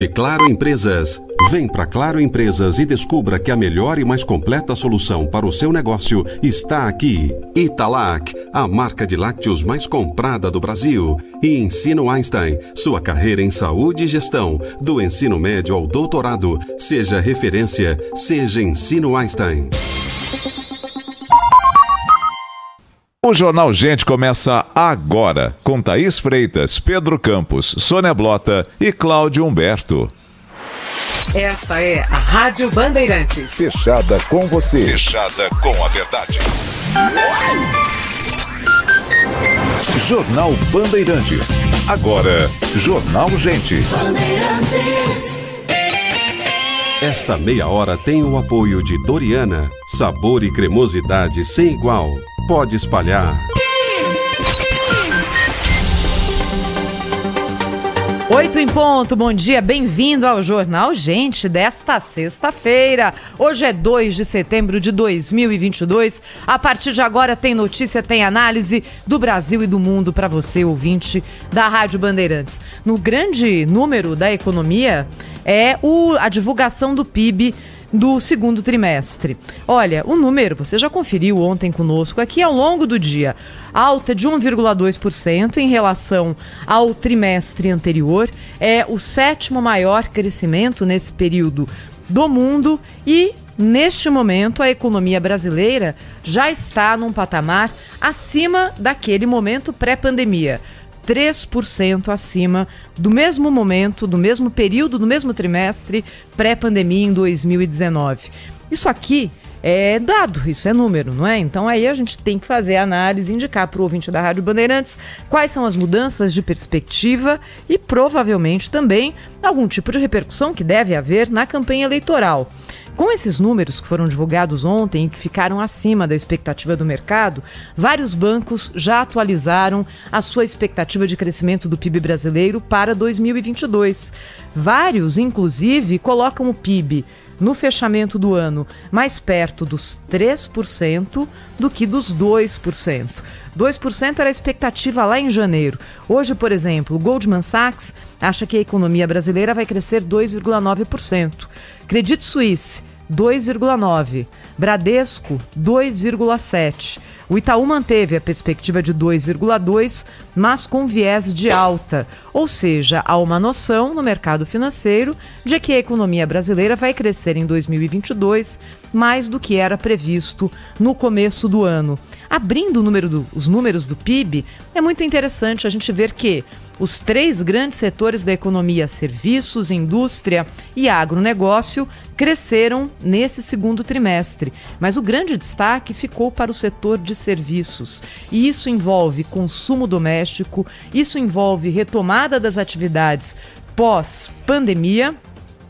E Claro Empresas. Vem para Claro Empresas e descubra que a melhor e mais completa solução para o seu negócio está aqui. Italac, a marca de lácteos mais comprada do Brasil. E Ensino Einstein, sua carreira em saúde e gestão, do ensino médio ao doutorado. Seja referência, seja Ensino Einstein. O Jornal Gente começa agora com Thaís Freitas, Pedro Campos, Sônia Blota e Cláudio Humberto. Essa é a Rádio Bandeirantes. Fechada com você. Fechada com a verdade. Jornal Bandeirantes. Agora, Jornal Gente. Bandeirantes. Esta meia hora tem o apoio de Doriana, sabor e cremosidade sem igual pode espalhar. Oito em ponto, bom dia, bem-vindo ao Jornal Gente desta sexta-feira. Hoje é 2 de setembro de 2022. A partir de agora tem notícia, tem análise do Brasil e do mundo para você, ouvinte da Rádio Bandeirantes. No grande número da economia é o, a divulgação do PIB do segundo trimestre. Olha, o número você já conferiu ontem conosco aqui ao longo do dia. Alta de 1,2% em relação ao trimestre anterior. É o sétimo maior crescimento nesse período do mundo e Neste momento, a economia brasileira já está num patamar acima daquele momento pré-pandemia. 3% acima do mesmo momento, do mesmo período, do mesmo trimestre pré-pandemia em 2019. Isso aqui é dado, isso é número, não é? Então aí a gente tem que fazer a análise, indicar para o ouvinte da Rádio Bandeirantes quais são as mudanças de perspectiva e provavelmente também algum tipo de repercussão que deve haver na campanha eleitoral. Com esses números que foram divulgados ontem e que ficaram acima da expectativa do mercado, vários bancos já atualizaram a sua expectativa de crescimento do PIB brasileiro para 2022. Vários, inclusive, colocam o PIB no fechamento do ano mais perto dos 3% do que dos 2%. 2% era a expectativa lá em janeiro. Hoje, por exemplo, o Goldman Sachs acha que a economia brasileira vai crescer 2,9%. Credit Suisse 2,9. Bradesco, 2,7. O Itaú manteve a perspectiva de 2,2, mas com viés de alta. Ou seja, há uma noção no mercado financeiro de que a economia brasileira vai crescer em 2022 mais do que era previsto no começo do ano. Abrindo número do, os números do PIB, é muito interessante a gente ver que os três grandes setores da economia, serviços, indústria e agronegócio, cresceram nesse segundo trimestre. Mas o grande destaque ficou para o setor de serviços. E isso envolve consumo doméstico, isso envolve retomada das atividades pós-pandemia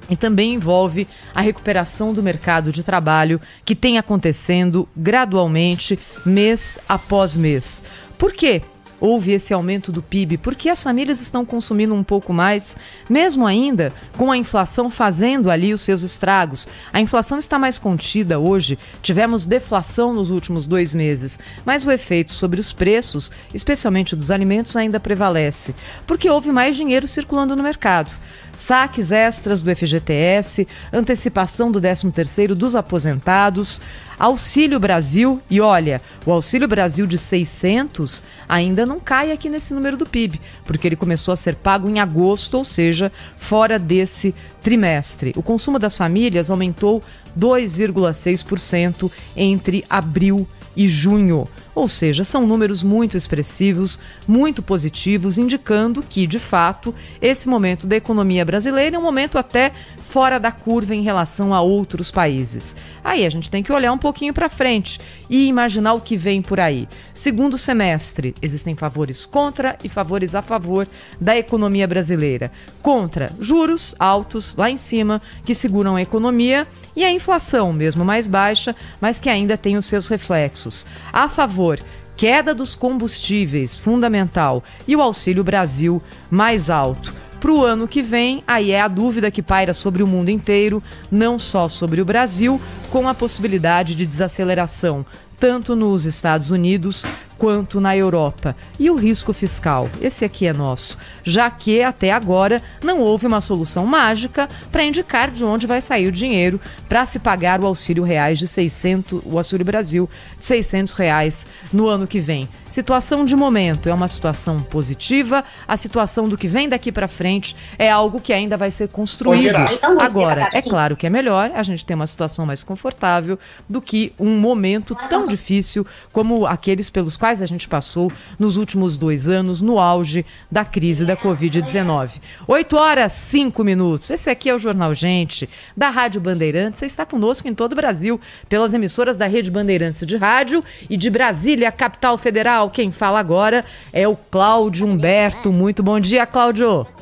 e também envolve a recuperação do mercado de trabalho que tem acontecendo gradualmente, mês após mês. Por quê? houve esse aumento do PIB? Porque as famílias estão consumindo um pouco mais, mesmo ainda com a inflação fazendo ali os seus estragos. A inflação está mais contida hoje, tivemos deflação nos últimos dois meses, mas o efeito sobre os preços, especialmente dos alimentos, ainda prevalece, porque houve mais dinheiro circulando no mercado saques extras do FGTS, antecipação do 13º dos aposentados, Auxílio Brasil, e olha, o Auxílio Brasil de 600 ainda não cai aqui nesse número do PIB, porque ele começou a ser pago em agosto, ou seja, fora desse trimestre. O consumo das famílias aumentou 2,6% entre abril e junho. Ou seja, são números muito expressivos, muito positivos, indicando que, de fato, esse momento da economia brasileira é um momento até fora da curva em relação a outros países. Aí a gente tem que olhar um pouquinho para frente e imaginar o que vem por aí. Segundo semestre, existem favores contra e favores a favor da economia brasileira. Contra, juros altos lá em cima que seguram a economia e a inflação, mesmo mais baixa, mas que ainda tem os seus reflexos. A favor, queda dos combustíveis, fundamental, e o Auxílio Brasil mais alto. Para o ano que vem, aí é a dúvida que paira sobre o mundo inteiro, não só sobre o Brasil, com a possibilidade de desaceleração tanto nos Estados Unidos quanto na Europa. E o risco fiscal? Esse aqui é nosso, já que até agora não houve uma solução mágica para indicar de onde vai sair o dinheiro para se pagar o auxílio reais de 600, o auxílio Brasil de 600 reais no ano que vem. Situação de momento é uma situação positiva, a situação do que vem daqui para frente é algo que ainda vai ser construído. Agora, é claro que é melhor a gente ter uma situação mais confortável do que um momento tão difícil como aqueles pelos quais a gente passou nos últimos dois anos, no auge da crise da Covid-19. 8 horas 5 minutos. Esse aqui é o Jornal Gente, da Rádio Bandeirantes. Você está conosco em todo o Brasil, pelas emissoras da Rede Bandeirantes de Rádio e de Brasília, capital federal. Quem fala agora é o Cláudio Humberto. Muito bom dia, Cláudio.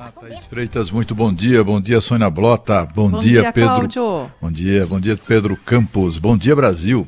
Olá, Thaís Freitas, muito bom dia. Bom dia, Sônia Blota. Bom, bom dia, dia, Pedro. Cláudio. Bom dia, bom dia, Pedro Campos. Bom dia, Brasil.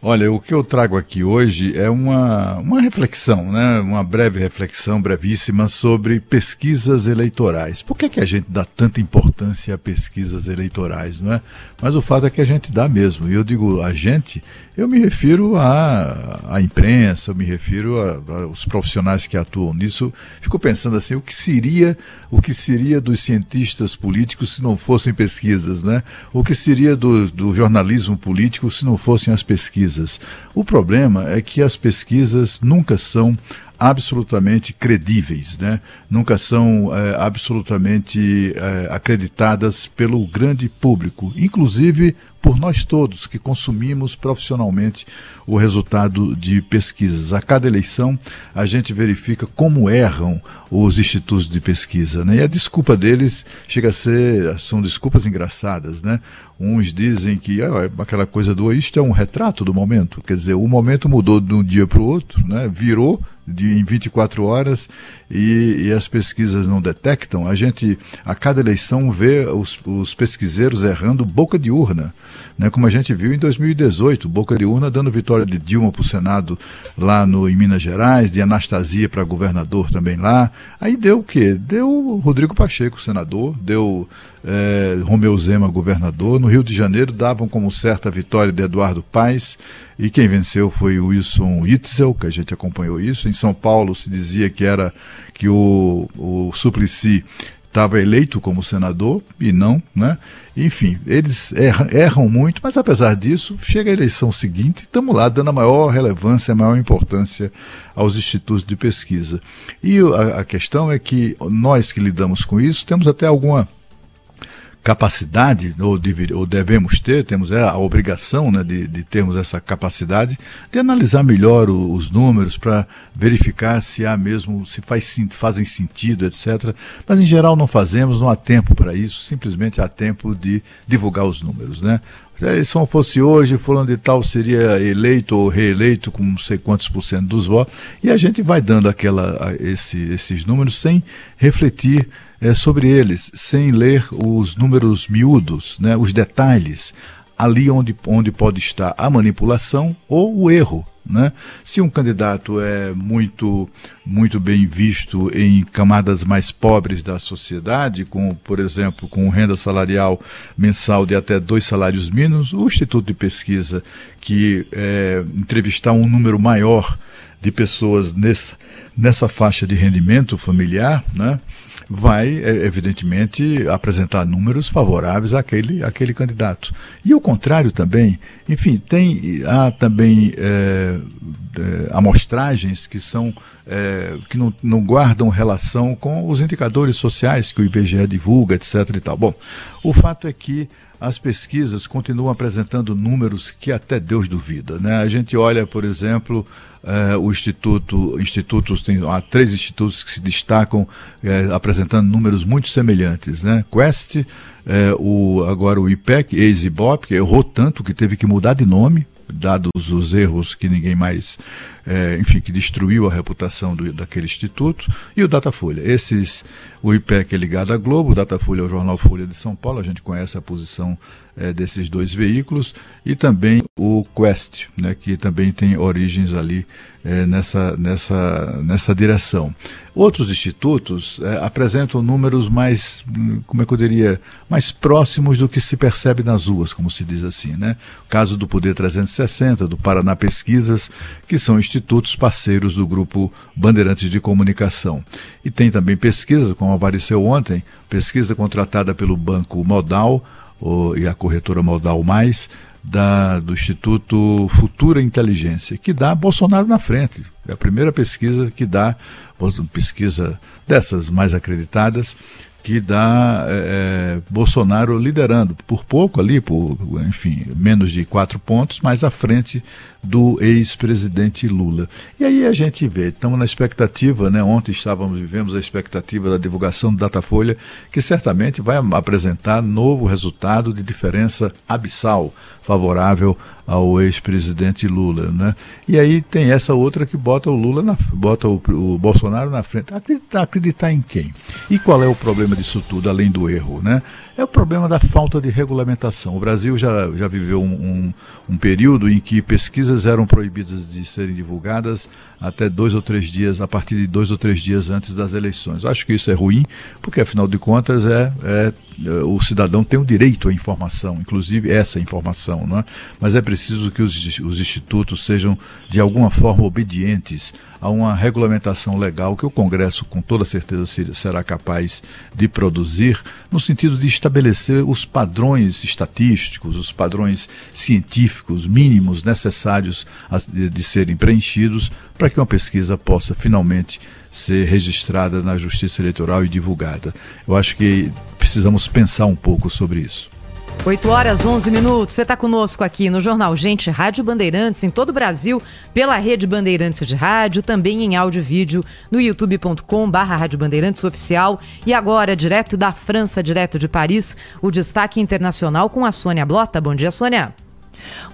Olha, o que eu trago aqui hoje é uma, uma reflexão, né? uma breve reflexão, brevíssima, sobre pesquisas eleitorais. Por que, que a gente dá tanta importância a pesquisas eleitorais, não é? Mas o fato é que a gente dá mesmo. E eu digo a gente, eu me refiro à, à imprensa, eu me refiro aos profissionais que atuam nisso. Fico pensando assim, o que seria, o que seria dos cientistas políticos se não fossem pesquisas, né? O que seria do, do jornalismo político se não fossem as pesquisas? O problema é que as pesquisas nunca são absolutamente credíveis, né? nunca são é, absolutamente é, acreditadas pelo grande público, inclusive por nós todos que consumimos profissionalmente o resultado de pesquisas. A cada eleição a gente verifica como erram os institutos de pesquisa, né? E a desculpa deles chega a ser são desculpas engraçadas, né? Uns dizem que ah, aquela coisa do isto é um retrato do momento, quer dizer, o momento mudou de um dia para o outro, né? Virou de, em 24 horas e, e, as pesquisas não detectam, a gente, a cada eleição, vê os, os pesquiseiros errando boca de urna, né, como a gente viu em 2018, boca de urna dando vitória de Dilma para o Senado lá no, em Minas Gerais, de Anastasia para governador também lá. Aí deu o quê? Deu Rodrigo Pacheco, senador, deu é, Romeu Zema, governador. No Rio de Janeiro davam como certa a vitória de Eduardo Paes e quem venceu foi o Wilson Itzel, que a gente acompanhou isso. Em São Paulo se dizia que era que o, o Suplicy estava eleito como senador e não, né? Enfim, eles erram, erram, muito, mas apesar disso, chega a eleição seguinte, estamos lá dando a maior relevância, a maior importância aos institutos de pesquisa. E a, a questão é que nós que lidamos com isso temos até alguma capacidade, ou, ou devemos ter, temos é, a obrigação né, de, de termos essa capacidade de analisar melhor o, os números para verificar se há mesmo, se faz, fazem sentido, etc. Mas em geral não fazemos, não há tempo para isso, simplesmente há tempo de divulgar os números. Né? Se a eleição fosse hoje, fulano de tal seria eleito ou reeleito com não sei quantos por cento dos votos, e a gente vai dando aquela, esse, esses números sem refletir é, sobre eles, sem ler os números miúdos, né, os detalhes, ali onde, onde pode estar a manipulação ou o erro. Né? Se um candidato é muito, muito bem visto em camadas mais pobres da sociedade, com, por exemplo, com renda salarial mensal de até dois salários mínimos, o Instituto de Pesquisa que é, entrevistar um número maior de pessoas nessa, nessa faixa de rendimento familiar, né? Vai, é, evidentemente, apresentar números favoráveis àquele, àquele candidato. E o contrário também, enfim, tem, há também é, é, amostragens que são é, que não, não guardam relação com os indicadores sociais que o IBGE divulga, etc. e tal. Bom, o fato é que as pesquisas continuam apresentando números que até Deus duvida. Né? A gente olha, por exemplo, eh, o Instituto, institutos, tem, há três institutos que se destacam eh, apresentando números muito semelhantes. Né? Quest, eh, o, agora o IPEC, ex-IBOP, que errou tanto que teve que mudar de nome, dados os erros que ninguém mais, é, enfim, que destruiu a reputação do, daquele instituto, e o Datafolha. Esses, o IPEC é ligado à Globo, o Datafolha é o jornal Folha de São Paulo, a gente conhece a posição é, desses dois veículos, e também o Quest, né, que também tem origens ali é, nessa, nessa, nessa direção. Outros institutos é, apresentam números mais, como é que eu diria, mais próximos do que se percebe nas ruas, como se diz assim. Né? O caso do Poder 360, do Paraná Pesquisas, que são institutos parceiros do grupo Bandeirantes de Comunicação. E tem também pesquisa, como apareceu ontem, pesquisa contratada pelo Banco Modal o, e a corretora Modal Mais, da, do Instituto Futura Inteligência, que dá Bolsonaro na frente. É a primeira pesquisa que dá, pesquisa dessas mais acreditadas, que dá é, é, Bolsonaro liderando por pouco ali, por enfim, menos de quatro pontos, mas à frente do ex-presidente Lula. E aí a gente vê, estamos na expectativa, né? Ontem estávamos vivemos a expectativa da divulgação do Datafolha, que certamente vai apresentar novo resultado de diferença abissal favorável ao ex-presidente Lula, né? E aí tem essa outra que bota o Lula na, bota o, o, Bolsonaro na frente. Acreditar, acreditar em quem? E qual é o problema disso tudo, além do erro, né? É o problema da falta de regulamentação. O Brasil já, já viveu um, um, um período em que pesquisas eram proibidas de serem divulgadas até dois ou três dias, a partir de dois ou três dias antes das eleições. Eu acho que isso é ruim, porque afinal de contas é, é, o cidadão tem o direito à informação, inclusive essa informação, não é? mas é preciso que os, os institutos sejam de alguma forma obedientes a uma regulamentação legal que o Congresso, com toda certeza, será capaz de produzir, no sentido de estabelecer os padrões estatísticos, os padrões científicos mínimos necessários de, de serem preenchidos que uma pesquisa possa finalmente ser registrada na Justiça Eleitoral e divulgada. Eu acho que precisamos pensar um pouco sobre isso. 8 horas 11 minutos. Você está conosco aqui no Jornal Gente Rádio Bandeirantes em todo o Brasil, pela rede Bandeirantes de Rádio, também em áudio e vídeo no youtube.com/barra Rádio Bandeirantes Oficial e agora direto da França, direto de Paris, o destaque internacional com a Sônia Blota. Bom dia, Sônia.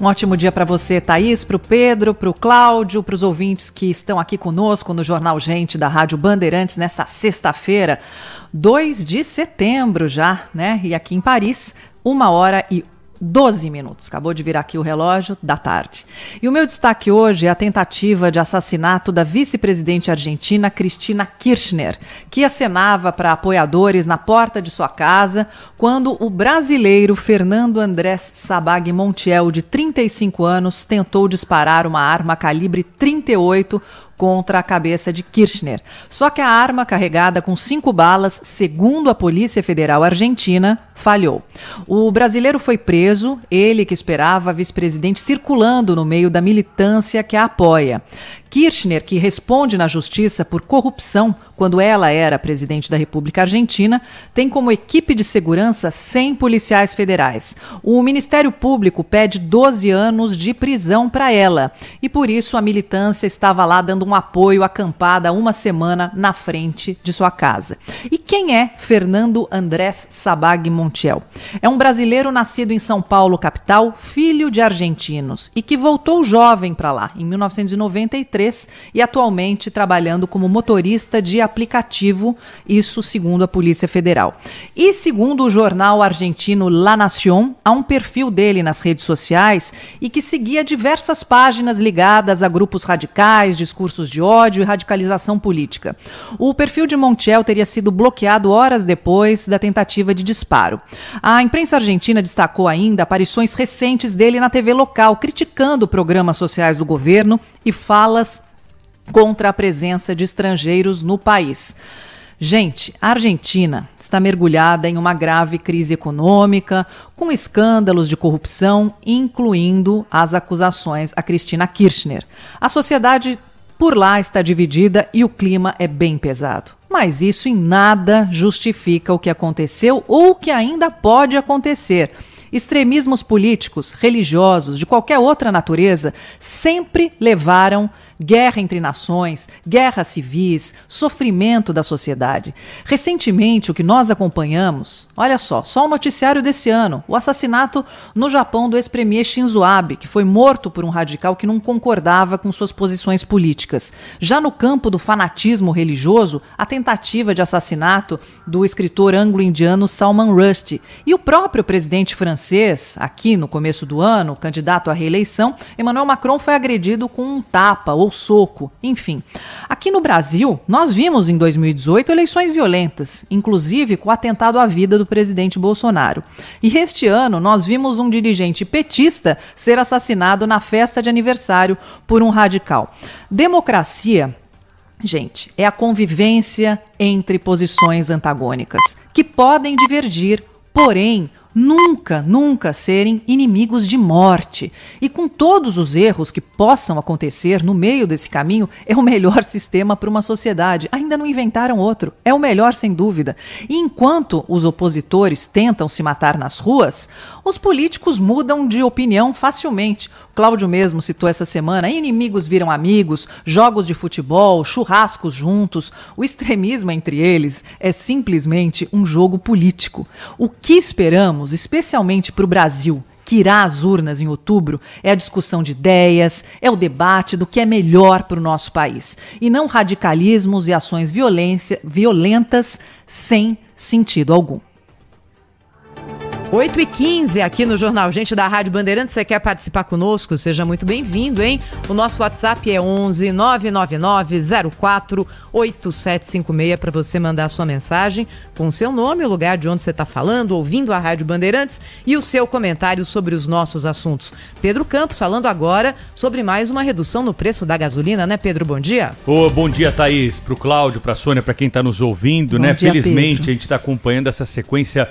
Um ótimo dia para você, Thaís, para o Pedro, para o Cláudio, para os ouvintes que estão aqui conosco no Jornal Gente da Rádio Bandeirantes nessa sexta-feira, 2 de setembro já, né? E aqui em Paris, uma hora e 12 minutos. Acabou de virar aqui o relógio da tarde. E o meu destaque hoje é a tentativa de assassinato da vice-presidente argentina Cristina Kirchner, que acenava para apoiadores na porta de sua casa quando o brasileiro Fernando Andrés Sabag Montiel, de 35 anos, tentou disparar uma arma calibre 38 contra a cabeça de Kirchner. Só que a arma carregada com cinco balas, segundo a Polícia Federal Argentina, falhou. O brasileiro foi preso, ele que esperava vice-presidente circulando no meio da militância que a apoia. Kirchner, que responde na justiça por corrupção quando ela era presidente da República Argentina, tem como equipe de segurança 100 policiais federais. O Ministério Público pede 12 anos de prisão para ela e por isso a militância estava lá dando um apoio acampada uma semana na frente de sua casa. E quem é Fernando Andrés Sabag Montiel? É um brasileiro nascido em São Paulo, capital, filho de argentinos e que voltou jovem para lá em 1993 e atualmente trabalhando como motorista de aplicativo, isso segundo a Polícia Federal. E segundo o jornal argentino La Nación, há um perfil dele nas redes sociais e que seguia diversas páginas ligadas a grupos radicais, discursos de ódio e radicalização política. O perfil de Montiel teria sido bloqueado horas depois da tentativa de disparo. A imprensa argentina destacou ainda aparições recentes dele na TV local, criticando programas sociais do governo e falas contra a presença de estrangeiros no país. Gente, a Argentina está mergulhada em uma grave crise econômica, com escândalos de corrupção, incluindo as acusações a Cristina Kirchner. A sociedade por lá está dividida e o clima é bem pesado. Mas isso em nada justifica o que aconteceu ou o que ainda pode acontecer. Extremismos políticos, religiosos, de qualquer outra natureza, sempre levaram guerra entre nações, guerras civis, sofrimento da sociedade. Recentemente, o que nós acompanhamos, olha só, só o noticiário desse ano, o assassinato no Japão do ex-premier Shinzo Abe, que foi morto por um radical que não concordava com suas posições políticas. Já no campo do fanatismo religioso, a tentativa de assassinato do escritor anglo-indiano Salman Rushdie e o próprio presidente francês, aqui no começo do ano, candidato à reeleição, Emmanuel Macron foi agredido com um tapa ou soco, enfim. Aqui no Brasil, nós vimos em 2018 eleições violentas, inclusive com o atentado à vida do presidente Bolsonaro. E este ano nós vimos um dirigente petista ser assassinado na festa de aniversário por um radical. Democracia Gente, é a convivência entre posições antagônicas, que podem divergir, porém nunca, nunca serem inimigos de morte. E com todos os erros que possam acontecer no meio desse caminho, é o melhor sistema para uma sociedade. Ainda não inventaram outro. É o melhor, sem dúvida. E enquanto os opositores tentam se matar nas ruas, os políticos mudam de opinião facilmente. Cláudio mesmo citou essa semana: inimigos viram amigos, jogos de futebol, churrascos juntos. O extremismo entre eles é simplesmente um jogo político. O que esperamos, especialmente para o Brasil, que irá às urnas em outubro é a discussão de ideias, é o debate do que é melhor para o nosso país. E não radicalismos e ações violência, violentas sem sentido algum. 8 e 15 aqui no Jornal Gente da Rádio Bandeirantes. Você quer participar conosco? Seja muito bem-vindo, hein? O nosso WhatsApp é 11 999 04 8756 para você mandar a sua mensagem com o seu nome, o lugar de onde você está falando, ouvindo a Rádio Bandeirantes e o seu comentário sobre os nossos assuntos. Pedro Campos falando agora sobre mais uma redução no preço da gasolina, né, Pedro? Bom dia. Ô, bom dia, Thaís, para o Cláudio, para a Sônia, para quem está nos ouvindo, bom né? Dia, Felizmente Pedro. a gente está acompanhando essa sequência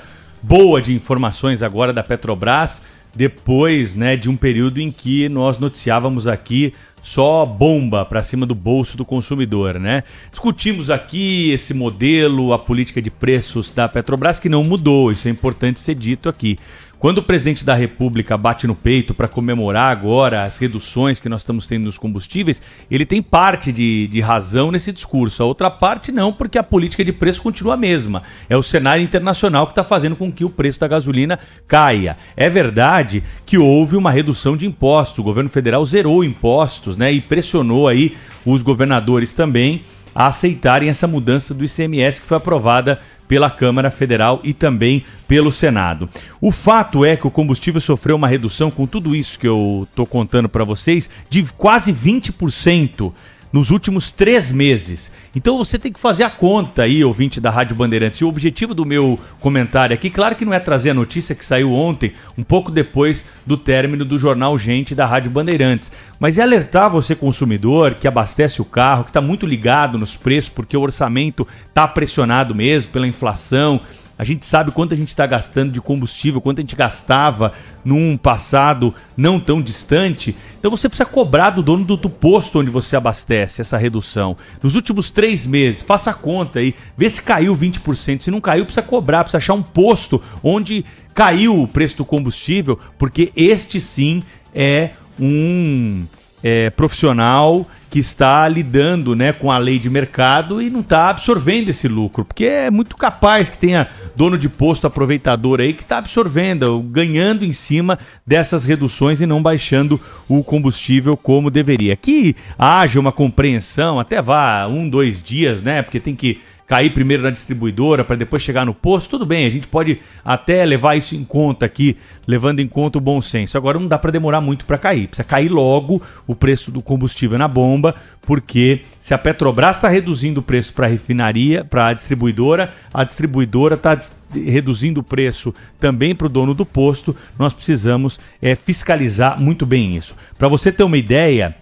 boa de informações agora da Petrobras, depois né, de um período em que nós noticiávamos aqui só bomba para cima do bolso do consumidor, né? Discutimos aqui esse modelo, a política de preços da Petrobras que não mudou, isso é importante ser dito aqui. Quando o presidente da República bate no peito para comemorar agora as reduções que nós estamos tendo nos combustíveis, ele tem parte de, de razão nesse discurso. A outra parte não, porque a política de preço continua a mesma. É o cenário internacional que está fazendo com que o preço da gasolina caia. É verdade que houve uma redução de impostos. O governo federal zerou impostos né, e pressionou aí os governadores também a aceitarem essa mudança do ICMS que foi aprovada pela Câmara Federal e também pelo Senado. O fato é que o combustível sofreu uma redução, com tudo isso que eu estou contando para vocês, de quase 20% nos últimos três meses. Então você tem que fazer a conta aí, ouvinte da Rádio Bandeirantes. E o objetivo do meu comentário aqui, claro que não é trazer a notícia que saiu ontem, um pouco depois do término do jornal Gente da Rádio Bandeirantes, mas é alertar você, consumidor, que abastece o carro, que está muito ligado nos preços, porque o orçamento está pressionado mesmo pela inflação a gente sabe quanto a gente está gastando de combustível, quanto a gente gastava num passado não tão distante. Então você precisa cobrar do dono do, do posto onde você abastece essa redução. Nos últimos três meses, faça a conta aí, vê se caiu 20%. Se não caiu, precisa cobrar, precisa achar um posto onde caiu o preço do combustível, porque este sim é um é, profissional que está lidando né, com a lei de mercado e não está absorvendo esse lucro, porque é muito capaz que tenha dono de posto aproveitador aí que está absorvendo, ganhando em cima dessas reduções e não baixando o combustível como deveria. Que haja uma compreensão, até vá um, dois dias, né? Porque tem que cair primeiro na distribuidora para depois chegar no posto, tudo bem, a gente pode até levar isso em conta aqui, levando em conta o bom senso. Agora não dá para demorar muito para cair, precisa cair logo o preço do combustível na bomba, porque se a Petrobras está reduzindo o preço para a refinaria, para a distribuidora, a distribuidora está reduzindo o preço também para o dono do posto, nós precisamos é, fiscalizar muito bem isso. Para você ter uma ideia,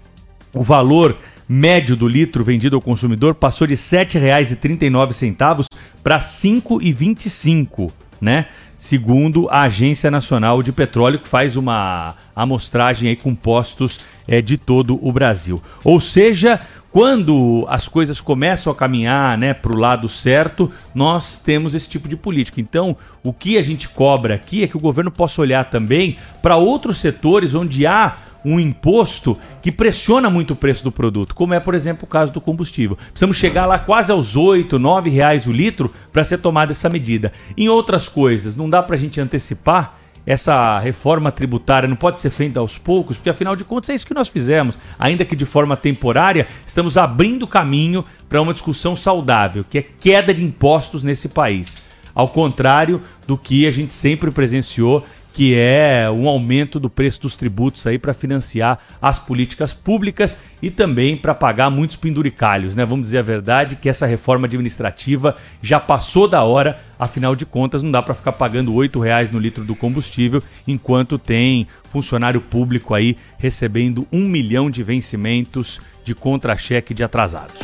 o valor médio do litro vendido ao consumidor passou de R$ 7,39 para R$ 5,25, né? Segundo a Agência Nacional de Petróleo, que faz uma amostragem aí com postos é, de todo o Brasil. Ou seja, quando as coisas começam a caminhar né, para o lado certo, nós temos esse tipo de política. Então, o que a gente cobra aqui é que o governo possa olhar também para outros setores onde há um imposto que pressiona muito o preço do produto, como é, por exemplo, o caso do combustível. Precisamos chegar lá quase aos 8, 9 reais o litro para ser tomada essa medida. Em outras coisas, não dá para a gente antecipar essa reforma tributária não pode ser feita aos poucos, porque afinal de contas é isso que nós fizemos. Ainda que de forma temporária, estamos abrindo caminho para uma discussão saudável, que é queda de impostos nesse país. Ao contrário do que a gente sempre presenciou que é um aumento do preço dos tributos aí para financiar as políticas públicas e também para pagar muitos penduricalhos, né? Vamos dizer a verdade que essa reforma administrativa já passou da hora, afinal de contas não dá para ficar pagando oito reais no litro do combustível enquanto tem funcionário público aí recebendo um milhão de vencimentos de contra-cheque de atrasados.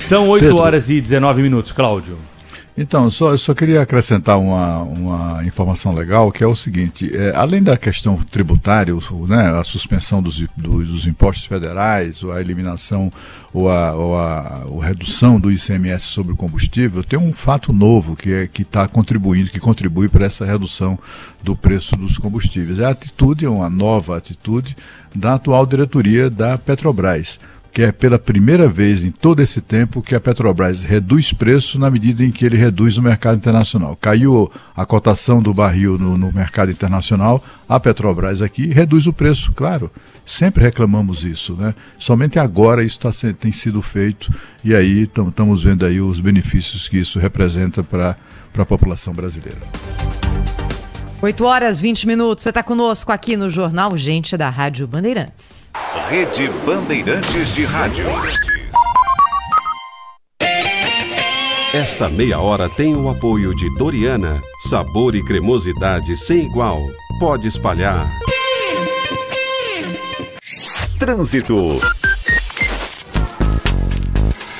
São 8 horas e 19 minutos, Cláudio. Então, só, eu só queria acrescentar uma, uma informação legal, que é o seguinte, é, além da questão tributária, o, né, a suspensão dos, do, dos impostos federais, ou a eliminação ou a, ou a, ou redução do ICMS sobre o combustível, tem um fato novo que é, está contribuindo, que contribui para essa redução do preço dos combustíveis. É a atitude, é uma nova atitude da atual diretoria da Petrobras que é pela primeira vez em todo esse tempo que a Petrobras reduz preço na medida em que ele reduz o mercado internacional. Caiu a cotação do barril no, no mercado internacional, a Petrobras aqui reduz o preço, claro. Sempre reclamamos isso, né? Somente agora isso tá, tem sido feito e aí estamos vendo aí os benefícios que isso representa para a população brasileira. 8 horas 20 minutos. Você está conosco aqui no Jornal Gente da Rádio Bandeirantes. Rede Bandeirantes de Rádio. Esta meia hora tem o apoio de Doriana. Sabor e cremosidade sem igual. Pode espalhar. Trânsito.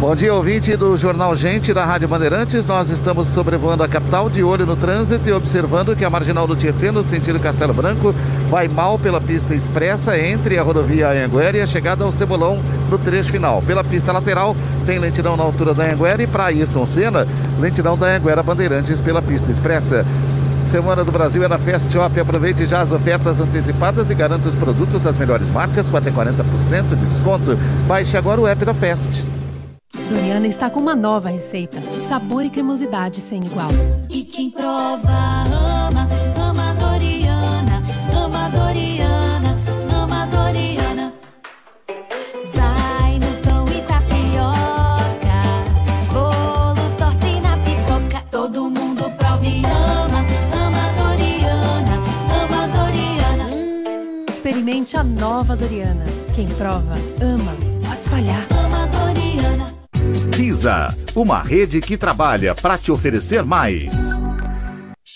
Bom dia, ouvinte do Jornal Gente da Rádio Bandeirantes. Nós estamos sobrevoando a capital de olho no trânsito e observando que a marginal do Tietê, no sentido Castelo Branco, vai mal pela pista expressa entre a rodovia Anhanguera e a chegada ao Cebolão no trecho final. Pela pista lateral, tem lentidão na altura da Anhanguera e para Ayrton Senna, lentidão da Anhanguera Bandeirantes pela pista expressa. Semana do Brasil é na Fest Shop. Aproveite já as ofertas antecipadas e garanta os produtos das melhores marcas com até 40% de desconto. Baixe agora o app da Fest. Doriana está com uma nova receita: sabor e cremosidade sem igual. E quem prova ama, ama Doriana, ama Doriana, ama Doriana. Vai no pão e tapioca, bolo, torta e na pipoca. Todo mundo prova e ama, ama Doriana, ama Doriana. Hum, experimente a nova Doriana. Quem prova, ama. Pode espalhar. Visa, uma rede que trabalha para te oferecer mais.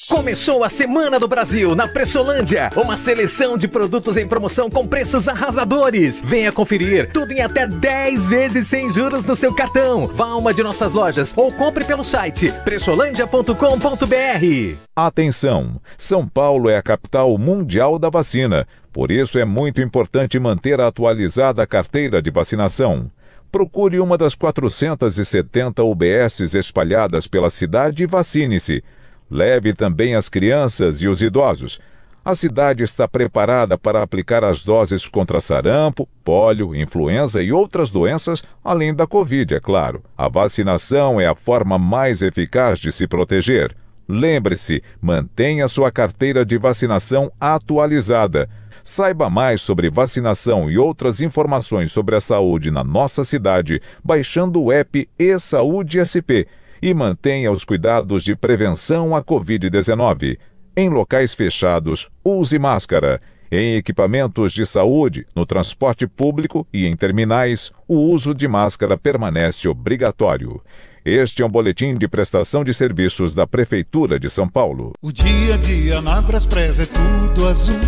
Começou a Semana do Brasil na Pressolândia. Uma seleção de produtos em promoção com preços arrasadores. Venha conferir. Tudo em até 10 vezes sem juros no seu cartão. Vá a uma de nossas lojas ou compre pelo site pressolândia.com.br. Atenção! São Paulo é a capital mundial da vacina. Por isso é muito importante manter atualizada a carteira de vacinação procure uma das 470 UBSs espalhadas pela cidade e vacine-se. Leve também as crianças e os idosos. A cidade está preparada para aplicar as doses contra sarampo, pólio, influenza e outras doenças, além da Covid, é claro. A vacinação é a forma mais eficaz de se proteger. Lembre-se, mantenha sua carteira de vacinação atualizada. Saiba mais sobre vacinação e outras informações sobre a saúde na nossa cidade baixando o app e-Saúde SP e mantenha os cuidados de prevenção à Covid-19. Em locais fechados, use máscara. Em equipamentos de saúde, no transporte público e em terminais, o uso de máscara permanece obrigatório. Este é um boletim de prestação de serviços da Prefeitura de São Paulo. O dia a dia na Braspress é tudo azul.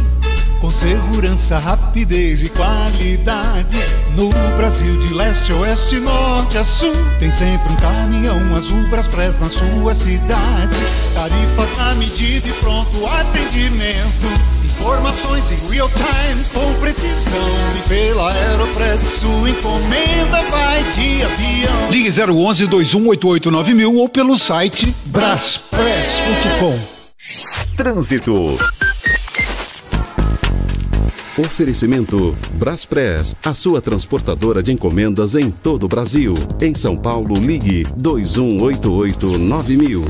Com segurança, rapidez e qualidade. No Brasil, de leste oeste, norte a sul. Tem sempre um caminhão azul Braspress na sua cidade. Tarifa na medida e pronto atendimento Informações em real time, com precisão. E pela Aeropress, sua encomenda vai de avião. Ligue 011 2188 mil ou pelo site braspress.com. Trânsito. Oferecimento Braspress, a sua transportadora de encomendas em todo o Brasil. Em São Paulo, ligue 2188-9000.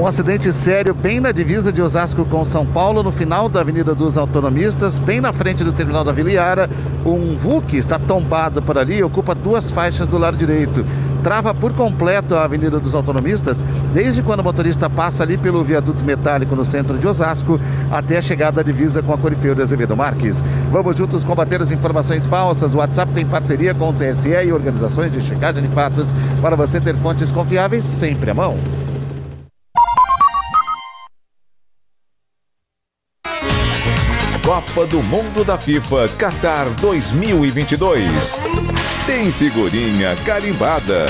Um acidente sério bem na divisa de Osasco com São Paulo, no final da Avenida dos Autonomistas, bem na frente do terminal da Vila Iara. Um VUC está tombado por ali ocupa duas faixas do lado direito. Trava por completo a Avenida dos Autonomistas, desde quando o motorista passa ali pelo viaduto metálico no centro de Osasco até a chegada da divisa com a Corifeu de Azevedo Marques. Vamos juntos combater as informações falsas. O WhatsApp tem parceria com o TSE e organizações de checagem de fatos para você ter fontes confiáveis sempre à mão. Copa do Mundo da FIFA Qatar 2022. Tem figurinha carimbada.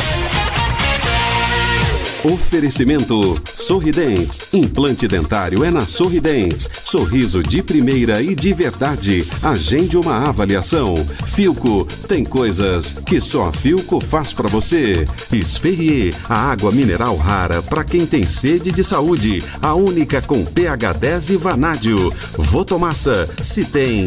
Oferecimento Sorridentes. Implante dentário é na Sorridentes. Sorriso de primeira e de verdade. Agende uma avaliação. Filco tem coisas que só a Filco faz para você. Esferrier, a água mineral rara para quem tem sede de saúde. A única com pH 10 e vanádio. Votomassa, se tem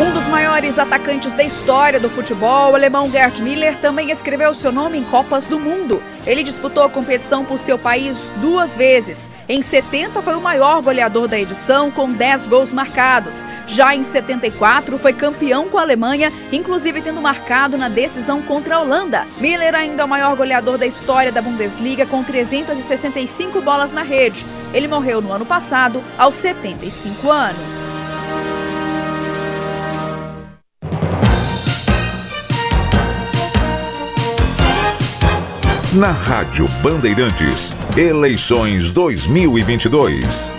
Um dos maiores atacantes da história do futebol, o alemão Gerd Miller, também escreveu seu nome em Copas do Mundo. Ele disputou a competição por seu país duas vezes. Em 70 foi o maior goleador da edição, com 10 gols marcados. Já em 74 foi campeão com a Alemanha, inclusive tendo marcado na decisão contra a Holanda. Miller ainda é o maior goleador da história da Bundesliga, com 365 bolas na rede. Ele morreu no ano passado, aos 75 anos. Na Rádio Bandeirantes, eleições 2022.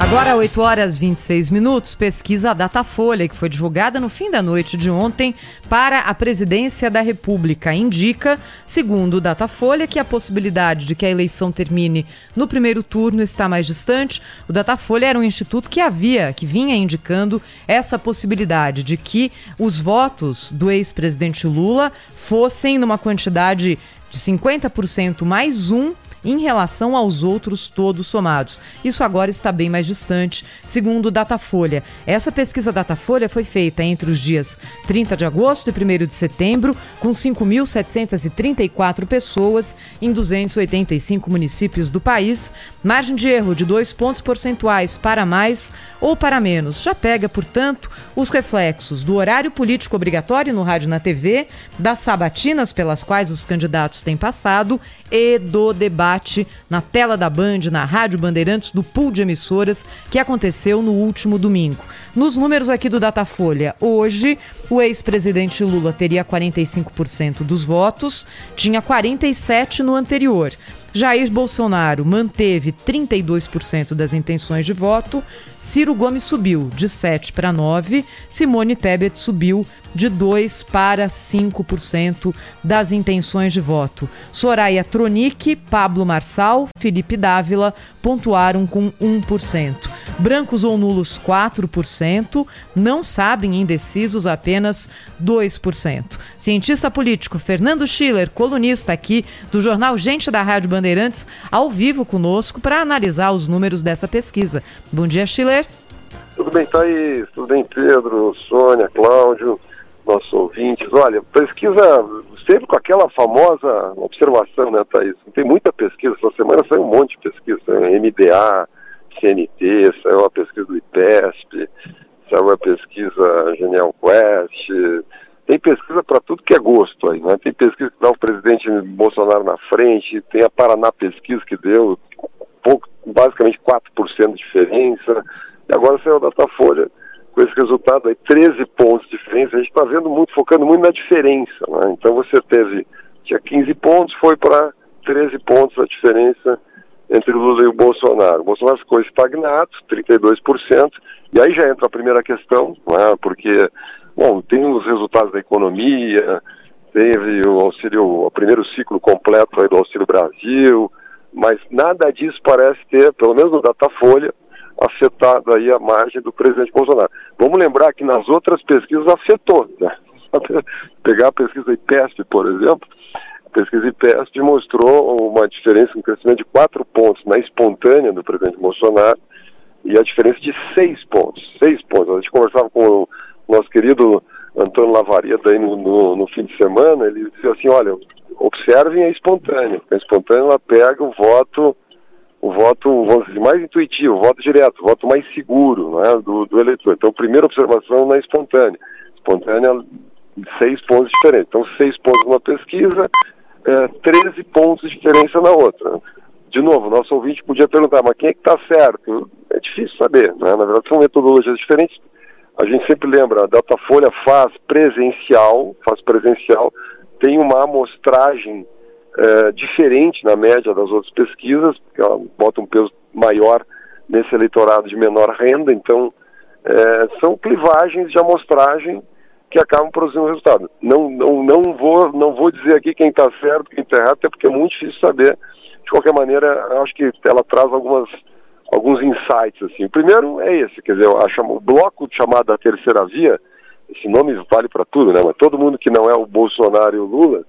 Agora, 8 horas 26 minutos, pesquisa Datafolha, que foi divulgada no fim da noite de ontem para a presidência da República, indica, segundo o Datafolha, que a possibilidade de que a eleição termine no primeiro turno está mais distante. O Datafolha era um instituto que havia, que vinha indicando essa possibilidade de que os votos do ex-presidente Lula fossem numa quantidade de 50% mais um em relação aos outros todos somados. Isso agora está bem mais distante, segundo o Datafolha. Essa pesquisa Datafolha foi feita entre os dias 30 de agosto e 1 de setembro, com 5.734 pessoas em 285 municípios do país. Margem de erro de dois pontos percentuais para mais ou para menos. Já pega, portanto, os reflexos do horário político obrigatório no rádio e na TV, das sabatinas pelas quais os candidatos têm passado e do debate na tela da Band, na Rádio Bandeirantes, do pool de emissoras que aconteceu no último domingo. Nos números aqui do Datafolha, hoje o ex-presidente Lula teria 45% dos votos, tinha 47% no anterior. Jair Bolsonaro manteve 32% das intenções de voto, Ciro Gomes subiu de 7 para 9, Simone Tebet subiu de 2 para 5% das intenções de voto. Soraya Tronic, Pablo Marçal, Felipe Dávila pontuaram com 1%. Brancos ou nulos 4%, não sabem indecisos apenas 2%. Cientista político Fernando Schiller, colunista aqui do jornal Gente da Rádio Bandeirantes, ao vivo conosco para analisar os números dessa pesquisa. Bom dia, Schiller. Tudo bem, Thaís? Tudo bem, Pedro, Sônia, Cláudio, nossos ouvintes? Olha, pesquisa sempre com aquela famosa observação, né, Thaís? Tem muita pesquisa, essa semana saiu um monte de pesquisa, né? MDA, CNT, saiu a pesquisa do IPESP, saiu a pesquisa Genial Quest, tem pesquisa para tudo que é gosto aí, né? Tem pesquisa que dá o presidente Bolsonaro na frente, tem a Paraná Pesquisa que deu pouco, basicamente 4% de diferença, e agora saiu a Datafolha com esse resultado aí, 13 pontos de diferença, a gente está vendo muito, focando muito na diferença, né? Então você teve, tinha 15 pontos, foi para 13 pontos a diferença entre o Lula e o Bolsonaro. O Bolsonaro ficou estagnado, 32%, e aí já entra a primeira questão, né? porque, bom, tem os resultados da economia, teve o auxílio, o primeiro ciclo completo do Auxílio Brasil, mas nada disso parece ter, pelo menos no Datafolha, afetado aí a margem do presidente Bolsonaro. Vamos lembrar que nas outras pesquisas afetou, né? Pegar a pesquisa IPESP, por exemplo, a pesquisa IPESP mostrou uma diferença, um crescimento de quatro pontos na espontânea do presidente Bolsonaro e a diferença de seis pontos, seis pontos. A gente conversava com o nosso querido Antônio Lavareda aí no, no, no fim de semana, ele dizia assim, olha, observem a espontânea, a espontânea ela pega o voto o voto, mais intuitivo, o voto direto, o voto mais seguro né, do, do eleitor. Então, primeira observação na espontânea. Espontânea, seis pontos diferentes. Então, seis pontos numa pesquisa, é, 13 pontos de diferença na outra. De novo, nosso ouvinte podia perguntar, mas quem é que está certo? É difícil saber, né? Na verdade, são metodologias diferentes. A gente sempre lembra, a Datafolha faz presencial, faz presencial, tem uma amostragem é, diferente na média das outras pesquisas, porque ela bota um peso maior nesse eleitorado de menor renda, então é, são clivagens de amostragem que acabam produzindo resultado. Não, não, não, vou, não vou dizer aqui quem está certo, quem está errado, até porque é muito difícil saber. De qualquer maneira, acho que ela traz algumas, alguns insights. Assim. O primeiro é esse, quer dizer, a, o bloco chamado a terceira via, esse nome vale para tudo, né? Mas todo mundo que não é o Bolsonaro e o Lula,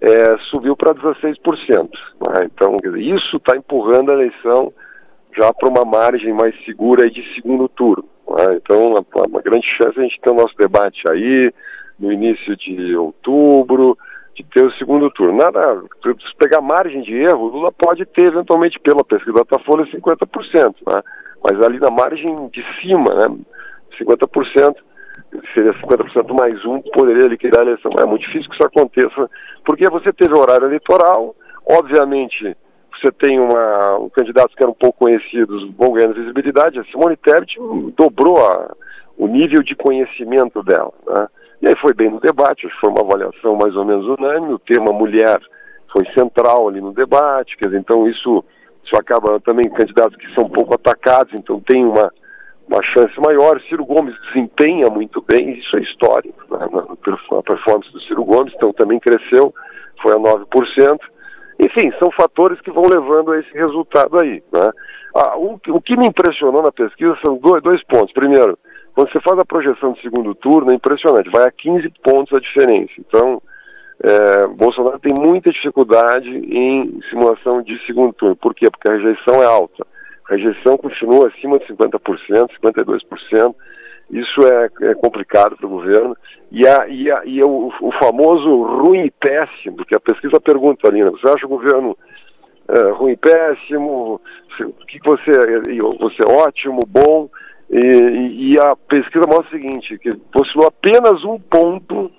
é, subiu para 16%. Né? Então, isso está empurrando a eleição já para uma margem mais segura de segundo turno. Né? Então, uma, grande chance a gente ter o nosso debate aí no início de outubro, de ter o segundo turno. Nada, se pegar margem de erro, Lula pode ter, eventualmente, pela pesquisa da Datafolha, 50%, né? mas ali na margem de cima, né? 50%, seria 50% mais um, poderia liquidar a eleição. É muito difícil que isso aconteça, porque você teve horário eleitoral, obviamente você tem uma, um candidatos que eram pouco conhecidos, vão ganhando visibilidade, a Simone Tebet dobrou a, o nível de conhecimento dela. Né? E aí foi bem no debate, foi uma avaliação mais ou menos unânime, o tema mulher foi central ali no debate, quer dizer, então isso, isso acaba também candidatos que são pouco atacados, então tem uma, uma chance maior. Ciro Gomes desempenha muito bem, isso é histórico, né? a performance do Ciro Gomes, então também cresceu, foi a 9%. Enfim, são fatores que vão levando a esse resultado aí. Né? Ah, o, o, que me impressionou na pesquisa são dois, dois pontos. Primeiro, quando você faz a projeção de segundo turno, é impressionante, vai a 15 pontos a diferença. Então, é, Bolsonaro tem muita dificuldade em simulação de segundo turno. Por quê? Porque a rejeição é alta. A rejeição continua acima de 50%, 52%. Isso é, é complicado para o governo. E, a, e, a, e o, o, famoso ruim e péssimo, porque a pesquisa pergunta ali, você acha o governo é, ruim e péssimo? O que você, você é ótimo, bom? E, e, a pesquisa mostra o seguinte, que postulou apenas um ponto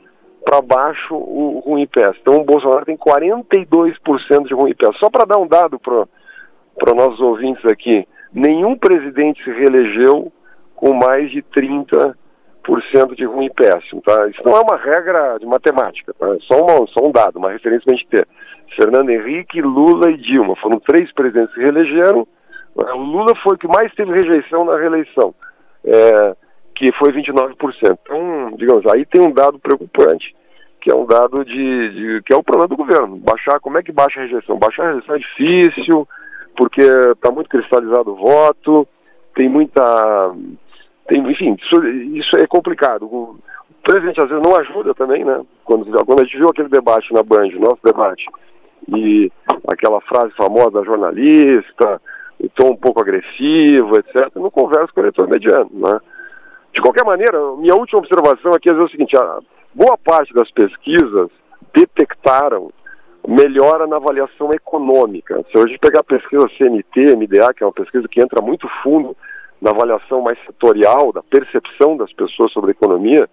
para baixo o ruim e péssimo. Então o Bolsonaro tem 42% de ruim e péssimo. Só para dar um dado para para nossos ouvintes aqui, nenhum presidente se reelegeu com mais de 30% de ruim e péssimo, tá? Isso não é uma regra de matemática, tá? É só, uma, só um dado, uma referência para a gente ter. Fernando Henrique, Lula e Dilma foram três presidentes que se reelegeram. Né? O Lula foi o que mais teve rejeição na reeleição, é, que foi 29%. Então, digamos, aí tem um dado preocupante, que é um dado de, de que é o problema do governo. Baixar, como é que baixa a rejeição? Baixar a rejeição é difícil, porque está muito cristalizado o voto, tem muita. Tem, enfim, isso, isso é complicado. O presidente às vezes não ajuda também, né? Quando, quando a gente viu aquele debate na Band, nosso debate, e aquela frase famosa da jornalista, o tom um pouco agressivo, etc., não conversa com o eleitor mediano, né? De qualquer maneira, minha última observação aqui é o seguinte: boa parte das pesquisas detectaram melhora na avaliação econômica. Se a gente pegar a pesquisa CNT, MDA, que é uma pesquisa que entra muito fundo na avaliação mais setorial, da percepção das pessoas sobre a economia,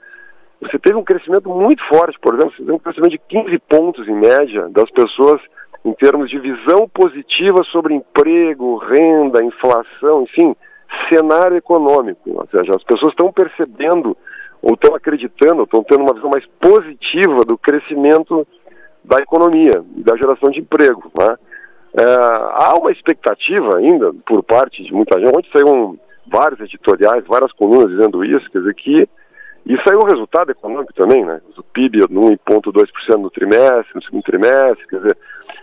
você teve um crescimento muito forte, por exemplo, você teve um crescimento de 15 pontos em média das pessoas em termos de visão positiva sobre emprego, renda, inflação, enfim, cenário econômico, ou seja, as pessoas estão percebendo ou estão acreditando, estão tendo uma visão mais positiva do crescimento da economia e da geração de emprego. Né? É, há uma expectativa ainda por parte de muita gente, ontem saíram vários editoriais, várias colunas dizendo isso, quer dizer que isso aí é um resultado econômico também, né? O PIB no 1,2% no trimestre, no segundo trimestre, quer dizer,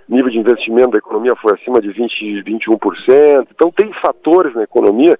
nível de investimento da economia foi acima de 20, 21%. Então tem fatores na economia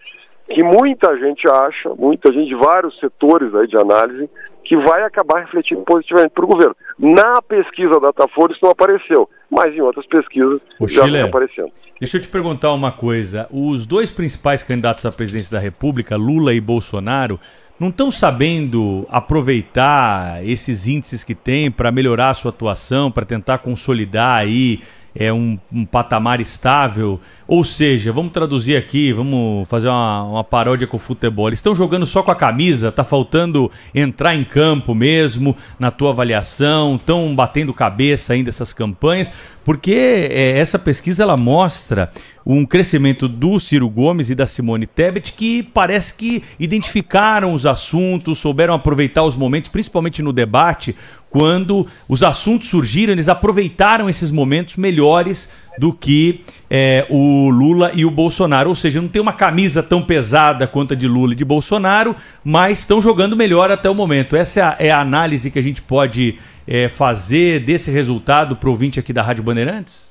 que muita gente acha, muita gente vários setores aí de análise, que vai acabar refletindo positivamente para o governo. Na pesquisa Datafolha isso não apareceu, mas em outras pesquisas o já está aparecendo. Deixa eu te perguntar uma coisa. Os dois principais candidatos à presidência da República, Lula e Bolsonaro, não estão sabendo aproveitar esses índices que tem para melhorar a sua atuação, para tentar consolidar aí é um, um, patamar estável. Ou seja, vamos traduzir aqui, vamos fazer uma, uma, paródia com o futebol. Eles estão jogando só com a camisa, tá faltando entrar em campo mesmo, na tua avaliação, estão batendo cabeça ainda essas campanhas, porque é, essa pesquisa ela mostra um crescimento do Ciro Gomes e da Simone Tebet que parece que identificaram os assuntos, souberam aproveitar os momentos, principalmente no debate, quando os assuntos surgiram, eles aproveitaram esses momentos melhores do que é, o Lula e o Bolsonaro. Ou seja, não tem uma camisa tão pesada quanto a de Lula e de Bolsonaro, mas estão jogando melhor até o momento. Essa é a, é a análise que a gente pode é, fazer desse resultado para o aqui da Rádio Bandeirantes?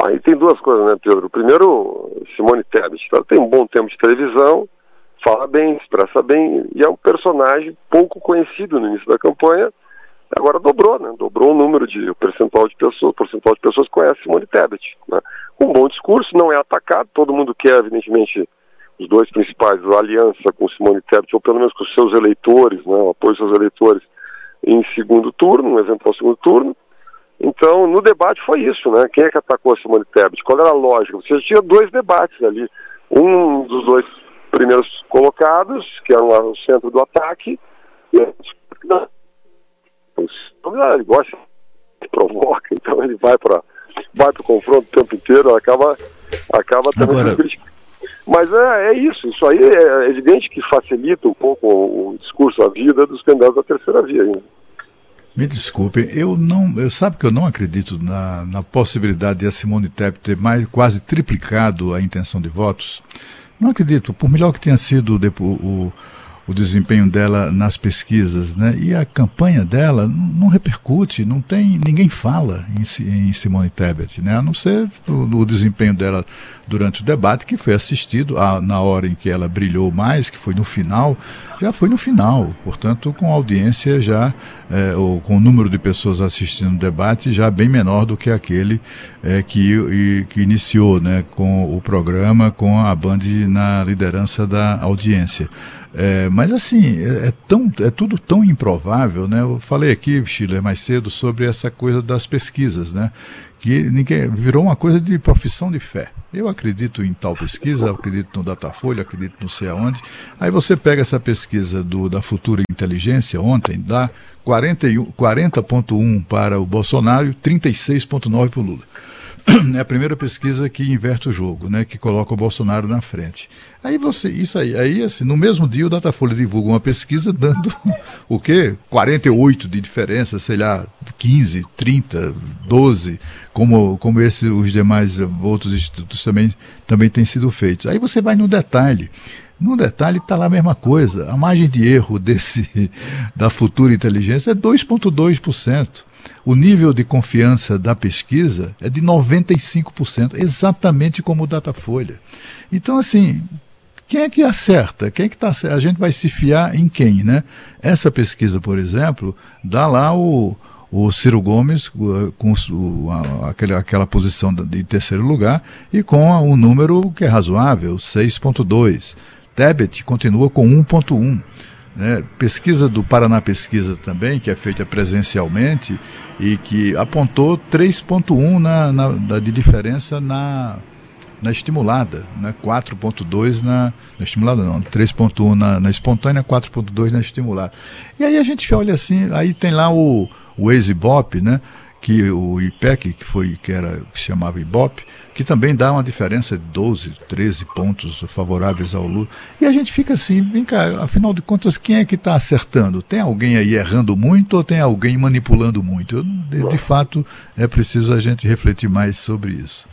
Aí tem duas coisas, né, Pedro? Primeiro, Simone Tebet. Ela tem um bom tempo de televisão, fala bem, expressa bem, e é um personagem pouco conhecido no início da campanha, agora dobrou, né? Dobrou o número de o percentual de pessoas, percentual de pessoas que conhecem Simone Tebet, né? Um bom discurso, não é atacado, todo mundo quer, evidentemente, os dois principais, a aliança com Simone Tebet, ou pelo menos com seus eleitores, né? O apoio dos seus eleitores em segundo turno, um eventual segundo turno. Então, no debate foi isso, né? Quem é que atacou a Simone Tebet? Qual era a lógica? Você tinha dois debates ali. Um dos dois primeiros colocados, que era o centro do ataque, e não, ele gosta, provoca, então ele vai para vai o confronto o tempo inteiro, acaba, acaba também Agora... Mas é, é isso, isso aí é evidente que facilita um pouco o, o discurso, a vida dos candidatos da terceira via ainda. Me desculpem, eu não, eu sabe que eu não acredito na, na possibilidade de a Simone Tebet ter mais quase triplicado a intenção de votos. Não acredito, por melhor que tenha sido o, o o desempenho dela nas pesquisas, né? E a campanha dela não repercute, não tem, ninguém fala em, em Simone Tebet, né? A não ser o, desempenho dela durante o debate que foi assistido a, na hora em que ela brilhou mais, que foi no final, já foi no final, portanto com audiência já é, ou com o número de pessoas assistindo o debate já bem menor do que aquele é, que, e, que iniciou, né? Com o programa com a Band na liderança da audiência. É, mas assim, é, é, tão, é tudo tão improvável, né? Eu falei aqui, Schiller, mais cedo, sobre essa coisa das pesquisas, né? Que ninguém, virou uma coisa de profissão de fé. Eu acredito em tal pesquisa, acredito no Datafolha, acredito não sei aonde. Aí você pega essa pesquisa do, da Futura Inteligência ontem, dá 40.1 40 para o Bolsonaro e 36,9 para o Lula. É a primeira pesquisa que inverte o jogo, né, que coloca o Bolsonaro na frente. Aí você, isso aí, aí assim, no mesmo dia o Datafolha divulga uma pesquisa dando o quê? 48 de diferença, sei lá, 15, 30, 12, como como esse, os demais outros institutos também também têm sido feitos. Aí você vai no detalhe. No detalhe está lá a mesma coisa. A margem de erro desse da futura inteligência é 2,2%. O nível de confiança da pesquisa é de 95%, exatamente como o Datafolha. Então, assim, quem é que acerta? Quem é que tá A gente vai se fiar em quem, né? Essa pesquisa, por exemplo, dá lá o, o Ciro Gomes com o, a, aquela, aquela posição de terceiro lugar e com um número que é razoável, 6.2. Tebet continua com 1.1. Né? Pesquisa do Paraná Pesquisa também, que é feita presencialmente e que apontou 3,1 na, na, de diferença na, na estimulada, né? 4,2 na, na estimulada, não, 3,1 na, na espontânea, 4,2 na estimulada. E aí a gente olha assim, aí tem lá o, o Exibop, né? que o IPEC, que foi que era que se chamava IBOP, que também dá uma diferença de 12, 13 pontos favoráveis ao Lula. E a gente fica assim, vem cá, afinal de contas, quem é que está acertando? Tem alguém aí errando muito ou tem alguém manipulando muito? Eu, de, de, fato, é preciso a gente refletir mais sobre isso.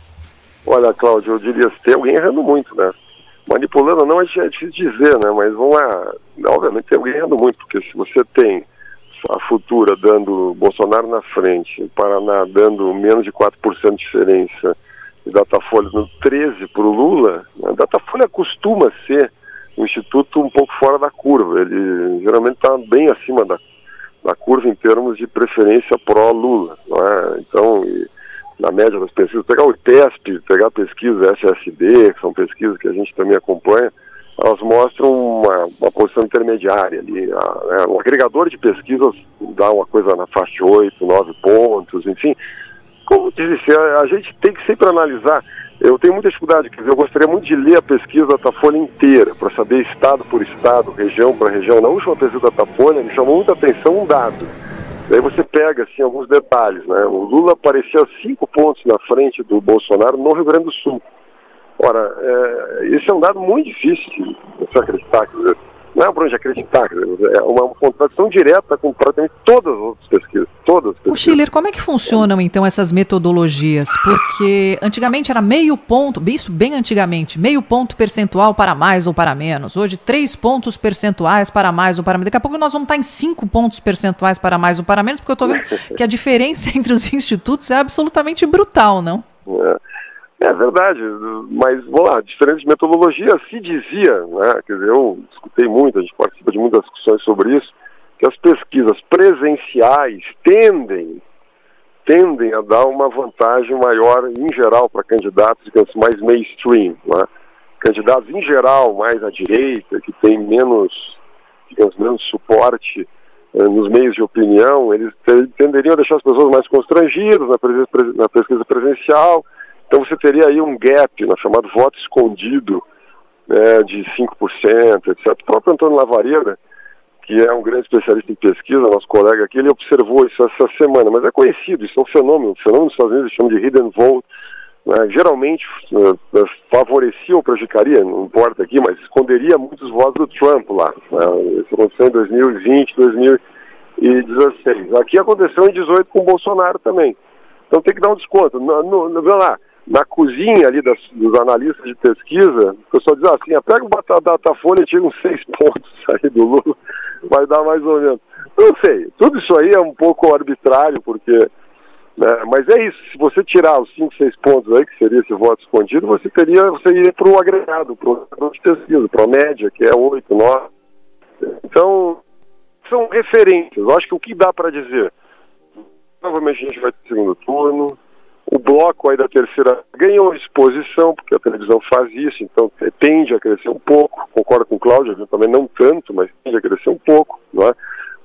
Olha, Cláudio, eu diria que tem alguém errando muito, né? Manipulando não é difícil dizer, né? Mas vamos lá, obviamente tem alguém errando muito, porque se você tem a Futura dando Bolsonaro na frente, o Paraná dando menos de 4% de diferença, e Datafolha dando 13% para o Lula, a Datafolha costuma ser um instituto um pouco fora da curva. Ele geralmente está bem acima da, da curva em termos de preferência pró-Lula. É? Então, e, na média das pesquisas, pegar o ITESP, pegar a pesquisa SSD, que são pesquisas que a gente também acompanha, elas mostram uma, uma posição intermediária ali. A, né, o agregador de pesquisas dá uma coisa na faixa de 8, 9 pontos, enfim. Como disse, a, a gente tem que sempre analisar. Eu tenho muita dificuldade, quer dizer, eu gostaria muito de ler a pesquisa da Datafolha inteira, para saber estado por estado, região por região. Na última pesquisa da Datafolha, me chamou muita atenção um dado. Daí você pega assim, alguns detalhes. Né? O Lula aparecia cinco pontos na frente do Bolsonaro no Rio Grande do Sul. Ora, é, esse é um dado muito difícil de você acreditar. Quer dizer, não é para onde acreditar, é uma, uma contradição direta com praticamente todas as outras pesquisas. Todas as pesquisas. O Schiller, como é que funcionam então essas metodologias? Porque antigamente era meio ponto, isso bem antigamente, meio ponto percentual para mais ou para menos. Hoje, três pontos percentuais para mais ou para menos. Daqui a pouco nós vamos estar em cinco pontos percentuais para mais ou para menos, porque eu estou vendo que a diferença entre os institutos é absolutamente brutal, não? É. É verdade, mas vamos lá, diferentes metodologias se dizia, né, quer dizer, eu escutei muito, a gente participa de muitas discussões sobre isso, que as pesquisas presenciais tendem, tendem a dar uma vantagem maior em geral para candidatos, digamos, mais mainstream, né? candidatos em geral mais à direita, que tem menos, digamos, menos suporte eh, nos meios de opinião, eles tenderiam a deixar as pessoas mais constrangidas na, na pesquisa presencial, então você teria aí um gap, né, chamado voto escondido, né, de 5%, etc. O próprio Antônio Lavareda, que é um grande especialista em pesquisa, nosso colega aqui, ele observou isso essa semana, mas é conhecido, isso é um fenômeno, um fenômeno nos Estados Unidos, chama de hidden vote, né, geralmente uh, favorecia ou prejudicaria, não importa aqui, mas esconderia muitos votos do Trump lá. Né, isso aconteceu em 2020, 2016. Aqui aconteceu em 18 com o Bolsonaro também. Então tem que dar um desconto. No, no, no, lá, na cozinha ali das, dos analistas de pesquisa, o pessoal diz assim, ah, pega o Datafolha e tira uns seis pontos aí do Lula, vai dar mais ou menos. Não sei, tudo isso aí é um pouco arbitrário, porque. Né, mas é isso, se você tirar os cinco, seis pontos aí, que seria esse voto escondido, você teria, você iria para o agregado, para o de pesquisa, para a média, que é oito, nove. Então, são referências. Eu acho que o que dá para dizer? Provavelmente a gente vai ter segundo turno, o bloco aí da terceira ganhou exposição, porque a televisão faz isso, então tende a crescer um pouco. Concordo com o Cláudio, também não tanto, mas tende a crescer um pouco. Não é?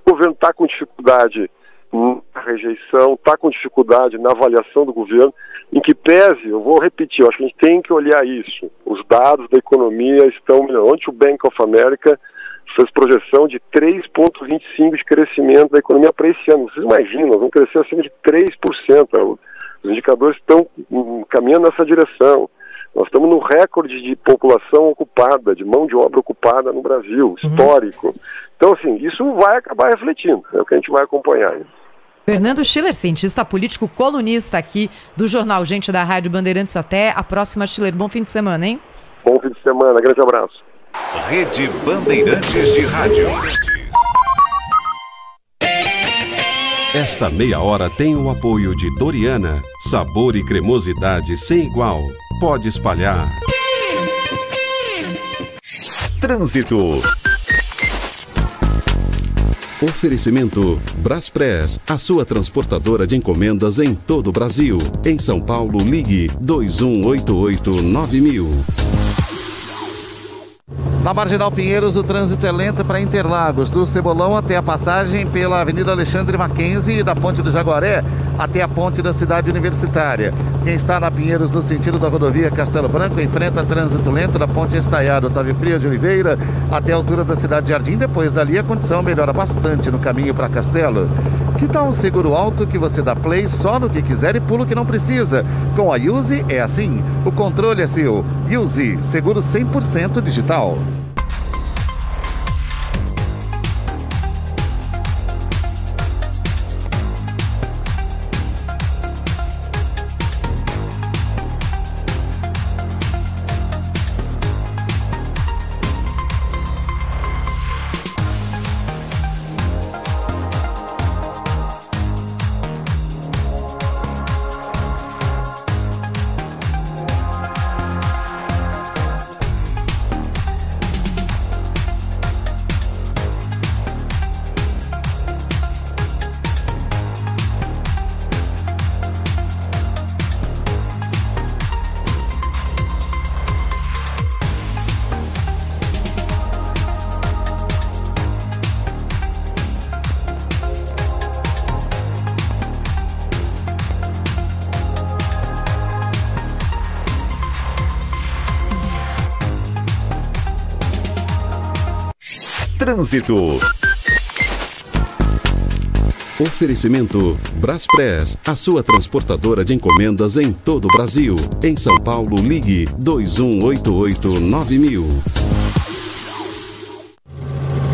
O governo está com dificuldade na rejeição, está com dificuldade na avaliação do governo, em que pese, eu vou repetir, eu acho que a gente tem que olhar isso. Os dados da economia estão melhorando. Ontem o Bank of America fez projeção de 3,25% de crescimento da economia para esse ano. Vocês imaginam, vamos crescer acima de 3%. Os indicadores estão caminhando nessa direção. Nós estamos no recorde de população ocupada, de mão de obra ocupada no Brasil, uhum. histórico. Uhum. Então, assim, isso vai acabar refletindo, é o que a gente vai acompanhar. Fernando Schiller, cientista político, colunista aqui do Jornal Gente da Rádio Bandeirantes. Até a próxima, Schiller. Bom fim de semana, hein? Bom fim de semana, grande abraço. Rede Bandeirantes de Rádio. Esta meia hora tem o apoio de Doriana, sabor e cremosidade sem igual. Pode espalhar. Trânsito. Oferecimento Braspress, a sua transportadora de encomendas em todo o Brasil. Em São Paulo, ligue 2188-9000. Na Marginal Pinheiros, o trânsito é lento para Interlagos, do Cebolão até a passagem pela Avenida Alexandre Mackenzie e da Ponte do Jaguaré até a ponte da cidade universitária. Quem está na Pinheiros no sentido da rodovia Castelo Branco enfrenta trânsito lento da ponte Estaiado Otávio Frias de Oliveira até a altura da cidade de Jardim. Depois dali a condição melhora bastante no caminho para Castelo. Que tal um seguro alto que você dá play só no que quiser e pula o que não precisa? Com a Use é assim. O controle é seu. Use, seguro 100% digital. Ciao. Trânsito. Oferecimento Braspress, a sua transportadora de encomendas em todo o Brasil. Em São Paulo, ligue 2188-9000.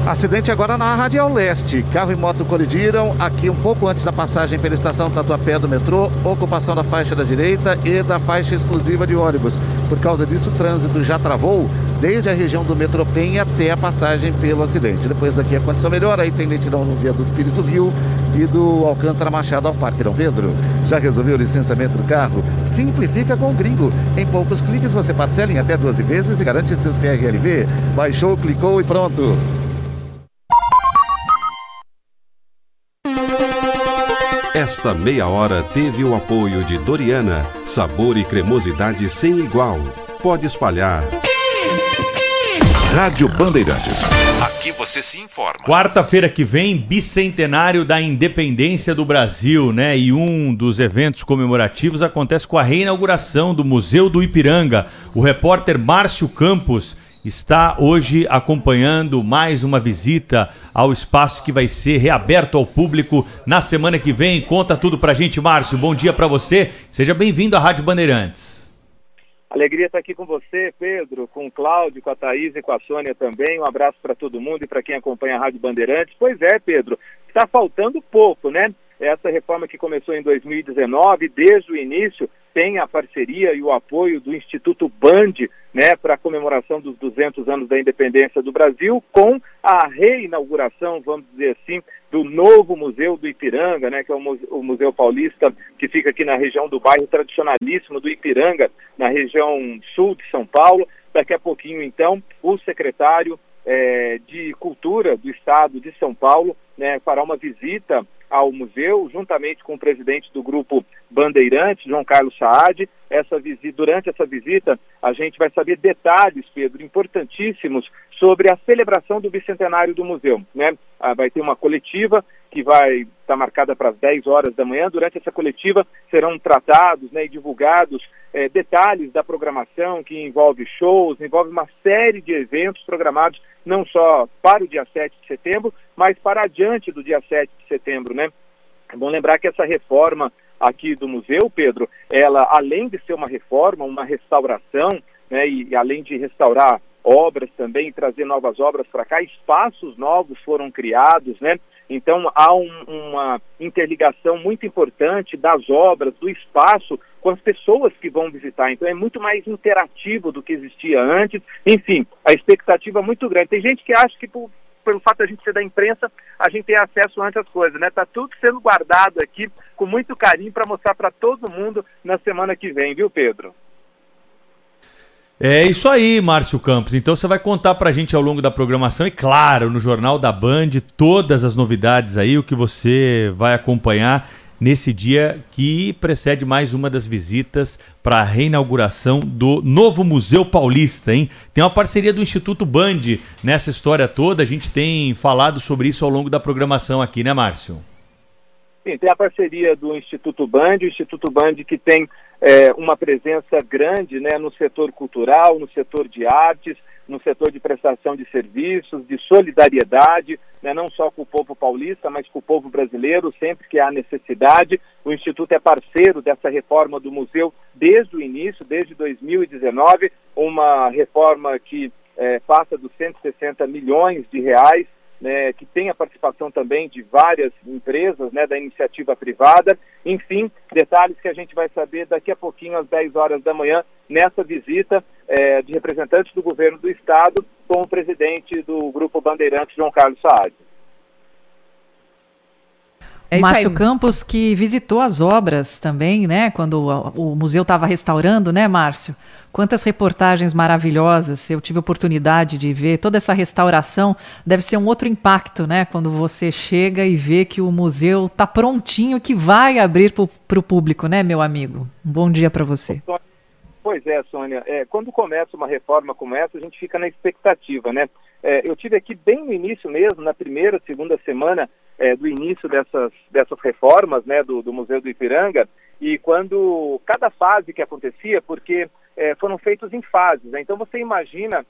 Acidente agora na Radial Leste. Carro e moto colidiram aqui um pouco antes da passagem pela estação Tatuapé do metrô, ocupação da faixa da direita e da faixa exclusiva de ônibus. Por causa disso, o trânsito já travou desde a região do metrô Penha até a passagem pelo acidente. Depois daqui a condição melhora, aí tem lentidão no viaduto Pires do Rio e do Alcântara Machado ao Parque Dom Pedro. Já resolveu o licenciamento do carro? Simplifica com o Gringo. Em poucos cliques você parcela em até 12 vezes e garante seu CRLV. Baixou, clicou e pronto. Esta meia hora teve o apoio de Doriana, sabor e cremosidade sem igual. Pode espalhar. Rádio Bandeirantes. Aqui você se informa. Quarta-feira que vem, bicentenário da independência do Brasil, né? E um dos eventos comemorativos acontece com a reinauguração do Museu do Ipiranga. O repórter Márcio Campos está hoje acompanhando mais uma visita ao espaço que vai ser reaberto ao público na semana que vem. Conta tudo pra gente, Márcio. Bom dia para você. Seja bem-vindo à Rádio Bandeirantes. Alegria estar aqui com você, Pedro, com o Cláudio, com a Thaís e com a Sônia também. Um abraço para todo mundo e para quem acompanha a Rádio Bandeirantes. Pois é, Pedro, está faltando pouco, né? Essa reforma que começou em 2019, desde o início, tem a parceria e o apoio do Instituto Band, né, para a comemoração dos 200 anos da independência do Brasil, com a reinauguração, vamos dizer assim, do novo Museu do Ipiranga, né, que é o Museu, Paulista, que fica aqui na região do bairro tradicionalíssimo do Ipiranga, na região sul de São Paulo. Daqui a pouquinho, então, o secretário é, de Cultura do Estado de São Paulo né, fará uma visita ao museu, juntamente com o presidente do grupo Bandeirantes, João Carlos Saad. Essa visita, durante essa visita, a gente vai saber detalhes, Pedro, importantíssimos sobre a celebração do bicentenário do museu. Né? Ah, vai ter uma coletiva que vai estar marcada para as 10 horas da manhã. Durante essa coletiva serão tratados né, e divulgados eh, detalhes da programação que envolve shows, envolve uma série de eventos programados não só para o dia 7 de setembro, mas para adiante do dia 7 de setembro. Né? É bom lembrar que essa reforma aqui do museu, Pedro, ela além de ser uma reforma, uma restauração, né, e, e além de restaurar obras também trazer novas obras para cá, espaços novos foram criados, né? Então há um, uma interligação muito importante das obras, do espaço com as pessoas que vão visitar. Então é muito mais interativo do que existia antes. Enfim, a expectativa é muito grande. Tem gente que acha que por, pelo fato de a gente ser da imprensa, a gente tem acesso antes às coisas, né? Tá tudo sendo guardado aqui com muito carinho para mostrar para todo mundo na semana que vem, viu, Pedro? É isso aí, Márcio Campos. Então você vai contar pra gente ao longo da programação e, claro, no Jornal da Band, todas as novidades aí, o que você vai acompanhar nesse dia que precede mais uma das visitas para a reinauguração do novo Museu Paulista, hein? Tem uma parceria do Instituto Band nessa história toda, a gente tem falado sobre isso ao longo da programação aqui, né, Márcio? Sim, tem a parceria do Instituto Band, o Instituto Band que tem é, uma presença grande né, no setor cultural, no setor de artes, no setor de prestação de serviços, de solidariedade, né, não só com o povo paulista, mas com o povo brasileiro, sempre que há necessidade. O Instituto é parceiro dessa reforma do museu desde o início, desde 2019, uma reforma que é, passa dos 160 milhões de reais né, que tem a participação também de várias empresas né, da iniciativa privada. Enfim, detalhes que a gente vai saber daqui a pouquinho, às 10 horas da manhã, nessa visita é, de representantes do governo do Estado com o presidente do Grupo Bandeirantes, João Carlos Saad. É Márcio aí. Campos que visitou as obras também, né? Quando o, o museu estava restaurando, né, Márcio? Quantas reportagens maravilhosas. Eu tive oportunidade de ver toda essa restauração. Deve ser um outro impacto, né? Quando você chega e vê que o museu está prontinho, que vai abrir para o público, né, meu amigo? Um bom dia para você. Pois é, Sônia. É, quando começa uma reforma como essa, a gente fica na expectativa, né? É, eu tive aqui bem no início mesmo, na primeira, segunda semana é, do início dessas, dessas reformas né, do, do, Museu do Ipiranga, e quando cada fase que acontecia, porque é, foram feitos em fases, né? então você imagina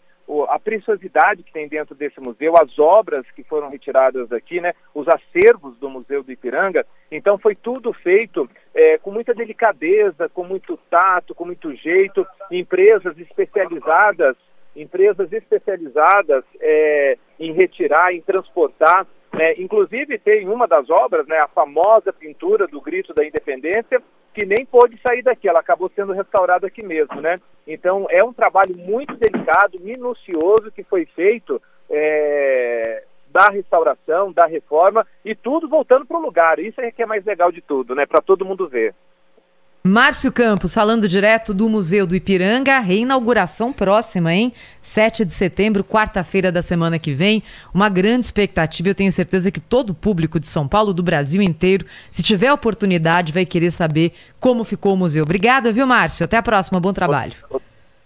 a preciosidade que tem dentro desse museu, as obras que foram retiradas daqui, né, os acervos do Museu do Ipiranga, então foi tudo feito é, com muita delicadeza, com muito tato, com muito jeito, empresas especializadas empresas especializadas é, em retirar, em transportar. Né? Inclusive tem uma das obras, né, a famosa pintura do Grito da Independência, que nem pôde sair daqui, ela acabou sendo restaurada aqui mesmo, né? Então é um trabalho muito delicado, minucioso que foi feito é, da restauração, da reforma e tudo voltando para o lugar. Isso é que é mais legal de tudo, né? Para todo mundo ver. Márcio Campos, falando direto do Museu do Ipiranga, reinauguração próxima, hein? 7 de setembro, quarta-feira da semana que vem. Uma grande expectativa. Eu tenho certeza que todo o público de São Paulo, do Brasil inteiro, se tiver oportunidade, vai querer saber como ficou o museu. Obrigada, viu, Márcio? Até a próxima. Bom trabalho.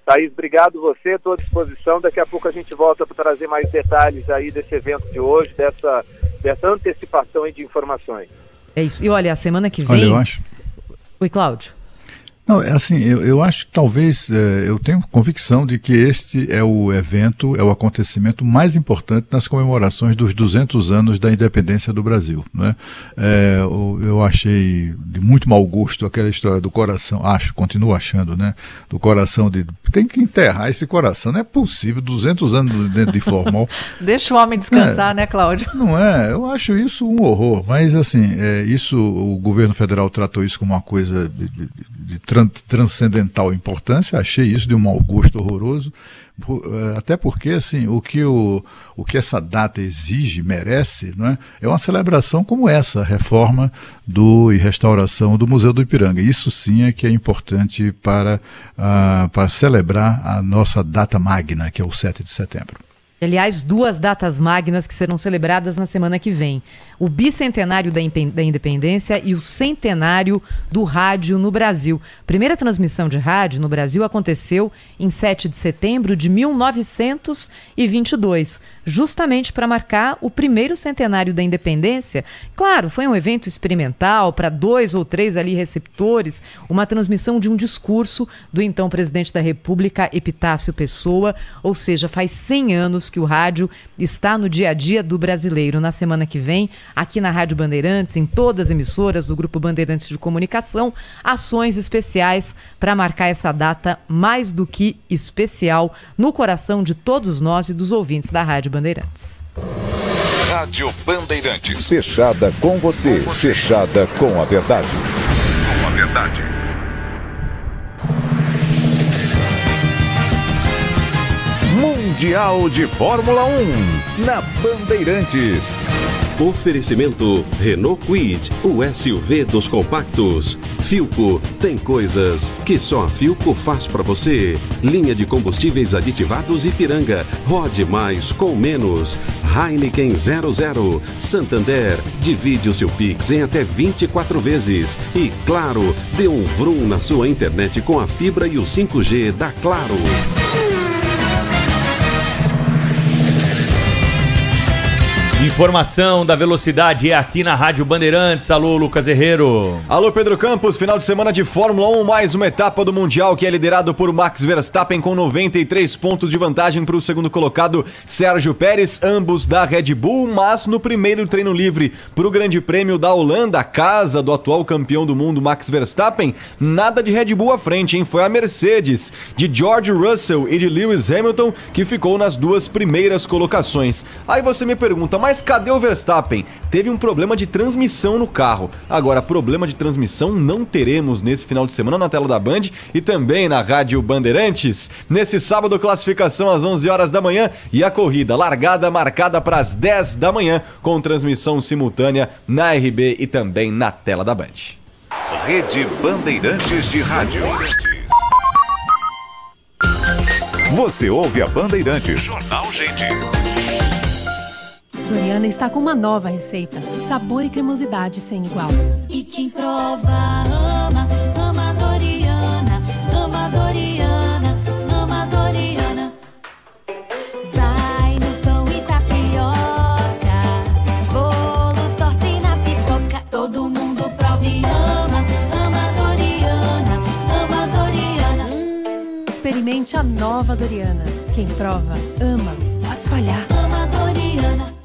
Thaís, obrigado você, estou à disposição. Daqui a pouco a gente volta para trazer mais detalhes aí desse evento de hoje, dessa, dessa antecipação de informações. É isso. E olha, a semana que vem. Olha, eu acho. Oi, Cláudio. Não, é assim, eu, eu acho que talvez, é, eu tenho convicção de que este é o evento, é o acontecimento mais importante nas comemorações dos 200 anos da independência do Brasil. Né? É, eu, eu achei de muito mau gosto aquela história do coração, acho, continuo achando, né? Do coração de. Tem que enterrar esse coração, não é possível, 200 anos dentro de formal. Deixa o homem descansar, é, né, Cláudio? Não é, eu acho isso um horror, mas assim, é, isso, o governo federal tratou isso como uma coisa de, de, de transcendental importância, achei isso de um mau gosto horroroso, eh, até porque assim, o que, o, o que essa data exige, merece, não é? é uma celebração como essa, a reforma do, e restauração do Museu do Ipiranga. Isso sim é que é importante para, uh, para celebrar a nossa data magna, que é o 7 de setembro. Aliás, duas datas magnas que serão celebradas na semana que vem: o bicentenário da independência e o centenário do rádio no Brasil. Primeira transmissão de rádio no Brasil aconteceu em 7 de setembro de 1922, justamente para marcar o primeiro centenário da independência. Claro, foi um evento experimental para dois ou três ali receptores, uma transmissão de um discurso do então presidente da República, Epitácio Pessoa, ou seja, faz 100 anos que o rádio está no dia a dia do brasileiro. Na semana que vem, aqui na Rádio Bandeirantes, em todas as emissoras do Grupo Bandeirantes de Comunicação, ações especiais para marcar essa data mais do que especial no coração de todos nós e dos ouvintes da Rádio Bandeirantes. Rádio Bandeirantes. Fechada com você. Fechada com a verdade. Com a verdade. Mundial de Fórmula 1 na Bandeirantes. Oferecimento Renault Quid, o SUV dos compactos. Filco tem coisas que só a Filco faz para você. Linha de combustíveis aditivados Ipiranga. Rode mais com menos. Heineken 00. Santander. Divide o seu Pix em até 24 vezes. E claro, dê um vrum na sua internet com a fibra e o 5G da Claro. Informação da velocidade é aqui na Rádio Bandeirantes. Alô, Lucas Herrero. Alô, Pedro Campos. Final de semana de Fórmula 1, mais uma etapa do Mundial que é liderado por Max Verstappen com 93 pontos de vantagem para o segundo colocado Sérgio Pérez, ambos da Red Bull, mas no primeiro treino livre para o Grande Prêmio da Holanda, casa do atual campeão do mundo Max Verstappen, nada de Red Bull à frente, hein? Foi a Mercedes de George Russell e de Lewis Hamilton que ficou nas duas primeiras colocações. Aí você me pergunta, mas cadê o Verstappen? Teve um problema de transmissão no carro. Agora, problema de transmissão não teremos nesse final de semana na tela da Band e também na Rádio Bandeirantes. Nesse sábado, classificação às 11 horas da manhã e a corrida largada marcada para as 10 da manhã com transmissão simultânea na RB e também na tela da Band. Rede Bandeirantes de Rádio. Você ouve a Bandeirantes. Jornal Gente. Doriana está com uma nova receita. Sabor e cremosidade sem igual. E quem prova ama, ama Doriana, ama Doriana, ama Doriana. Vai no pão e tapioca, bolo, torta e na pipoca. Todo mundo prova e ama, ama Doriana, ama Doriana. Experimente a nova Doriana. Quem prova, ama. Pode espalhar.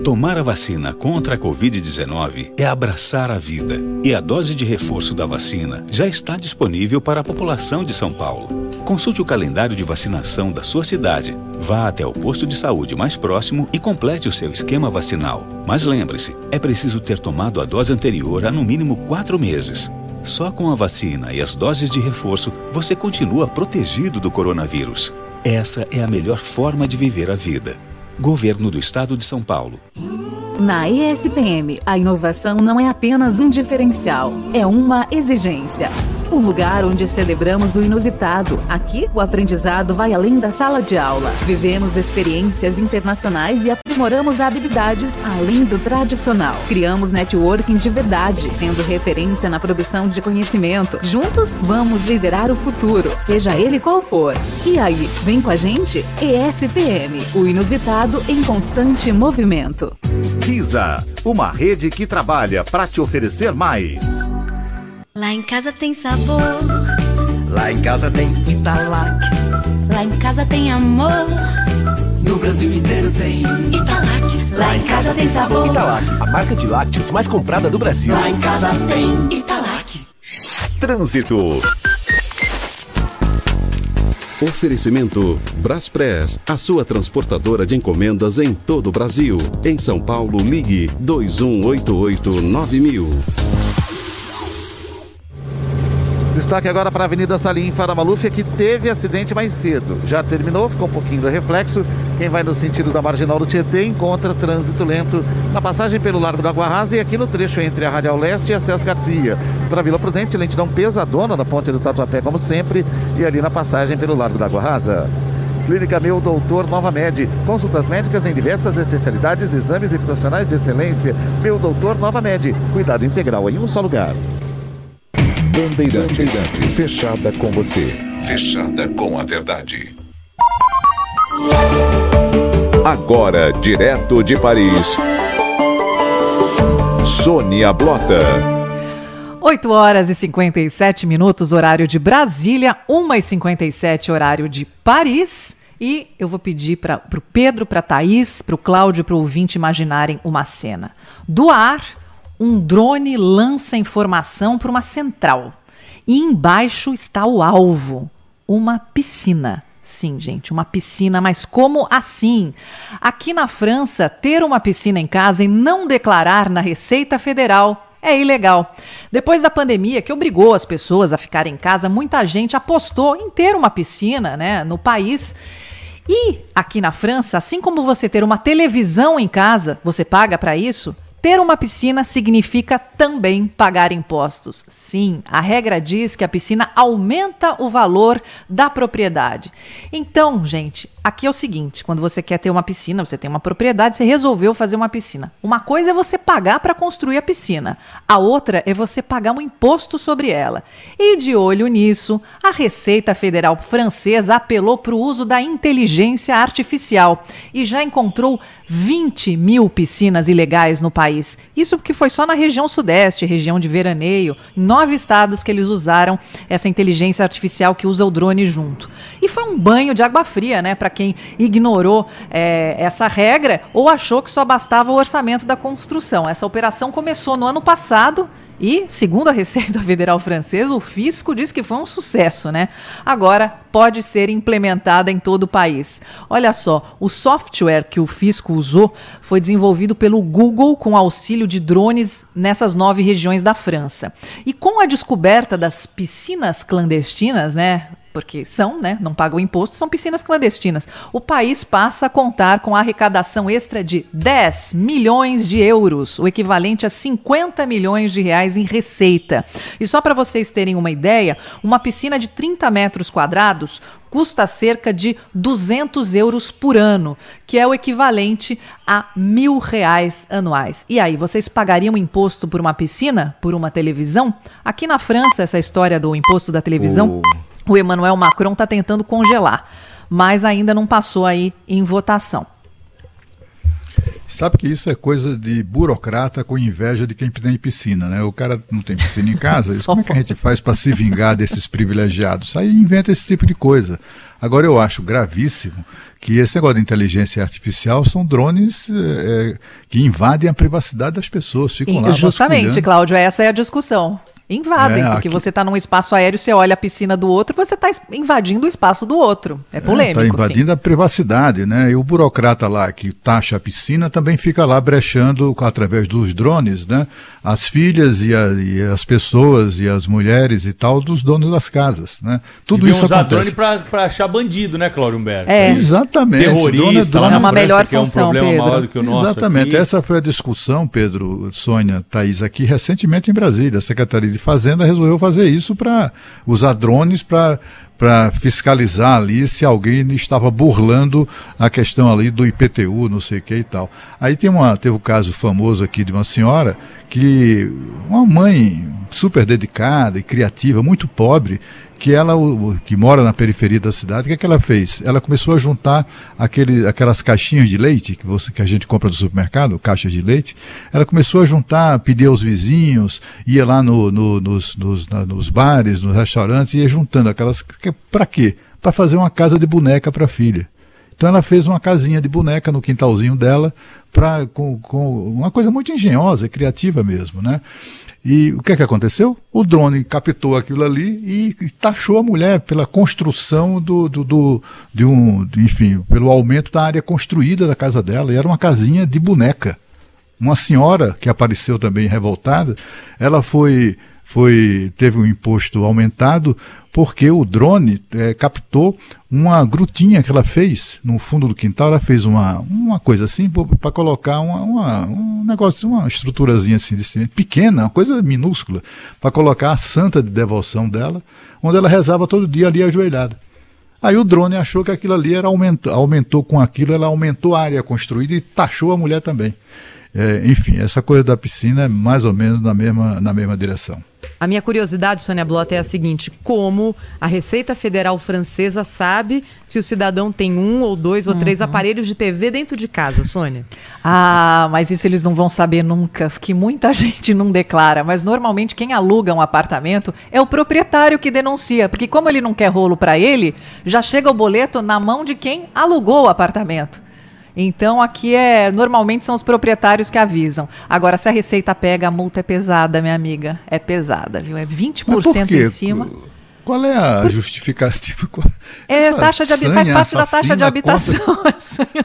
Tomar a vacina contra a Covid-19 é abraçar a vida. E a dose de reforço da vacina já está disponível para a população de São Paulo. Consulte o calendário de vacinação da sua cidade. Vá até o posto de saúde mais próximo e complete o seu esquema vacinal. Mas lembre-se, é preciso ter tomado a dose anterior há no mínimo quatro meses. Só com a vacina e as doses de reforço você continua protegido do coronavírus. Essa é a melhor forma de viver a vida. Governo do Estado de São Paulo. Na ESPM, a inovação não é apenas um diferencial, é uma exigência. Um lugar onde celebramos o inusitado. Aqui, o aprendizado vai além da sala de aula. Vivemos experiências internacionais e aprimoramos habilidades além do tradicional. Criamos networking de verdade, sendo referência na produção de conhecimento. Juntos, vamos liderar o futuro, seja ele qual for. E aí, vem com a gente? ESPM, o inusitado em constante movimento. Visa, uma rede que trabalha para te oferecer mais. Lá em casa tem sabor, Lá em casa tem Italac. lá em casa tem amor. Brasil inteiro tem Italac, lá em casa tem sabor. Italac, a marca de lácteos mais comprada do Brasil. Lá em casa tem Italac. Trânsito. Oferecimento Braspress, a sua transportadora de encomendas em todo o Brasil. Em São Paulo, ligue 2188-9000. Destaque agora para a Avenida Salim Fara Maluf, que teve acidente mais cedo. Já terminou, ficou um pouquinho do reflexo. Quem vai no sentido da Marginal do Tietê encontra trânsito lento na passagem pelo Largo da Guarrasa e aqui no trecho entre a Radial Leste e a Celso Garcia. Para Vila Prudente, lentidão pesadona na ponte do Tatuapé, como sempre, e ali na passagem pelo Largo da Guarrasa. Clínica Meu Doutor Nova Med. Consultas médicas em diversas especialidades, exames e profissionais de excelência. Meu Doutor Nova Med. Cuidado integral em um só lugar. Bandeirantes, fechada com você. Fechada com a verdade. Agora, direto de Paris. Sônia Blota. 8 horas e 57 minutos, horário de Brasília, 1 e 57 horário de Paris. E eu vou pedir para o Pedro, para a Thaís, para o Cláudio, para o ouvinte imaginarem uma cena. Do ar, um drone lança informação para uma central. E embaixo está o alvo, uma piscina. Sim, gente, uma piscina, mas como assim? Aqui na França, ter uma piscina em casa e não declarar na Receita Federal é ilegal. Depois da pandemia, que obrigou as pessoas a ficarem em casa, muita gente apostou em ter uma piscina né, no país. E aqui na França, assim como você ter uma televisão em casa, você paga para isso, ter uma piscina significa também pagar impostos. Sim, a regra diz que a piscina aumenta o valor da propriedade. Então, gente, aqui é o seguinte: quando você quer ter uma piscina, você tem uma propriedade, você resolveu fazer uma piscina. Uma coisa é você pagar para construir a piscina, a outra é você pagar um imposto sobre ela. E de olho nisso, a Receita Federal Francesa apelou para o uso da inteligência artificial e já encontrou 20 mil piscinas ilegais no país. Isso porque foi só na região sudeste, região de veraneio, nove estados que eles usaram essa inteligência artificial que usa o drone junto. E foi um banho de água fria, né, para quem ignorou é, essa regra ou achou que só bastava o orçamento da construção. Essa operação começou no ano passado e, segundo a Receita Federal Francesa, o fisco diz que foi um sucesso, né? Agora pode ser implementada em todo o país. Olha só, o software que o fisco usou foi desenvolvido pelo Google com auxílio de drones nessas nove regiões da França. E com a descoberta das piscinas clandestinas, né? Porque são, né, não pagam imposto, são piscinas clandestinas. O país passa a contar com a arrecadação extra de 10 milhões de euros, o equivalente a 50 milhões de reais em receita. E só para vocês terem uma ideia, uma piscina de 30 metros quadrados custa cerca de 200 euros por ano, que é o equivalente a mil reais anuais. E aí, vocês pagariam imposto por uma piscina, por uma televisão? Aqui na França, essa história do imposto da televisão o Emmanuel Macron está tentando congelar, mas ainda não passou aí em votação. Sabe que isso é coisa de burocrata com inveja de quem tem piscina, né? O cara não tem piscina em casa, isso, como é que a gente faz para se vingar desses privilegiados? Aí inventa esse tipo de coisa. Agora eu acho gravíssimo que esse negócio de inteligência artificial são drones é, que invadem a privacidade das pessoas, ficam lá Justamente, Cláudio, essa é a discussão. Invadem, é, porque aqui... você está num espaço aéreo, você olha a piscina do outro, você está invadindo o espaço do outro. É polêmico. Está é, invadindo sim. a privacidade, né? E o burocrata lá que taxa a piscina também fica lá brechando através dos drones, né? As filhas e, a, e as pessoas e as mulheres e tal dos donos das casas, né? Tudo Deviam isso usar acontece. drone para achar bandido, né, Cláudio Humberto? É. Exatamente. Terrorista, drone, drone é uma melhor que função, é um problema Pedro. maior do que o nosso. Exatamente. Aqui. Essa foi a discussão, Pedro, Sônia, Thaís, aqui recentemente em Brasília. A Secretaria de Fazenda resolveu fazer isso para usar drones para para fiscalizar ali se alguém estava burlando a questão ali do IPTU, não sei o que e tal. Aí tem uma, teve um caso famoso aqui de uma senhora que, uma mãe super dedicada e criativa, muito pobre, que ela, que mora na periferia da cidade, o que, é que ela fez? Ela começou a juntar aquele, aquelas caixinhas de leite que, você, que a gente compra no supermercado, caixas de leite. Ela começou a juntar, pedir aos vizinhos, ia lá no, no, nos, nos, nos bares, nos restaurantes, ia juntando aquelas. Para quê? Para fazer uma casa de boneca para a filha. Então ela fez uma casinha de boneca no quintalzinho dela, pra, com, com uma coisa muito engenhosa, criativa mesmo, né? E o que é que aconteceu? O drone captou aquilo ali e taxou a mulher pela construção do, do, do de um, enfim, pelo aumento da área construída da casa dela. E era uma casinha de boneca. Uma senhora que apareceu também revoltada, ela foi foi teve um imposto aumentado porque o drone é, captou uma grutinha que ela fez no fundo do quintal. Ela fez uma, uma coisa assim para colocar uma, uma, um negócio, uma estruturazinha assim de cimento, pequena, uma coisa minúscula, para colocar a santa de devoção dela, onde ela rezava todo dia ali ajoelhada. Aí o drone achou que aquilo ali era aumentou, aumentou com aquilo, ela aumentou a área construída e taxou a mulher também. É, enfim, essa coisa da piscina é mais ou menos na mesma, na mesma direção. A minha curiosidade, Sônia Blota, é a seguinte: como a Receita Federal Francesa sabe se o cidadão tem um ou dois ou três uhum. aparelhos de TV dentro de casa, Sônia? Ah, mas isso eles não vão saber nunca, que muita gente não declara. Mas normalmente quem aluga um apartamento é o proprietário que denuncia, porque como ele não quer rolo para ele, já chega o boleto na mão de quem alugou o apartamento. Então aqui é normalmente são os proprietários que avisam. Agora se a receita pega, a multa é pesada, minha amiga, é pesada, viu? É 20% em cima. Qual é a justificativa? É Essa taxa de faz parte da taxa de habitação. Contra...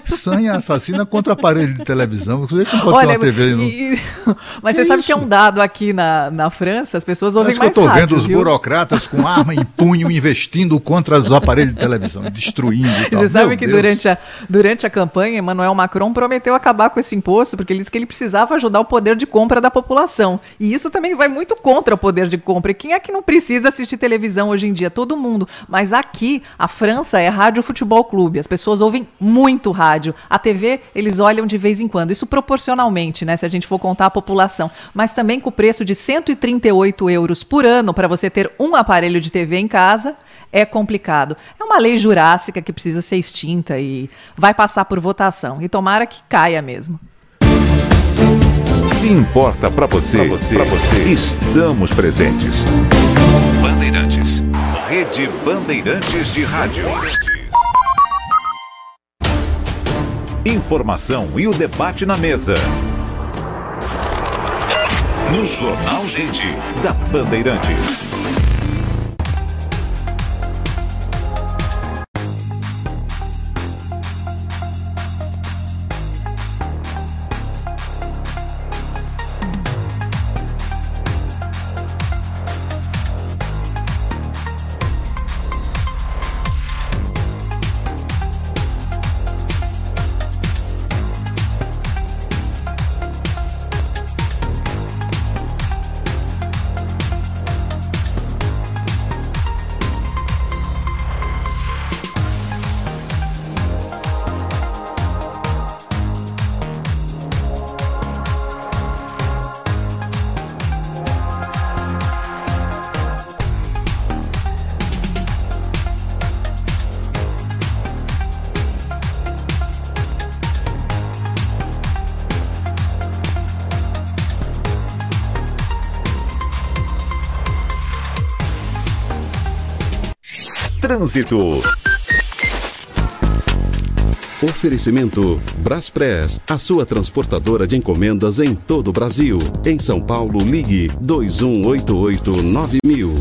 sanha assassina contra aparelho de televisão. Você não pode Olha, TV e... Mas que você sabe que é um dado aqui na, na França, as pessoas ouvem Parece mais que eu estou vendo os viu? burocratas com arma em punho investindo contra os aparelhos de televisão, destruindo. E tal. Você sabe Meu que durante a, durante a campanha, Emmanuel Macron prometeu acabar com esse imposto, porque ele disse que ele precisava ajudar o poder de compra da população. E isso também vai muito contra o poder de compra. E quem é que não precisa assistir televisão hoje em dia? Todo mundo. Mas aqui, a França é rádio futebol clube. As pessoas ouvem muito rádio. A TV, eles olham de vez em quando. Isso proporcionalmente, né? Se a gente for contar a população. Mas também com o preço de 138 euros por ano para você ter um aparelho de TV em casa é complicado. É uma lei jurássica que precisa ser extinta e vai passar por votação. E tomara que caia mesmo. Se importa para você, pra você, pra você, estamos presentes. Bandeirantes. Rede Bandeirantes de Rádio. Informação e o debate na mesa. No Jornal Gente, da Bandeirantes. Trânsito. Oferecimento Braspress, a sua transportadora de encomendas em todo o Brasil. Em São Paulo, ligue 21889000.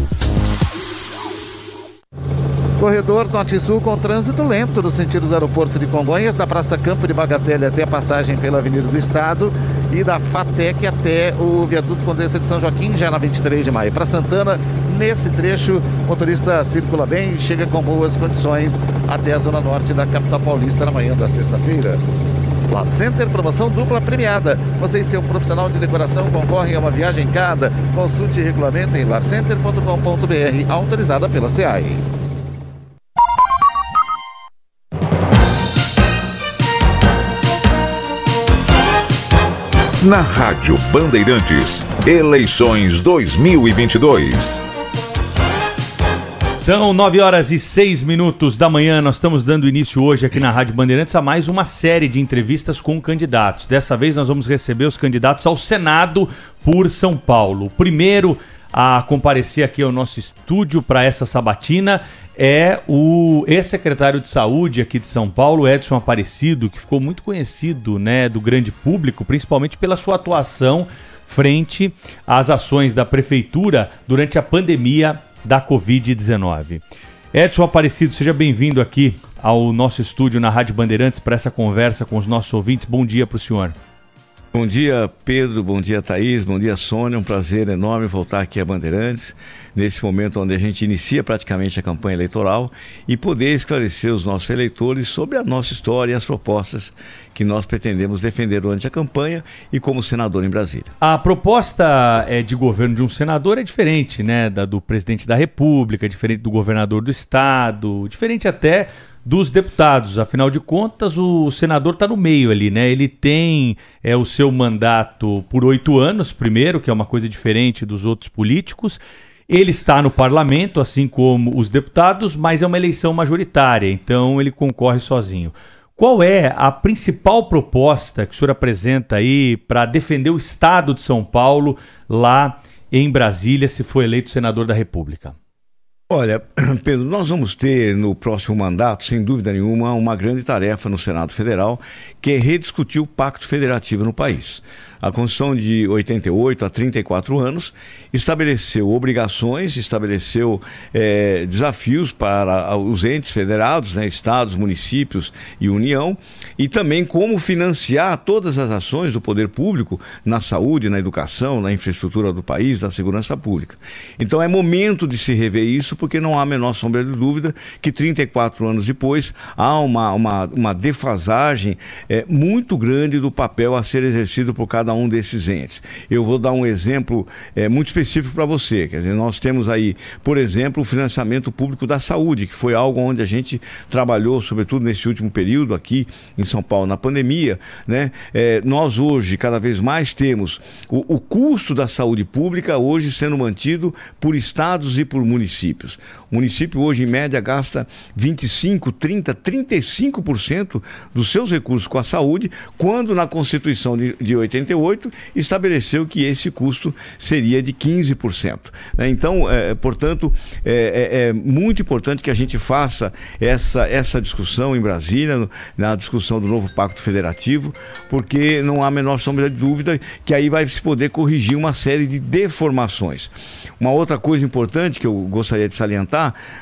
Corredor Norte-Sul com trânsito lento no sentido do aeroporto de Congonhas, da Praça Campo de Bagatelle até a passagem pela Avenida do Estado e da FATEC até o viaduto Condessa de São Joaquim, já na 23 de maio. Para Santana, nesse trecho, o motorista circula bem e chega com boas condições até a zona norte da capital paulista na manhã da sexta-feira. Lar Center, promoção dupla premiada. Você e seu profissional de decoração concorrem a uma viagem cada. Consulte regulamento em larcenter.com.br, autorizada pela SEAI. Na Rádio Bandeirantes, eleições 2022. São 9 horas e 6 minutos da manhã. Nós estamos dando início hoje aqui na Rádio Bandeirantes a mais uma série de entrevistas com candidatos. Dessa vez nós vamos receber os candidatos ao Senado por São Paulo. O primeiro a comparecer aqui ao nosso estúdio para essa sabatina é o ex-secretário de saúde aqui de São Paulo, Edson Aparecido, que ficou muito conhecido né, do grande público, principalmente pela sua atuação frente às ações da prefeitura durante a pandemia da Covid-19. Edson Aparecido, seja bem-vindo aqui ao nosso estúdio na Rádio Bandeirantes para essa conversa com os nossos ouvintes. Bom dia para o senhor. Bom dia, Pedro. Bom dia, Thaís. Bom dia, Sônia. Um prazer enorme voltar aqui a Bandeirantes, nesse momento onde a gente inicia praticamente a campanha eleitoral e poder esclarecer os nossos eleitores sobre a nossa história e as propostas que nós pretendemos defender durante a campanha e como senador em Brasília. A proposta é, de governo de um senador é diferente, né, da do presidente da República, diferente do governador do estado, diferente até dos deputados. Afinal de contas, o senador está no meio ali, né? Ele tem é, o seu mandato por oito anos, primeiro, que é uma coisa diferente dos outros políticos. Ele está no parlamento, assim como os deputados, mas é uma eleição majoritária, então ele concorre sozinho. Qual é a principal proposta que o senhor apresenta aí para defender o Estado de São Paulo lá em Brasília, se for eleito senador da República? Olha, Pedro, nós vamos ter no próximo mandato, sem dúvida nenhuma, uma grande tarefa no Senado Federal, que é rediscutir o pacto federativo no país. A Constituição de 88, há 34 anos, estabeleceu obrigações, estabeleceu é, desafios para os entes federados, né, estados, municípios e União, e também como financiar todas as ações do poder público na saúde, na educação, na infraestrutura do país, na segurança pública. Então é momento de se rever isso, porque não há a menor sombra de dúvida que 34 anos depois há uma, uma, uma defasagem é, muito grande do papel a ser exercido por cada um desses entes. Eu vou dar um exemplo é, muito específico para você. Quer dizer, nós temos aí, por exemplo, o financiamento público da saúde, que foi algo onde a gente trabalhou, sobretudo nesse último período aqui em São Paulo, na pandemia. Né? É, nós hoje, cada vez mais, temos o, o custo da saúde pública hoje sendo mantido por estados e por municípios. O município hoje, em média, gasta 25, 30, 35% dos seus recursos com a saúde, quando na Constituição de, de 88 estabeleceu que esse custo seria de 15%. Né? Então, é, portanto, é, é, é, muito importante que a gente faça essa, essa discussão em Brasília, na discussão do novo Pacto Federativo, porque não há a menor sombra de dúvida que aí vai se poder corrigir uma série de deformações. Uma outra coisa importante que eu gostaria de salientar,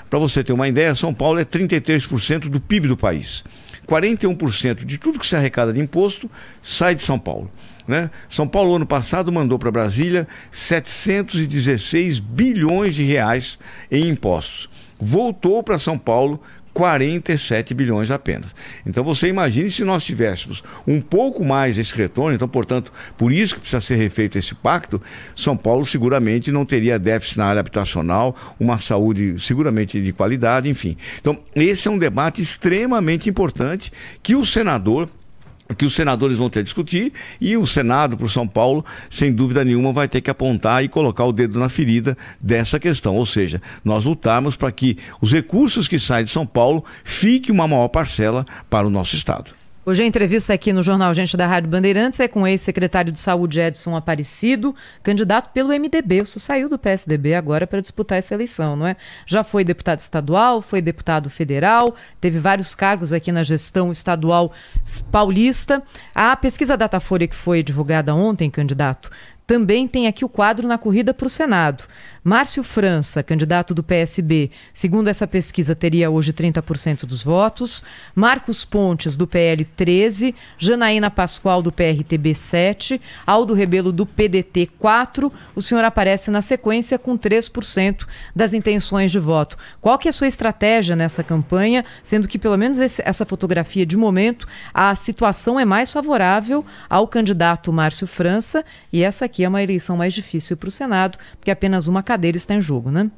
para você ter uma ideia, São Paulo é 33% do PIB do país. 41% de tudo que se arrecada de imposto sai de São Paulo. Né? São Paulo, ano passado, mandou para Brasília 716 bilhões de reais em impostos. Voltou para São Paulo 47 bilhões apenas. Então você imagine se nós tivéssemos um pouco mais esse retorno, então, portanto, por isso que precisa ser refeito esse pacto, São Paulo seguramente não teria déficit na área habitacional, uma saúde seguramente de qualidade, enfim. Então, esse é um debate extremamente importante que o senador que os senadores vão ter a discutir e o Senado, o São Paulo, sem dúvida nenhuma, vai ter que apontar e colocar o dedo na ferida dessa questão. Ou seja, nós lutarmos para que os recursos que saem de São Paulo fiquem uma maior parcela para o nosso Estado. Hoje a entrevista aqui no Jornal Gente da Rádio Bandeirantes é com o ex-secretário de Saúde Edson Aparecido, candidato pelo MDB. O senhor saiu do PSDB agora para disputar essa eleição, não é? Já foi deputado estadual, foi deputado federal, teve vários cargos aqui na gestão estadual paulista. A pesquisa Datafolha que foi divulgada ontem, candidato, também tem aqui o quadro na corrida para o Senado. Márcio França, candidato do PSB, segundo essa pesquisa, teria hoje 30% dos votos. Marcos Pontes, do PL, 13. Janaína Pascoal, do PRTB, 7. Aldo Rebelo, do PDT, 4. O senhor aparece na sequência com 3% das intenções de voto. Qual que é a sua estratégia nessa campanha, sendo que, pelo menos esse, essa fotografia de momento, a situação é mais favorável ao candidato Márcio França e essa aqui é uma eleição mais difícil para o Senado, porque apenas uma cadeira está em jogo, né?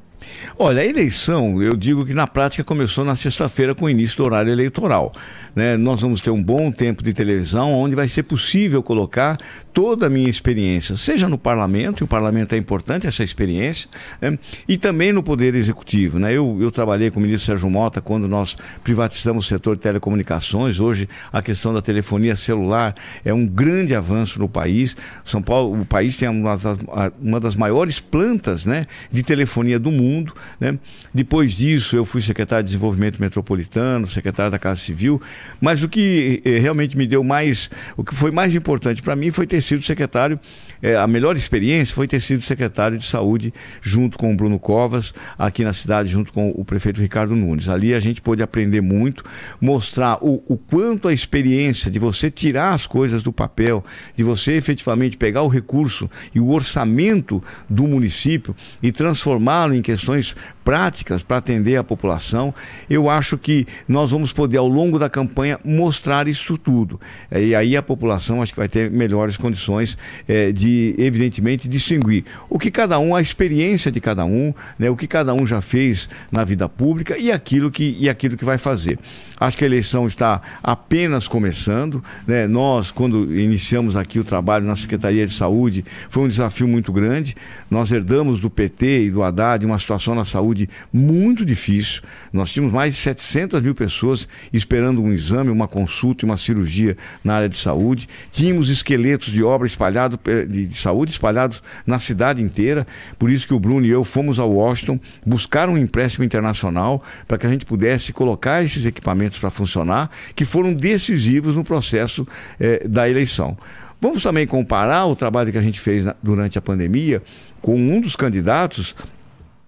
Olha, a eleição, eu digo que na prática começou na sexta-feira com o início do horário eleitoral. Né? Nós vamos ter um bom tempo de televisão onde vai ser possível colocar toda a minha experiência, seja no parlamento, e o parlamento é importante essa experiência, né? e também no Poder Executivo. Né? Eu, eu trabalhei com o ministro Sérgio Mota quando nós privatizamos o setor de telecomunicações. Hoje a questão da telefonia celular é um grande avanço no país. São Paulo, o país tem uma das, uma das maiores plantas né, de telefonia do mundo mundo. Né? Depois disso, eu fui secretário de Desenvolvimento Metropolitano, secretário da Casa Civil, mas o que eh, realmente me deu mais, o que foi mais importante para mim foi ter sido secretário, eh, a melhor experiência foi ter sido secretário de Saúde junto com o Bruno Covas, aqui na cidade, junto com o prefeito Ricardo Nunes. Ali a gente pôde aprender muito, mostrar o, o quanto a experiência de você tirar as coisas do papel, de você efetivamente pegar o recurso e o orçamento do município e transformá-lo em questões questões práticas para atender a população, eu acho que nós vamos poder, ao longo da campanha, mostrar isso tudo. É, e aí a população acho que vai ter melhores condições é, de, evidentemente, distinguir o que cada um, a experiência de cada um, né, o que cada um já fez na vida pública e aquilo que, e aquilo que vai fazer. Acho que a eleição está apenas começando. Né? Nós, quando iniciamos aqui o trabalho na Secretaria de Saúde, foi um desafio muito grande. Nós herdamos do PT e do Haddad uma situação na saúde muito difícil. Nós tínhamos mais de 700 mil pessoas esperando um exame, uma consulta e uma cirurgia na área de saúde. Tínhamos esqueletos de obra espalhados, de saúde espalhados na cidade inteira. Por isso que o Bruno e eu fomos ao Washington buscar um empréstimo internacional para que a gente pudesse colocar esses equipamentos para funcionar, que foram decisivos no processo eh, da eleição. Vamos também comparar o trabalho que a gente fez na, durante a pandemia com um dos candidatos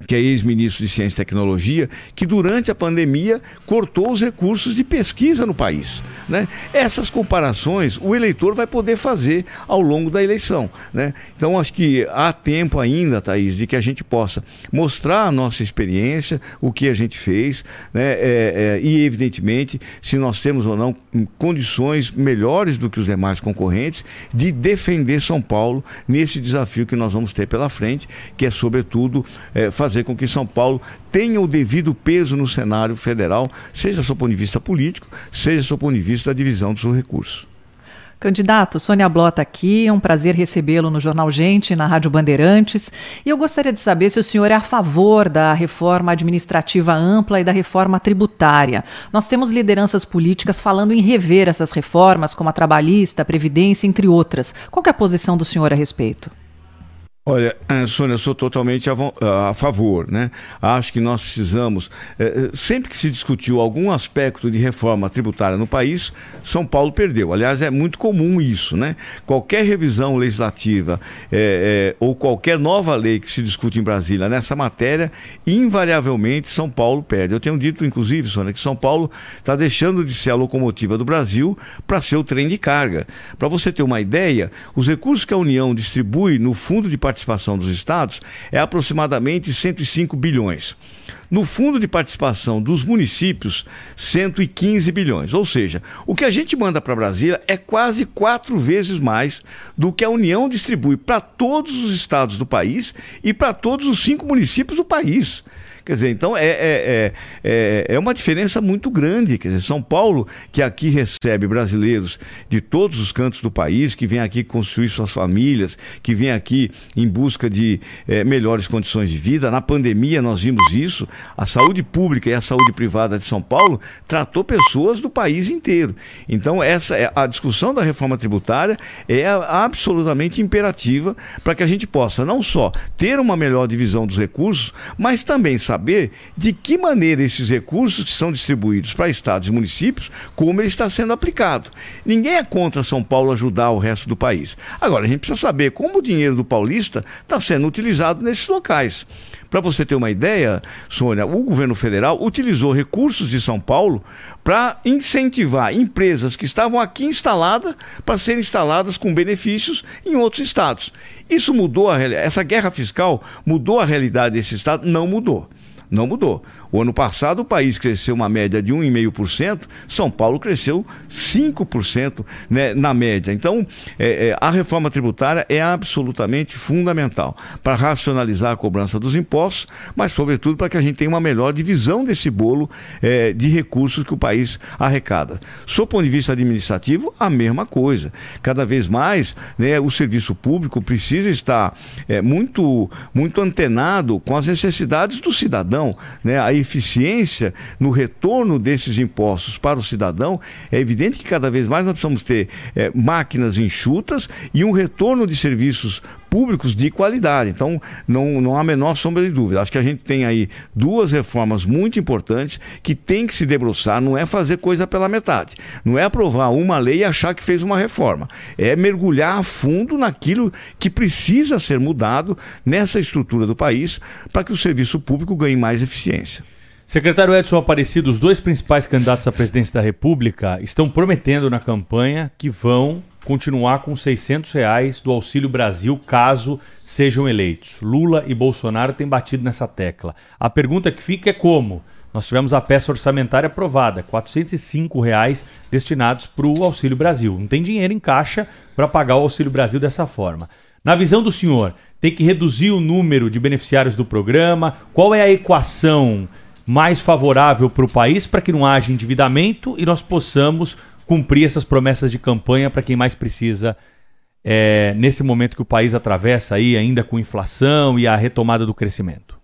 que é ex-ministro de Ciência e Tecnologia, que durante a pandemia cortou os recursos de pesquisa no país. Né? Essas comparações o eleitor vai poder fazer ao longo da eleição. Né? Então, acho que há tempo ainda, Thaís, de que a gente possa mostrar a nossa experiência, o que a gente fez, né? É, é, e, evidentemente, se nós temos ou não condições melhores do que os demais concorrentes de defender São Paulo nesse desafio que nós vamos ter pela frente, que é, sobretudo, é, fazer fazer com que São Paulo tenha o devido peso no cenário federal, seja do ponto de vista político, seja do ponto de vista da divisão dos recursos. Candidato, Sônia Blota aqui, é um prazer recebê-lo no Jornal Gente, na Rádio Bandeirantes. E eu gostaria de saber se o senhor é a favor da reforma administrativa ampla e da reforma tributária. Nós temos lideranças políticas falando em rever essas reformas, como a trabalhista, a previdência, entre outras. Qual é a posição do senhor a respeito? Olha, eh, Sônia, eu sou totalmente a, a, favor, né? Acho que nós precisamos, é, sempre que se discutiu algum aspecto de reforma tributária no país, São Paulo perdeu. Aliás, é muito comum isso, né? Qualquer revisão legislativa ou qualquer nova lei que se discute em Brasília nessa matéria, invariavelmente São Paulo perde. Eu tenho dito, inclusive, Sônia, que São Paulo está deixando de ser a locomotiva do Brasil para ser o trem de carga. Para você ter uma ideia, os recursos que a União distribui no fundo de participação participação dos estados é aproximadamente 105 bilhões. No fundo de participação dos municípios, 115 bilhões. Ou seja, o que a gente manda para Brasília é quase quatro vezes mais do que a União distribui para todos os estados do país e para todos os cinco municípios do país. Quer dizer, então é, é, é, é uma diferença muito grande. Quer dizer, São Paulo, que aqui recebe brasileiros de todos os cantos do país, que vem aqui construir suas famílias, que vem aqui em busca de é, melhores condições de vida. Na pandemia nós vimos isso. A saúde pública e a saúde privada de São Paulo tratou pessoas do país inteiro. Então, essa é a discussão da reforma tributária é absolutamente imperativa para que a gente possa não só ter uma melhor divisão dos recursos, mas também saber de que maneira esses recursos que são distribuídos para estados e municípios, como ele está sendo aplicado. Ninguém é contra São Paulo ajudar o resto do país. Agora, a gente precisa saber como o dinheiro do paulista está sendo utilizado nesses locais. Para você ter uma ideia, Sônia, o governo federal utilizou recursos de São Paulo para incentivar empresas que estavam aqui instaladas para serem instaladas com benefícios em outros estados. Isso mudou a. Essa guerra fiscal mudou a realidade desse estado? Não mudou. Não mudou. O ano passado o país cresceu uma média de 1,5%, São Paulo cresceu 5% né, na média. Então, é, é, a reforma tributária é absolutamente fundamental para racionalizar a cobrança dos impostos, mas, sobretudo, para que a gente tenha uma melhor divisão desse bolo é, de recursos que o país arrecada. Do ponto de vista administrativo, a mesma coisa. Cada vez mais, né, o serviço público precisa estar é, muito, muito antenado com as necessidades do cidadão. Né? A eficiência no retorno desses impostos para o cidadão, é evidente que cada vez mais nós precisamos ter é, máquinas enxutas e um retorno de serviços públicos de qualidade. Então, não, não há a menor sombra de dúvida. Acho que a gente tem aí duas reformas muito importantes que tem que se debruçar, não é fazer coisa pela metade. Não é aprovar uma lei e achar que fez uma reforma. É mergulhar a fundo naquilo que precisa ser mudado nessa estrutura do país para que o serviço público ganhe mais eficiência. Secretário Edson Aparecido, os dois principais candidatos à presidência da República estão prometendo na campanha que vão continuar com 600 reais do Auxílio Brasil caso sejam eleitos. Lula e Bolsonaro têm batido nessa tecla. A pergunta que fica é como? Nós tivemos a peça orçamentária aprovada, 405 reais destinados para o Auxílio Brasil. Não tem dinheiro em caixa para pagar o Auxílio Brasil dessa forma. Na visão do senhor, tem que reduzir o número de beneficiários do programa? Qual é a equação mais favorável para o país para que não haja endividamento e nós possamos cumprir essas promessas de campanha para quem mais precisa é, nesse momento que o país atravessa aí ainda com inflação e a retomada do crescimento?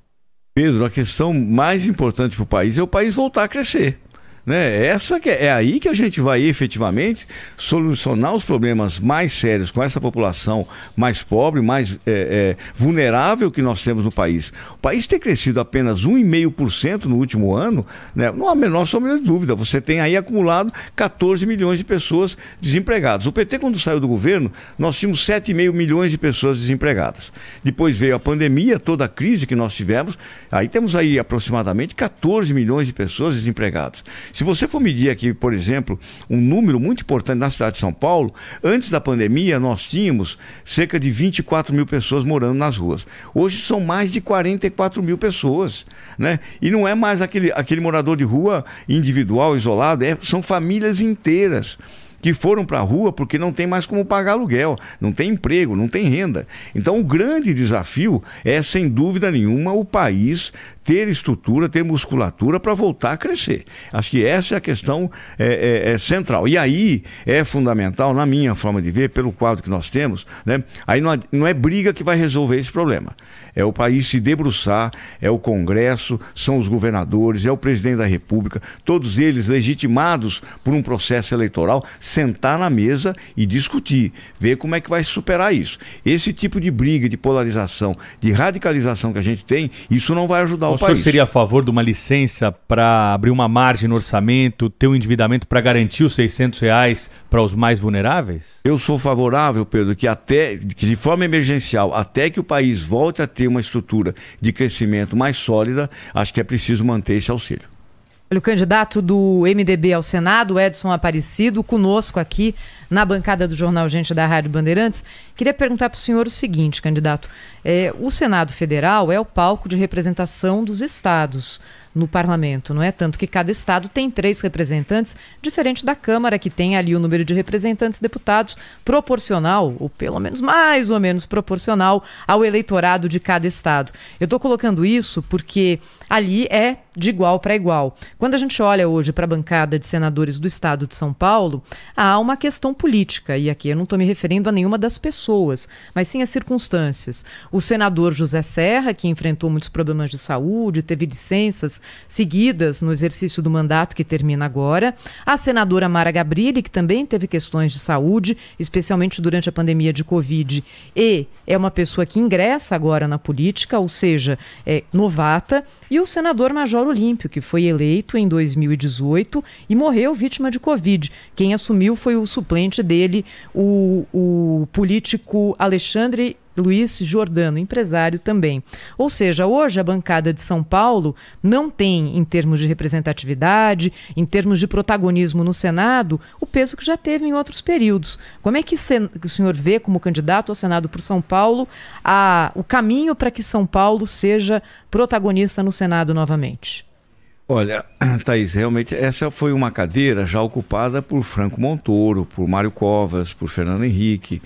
Pedro, a questão mais importante para o país é o país voltar a crescer. Né? Essa que é, é aí que a gente vai efetivamente solucionar os problemas mais sérios com essa população mais pobre, mais é, é, vulnerável que nós temos no país. O país ter crescido apenas 1,5% no último ano, né? não há a menor sombra de dúvida. Você tem aí acumulado 14 milhões de pessoas desempregadas. O PT, quando saiu do governo, nós tínhamos 7,5 milhões de pessoas desempregadas. Depois veio a pandemia, toda a crise que nós tivemos, aí temos aí aproximadamente 14 milhões de pessoas desempregadas. Se você for medir aqui, por exemplo, um número muito importante na cidade de São Paulo, antes da pandemia nós tínhamos cerca de 24 mil pessoas morando nas ruas. Hoje são mais de 44 mil pessoas. Né? E não é mais aquele, aquele morador de rua individual, isolado, é, são famílias inteiras que foram para a rua porque não tem mais como pagar aluguel, não tem emprego, não tem renda. Então, o grande desafio é, sem dúvida nenhuma, o país ter estrutura, ter musculatura para voltar a crescer. Acho que essa é a questão é, é, é, central. E aí é fundamental, na minha forma de ver, pelo quadro que nós temos, né? aí não, não é briga que vai resolver esse problema. É o país se debruçar, é o Congresso, são os governadores, é o presidente da República, todos eles legitimados por um processo eleitoral, sentar na mesa e discutir, ver como é que vai superar isso. Esse tipo de briga, de polarização, de radicalização que a gente tem, isso não vai ajudar o, o país. Senhor seria a favor de uma licença para abrir uma margem no orçamento, ter um endividamento para garantir os 600 reais para os mais vulneráveis? Eu sou favorável, Pedro, que até que de forma emergencial, até que o país volte a ter uma estrutura de crescimento mais sólida, acho que é preciso manter esse auxílio. O candidato do MDB ao Senado, Edson Aparecido, conosco aqui na bancada do Jornal Gente da Rádio Bandeirantes. Queria perguntar para o senhor o seguinte, candidato: é, o Senado Federal é o palco de representação dos estados no parlamento, não é? Tanto que cada estado tem três representantes, diferente da Câmara, que tem ali o número de representantes deputados proporcional, ou pelo menos mais ou menos proporcional, ao eleitorado de cada estado. Eu estou colocando isso porque ali é de igual para igual. Quando a gente olha hoje para a bancada de senadores do estado de São Paulo, há uma questão política, e aqui eu não estou me referindo a nenhuma das pessoas, mas sim às circunstâncias. O senador José Serra, que enfrentou muitos problemas de saúde, teve licenças seguidas no exercício do mandato que termina agora. A senadora Mara Gabrilli, que também teve questões de saúde, especialmente durante a pandemia de Covid, e é uma pessoa que ingressa agora na política, ou seja, é novata. E o senador Major Olímpio, que foi eleito em 2018 e morreu vítima de Covid. Quem assumiu foi o suplente dele, o, o político Alexandre Luiz Jordano, empresário também. Ou seja, hoje a bancada de São Paulo não tem, em termos de representatividade, em termos de protagonismo no Senado, o peso que já teve em outros períodos. Como é que o senhor vê, como candidato ao Senado por São Paulo, a, o caminho para que São Paulo seja protagonista no Senado novamente? Olha, Thaís, realmente essa foi uma cadeira já ocupada por Franco Montoro, por Mário Covas, por Fernando Henrique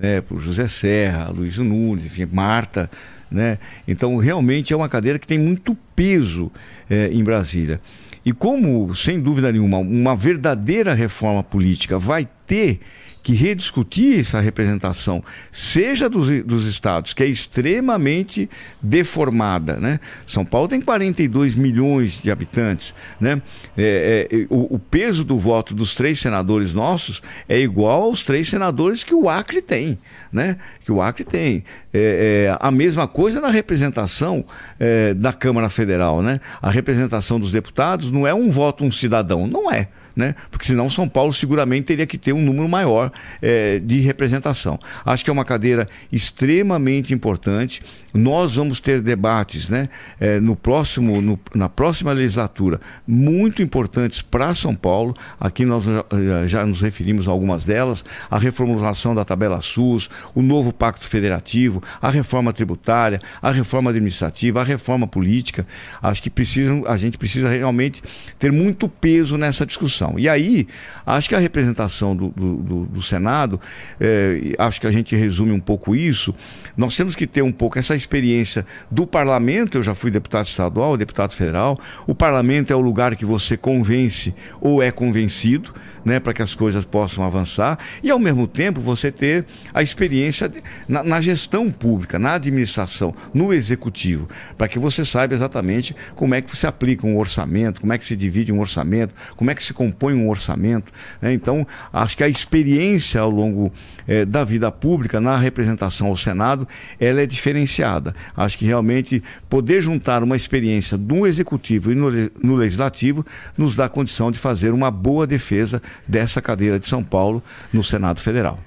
né, por José Serra, Luiz Nunes, enfim, Marta. Né? Então, realmente é uma cadeira que tem muito peso é, em Brasília. E como, sem dúvida nenhuma, uma verdadeira reforma política vai ter que rediscutir essa representação, seja dos, dos estados, que é extremamente deformada. Né? São Paulo tem 42 milhões de habitantes. Né? É, é, o, o, peso do voto dos três senadores nossos é igual aos três senadores que o Acre tem. Né? Que o Acre tem. É, é a mesma coisa na representação é, da Câmara Federal. Né? A representação dos deputados não é um voto, um cidadão. Não é né? Porque senão São Paulo seguramente teria que ter um número maior é, de representação. Acho que é uma cadeira extremamente importante. Nós vamos ter debates, né? É, no próximo, no, na próxima legislatura, muito importantes para São Paulo. Aqui nós já, já nos referimos a algumas delas: a reformulação da tabela SUS, o novo Pacto Federativo, a reforma tributária, a reforma administrativa, a reforma política. Acho que precisam, a gente precisa realmente ter muito peso nessa discussão. Educação. E aí, acho que a representação do, do, do, do Senado, é, acho que a gente resume um pouco isso, nós temos que ter um pouco essa experiência do parlamento, eu já fui deputado estadual, deputado federal, o parlamento é o lugar que você convence ou é convencido, né, para que as coisas possam avançar e ao mesmo tempo você ter a experiência de, na, na, gestão pública, na administração, no executivo, para que você saiba exatamente como é que você aplica um orçamento, como é que se divide um orçamento, como é que se compõe um orçamento. Né? Então, acho que a experiência ao longo eh, da vida pública na representação ao Senado, ela é diferenciada. Acho que realmente poder juntar uma experiência do executivo e no, no legislativo nos dá condição de fazer uma boa defesa dessa cadeira de São Paulo no Senado Federal.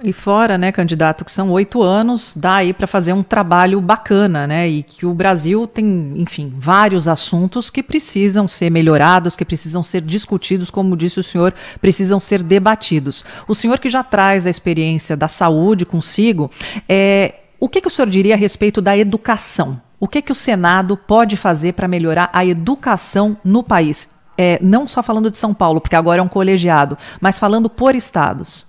E fora, né, candidato, que são oito anos, dá aí para fazer um trabalho bacana, né? E que o Brasil tem, enfim, vários assuntos que precisam ser melhorados, que precisam ser discutidos, como disse o senhor, precisam ser debatidos. O senhor que já traz a experiência da saúde consigo, é, o que, que o senhor diria a respeito da educação? O que, que o Senado pode fazer para melhorar a educação no país? É, não só falando de São Paulo, porque agora é um colegiado, mas falando por estados?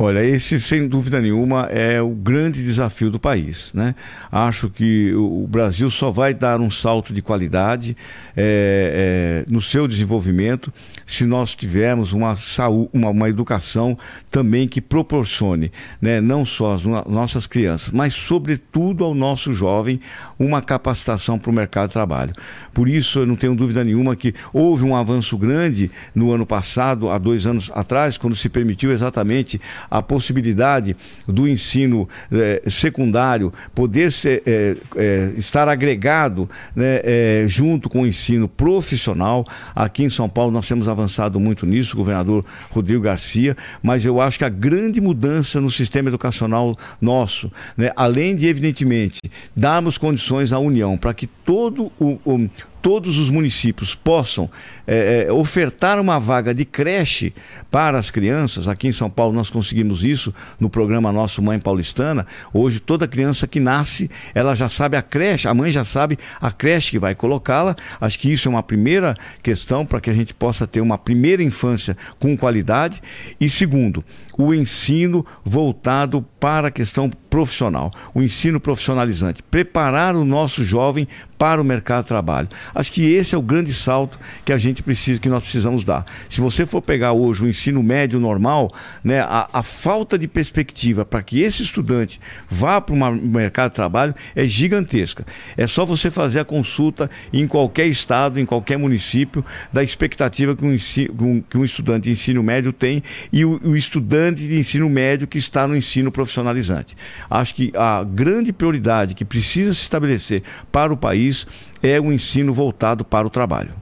Olha, esse sem dúvida nenhuma é o grande desafio do país. Né? Acho que o Brasil só vai dar um salto de qualidade é, é, no seu desenvolvimento se nós tivermos uma saúde, uma, uma educação também que proporcione, né, não só às nossas crianças, mas sobretudo ao nosso jovem, uma capacitação para o mercado de trabalho. Por isso, eu não tenho dúvida nenhuma que houve um avanço grande no ano passado, há dois anos atrás, quando se permitiu exatamente a possibilidade do ensino eh, secundário poder ser, eh, eh, estar agregado né, junto com o ensino profissional. Aqui em São Paulo nós temos avançado muito nisso, o governador Rodrigo Garcia, mas eu acho que a grande mudança no sistema educacional nosso, né, além de, evidentemente, darmos condições à União para que todo o, o todos os municípios possam é, é, ofertar uma vaga de creche para as crianças. Aqui em São Paulo nós conseguimos isso no programa Nosso Mãe Paulistana. Hoje toda criança que nasce, ela já sabe a creche, a mãe já sabe a creche que vai colocá-la. Acho que isso é uma primeira questão para que a gente possa ter uma primeira infância com qualidade. E segundo, o ensino voltado para a questão profissional, o ensino profissionalizante, preparar o nosso jovem para o mercado de trabalho. Acho que esse é o grande salto que a gente precisa, que nós precisamos dar. Se você for pegar hoje o ensino médio normal, né, a, a falta de perspectiva para que esse estudante vá para o mercado de trabalho é gigantesca. É só você fazer a consulta em qualquer estado, em qualquer município, da expectativa que um, ensino, que um estudante de ensino médio tem e o, o estudante de ensino médio que está no ensino profissionalizante. Acho que a grande prioridade que precisa se estabelecer para o país é o ensino voltado para o trabalho.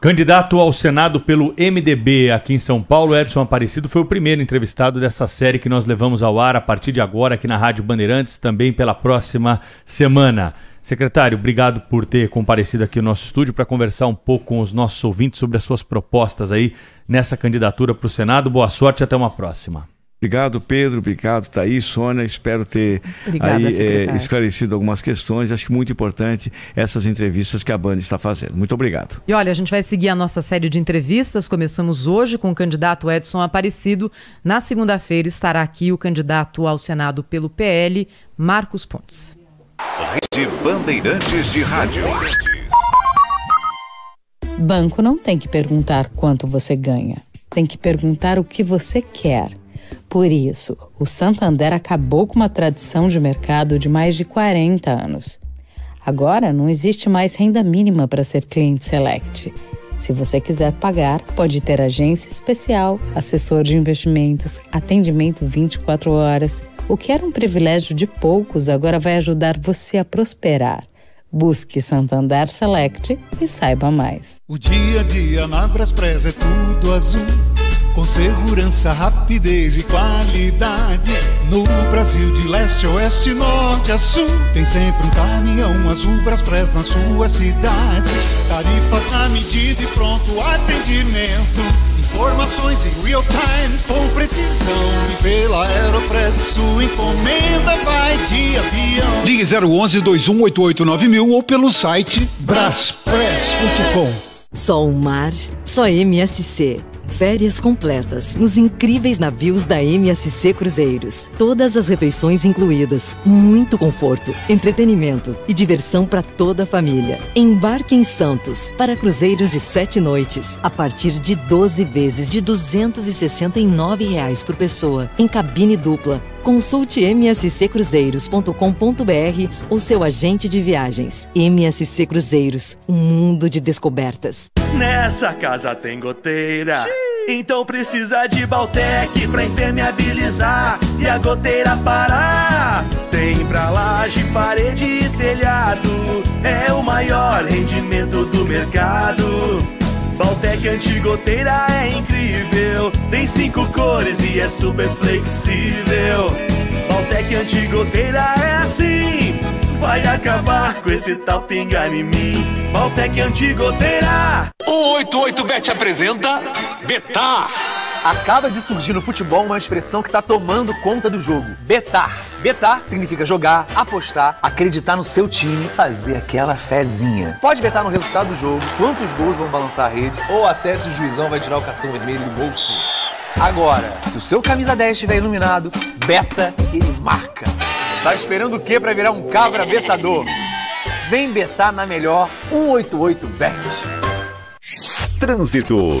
Candidato ao Senado pelo MDB aqui em São Paulo, Edson Aparecido foi o primeiro entrevistado dessa série que nós levamos ao ar a partir de agora aqui na Rádio Bandeirantes, também pela próxima semana. Secretário, obrigado por ter comparecido aqui no nosso estúdio para conversar um pouco com os nossos ouvintes sobre as suas propostas aí nessa candidatura para o Senado. Boa sorte e até uma próxima. Obrigado, Pedro. Obrigado, Thaís, Sônia. Espero ter Obrigada, aí, é, esclarecido algumas questões. Acho que muito importante essas entrevistas que a Band está fazendo. Muito obrigado. E olha, a gente vai seguir a nossa série de entrevistas. Começamos hoje com o candidato Edson Aparecido. Na segunda-feira estará aqui o candidato ao Senado pelo PL, Marcos Pontes. Rede Bandeirantes de Rádio. Banco não tem que perguntar quanto você ganha. Tem que perguntar o que você quer. Por isso, o Santander acabou com uma tradição de mercado de mais de 40 anos. Agora não existe mais renda mínima para ser cliente Select. Se você quiser pagar, pode ter agência especial, assessor de investimentos, atendimento 24 horas. O que era um privilégio de poucos agora vai ajudar você a prosperar. Busque Santander Select e saiba mais. O dia a dia na Braspress é tudo azul. Com segurança, rapidez e qualidade. No Brasil, de leste a oeste, norte a sul. Tem sempre um caminhão azul Braspress na sua cidade. Tarifas na medida e pronto atendimento. Informações em real time com precisão. E pela Aeropress, sua encomenda vai de avião. Ligue 011 2188 9000 ou pelo site braspress.com. Só um mar, só MSC. Férias completas nos incríveis navios da MSC Cruzeiros. Todas as refeições incluídas, muito conforto, entretenimento e diversão para toda a família. Embarque em Santos para cruzeiros de sete noites, a partir de 12 vezes de 269 reais por pessoa, em cabine dupla. Consulte msccruzeiros.com.br ou seu agente de viagens. MSC Cruzeiros, um mundo de descobertas. Nessa casa tem goteira. Então precisa de Baltec pra impermeabilizar e a goteira parar. Tem pra laje, parede e telhado. É o maior rendimento do mercado. Baltec antigoteira é incrível. Tem cinco cores e é super flexível. Baltec antigoteira é assim. Vai acabar com esse tal pingar em mim. Baltec antigoteira. 188bet apresenta Betar. Acaba de surgir no futebol uma expressão que está tomando conta do jogo: betar. Betar significa jogar, apostar, acreditar no seu time, fazer aquela fezinha. Pode betar no resultado do jogo, quantos gols vão balançar a rede, ou até se o juizão vai tirar o cartão vermelho do bolso. Agora, se o seu camisa 10 estiver iluminado, beta que ele marca. Tá esperando o quê para virar um cabra betador? Vem betar na melhor 188bet. Trânsito.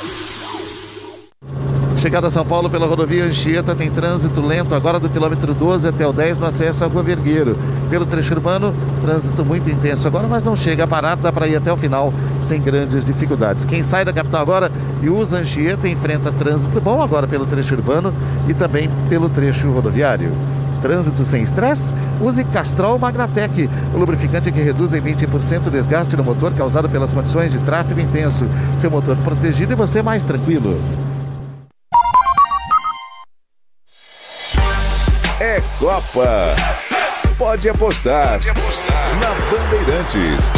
Chegada a São Paulo pela rodovia Anchieta tem trânsito lento agora do quilômetro 12 até o 10 no acesso ao Rua Vergueiro. Pelo trecho urbano, trânsito muito intenso agora, mas não chega a parar, dá para ir até o final sem grandes dificuldades. Quem sai da capital agora e usa Anchieta enfrenta trânsito bom agora pelo trecho urbano e também pelo trecho rodoviário. Trânsito sem estresse? Use Castrol Magnatec, o lubrificante que reduz em 20% o desgaste no motor causado pelas condições de tráfego intenso. Seu motor protegido e você mais tranquilo. Copa. Pode apostar. Pode apostar. Na Bandeirantes.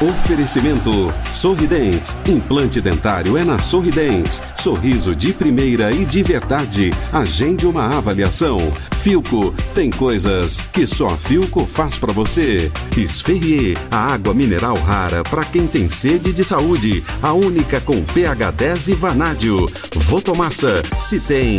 Oferecimento Sorridentes. Implante dentário é na Sorridentes. Sorriso de primeira e de verdade. Agende uma avaliação. Filco tem coisas que só a Filco faz pra você. Esferrier, a água mineral rara para quem tem sede de saúde. A única com pH 10 e vanádio. Votomassa, se tem.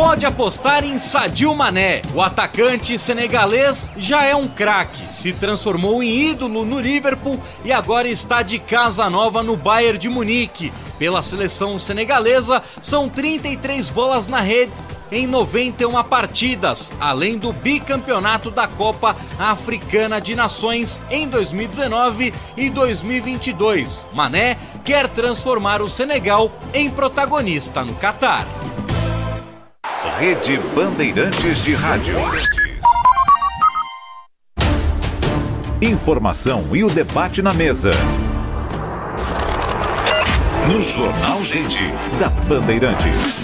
Pode apostar em Sadio Mané. O atacante senegalês já é um craque, se transformou em ídolo no Liverpool e agora está de casa nova no Bayern de Munique. Pela seleção senegalesa, são 33 bolas na rede em 91 partidas, além do bicampeonato da Copa Africana de Nações em 2019 e 2022. Mané quer transformar o Senegal em protagonista no Catar. Rede Bandeirantes de Rádio. Informação e o debate na mesa. No Jornal Gente. Da Bandeirantes.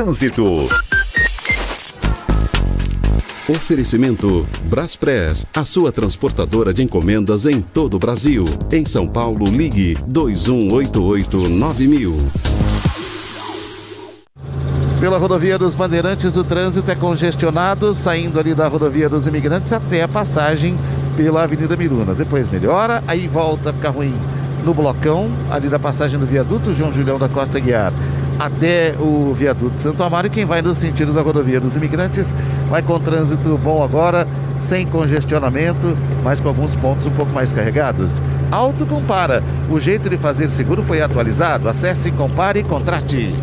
Trânsito. Oferecimento Braspress, a sua transportadora de encomendas em todo o Brasil. Em São Paulo, ligue 2188-9000. Pela rodovia dos Bandeirantes, o trânsito é congestionado, saindo ali da rodovia dos Imigrantes até a passagem pela Avenida Miruna. Depois melhora, aí volta a ficar ruim no blocão, ali da passagem do viaduto João Julião da Costa Guiar até o viaduto Santo Amaro. E quem vai no sentido da rodovia dos imigrantes vai com trânsito bom agora, sem congestionamento, mas com alguns pontos um pouco mais carregados. Auto Compara, o jeito de fazer seguro foi atualizado. Acesse, compare e contrate.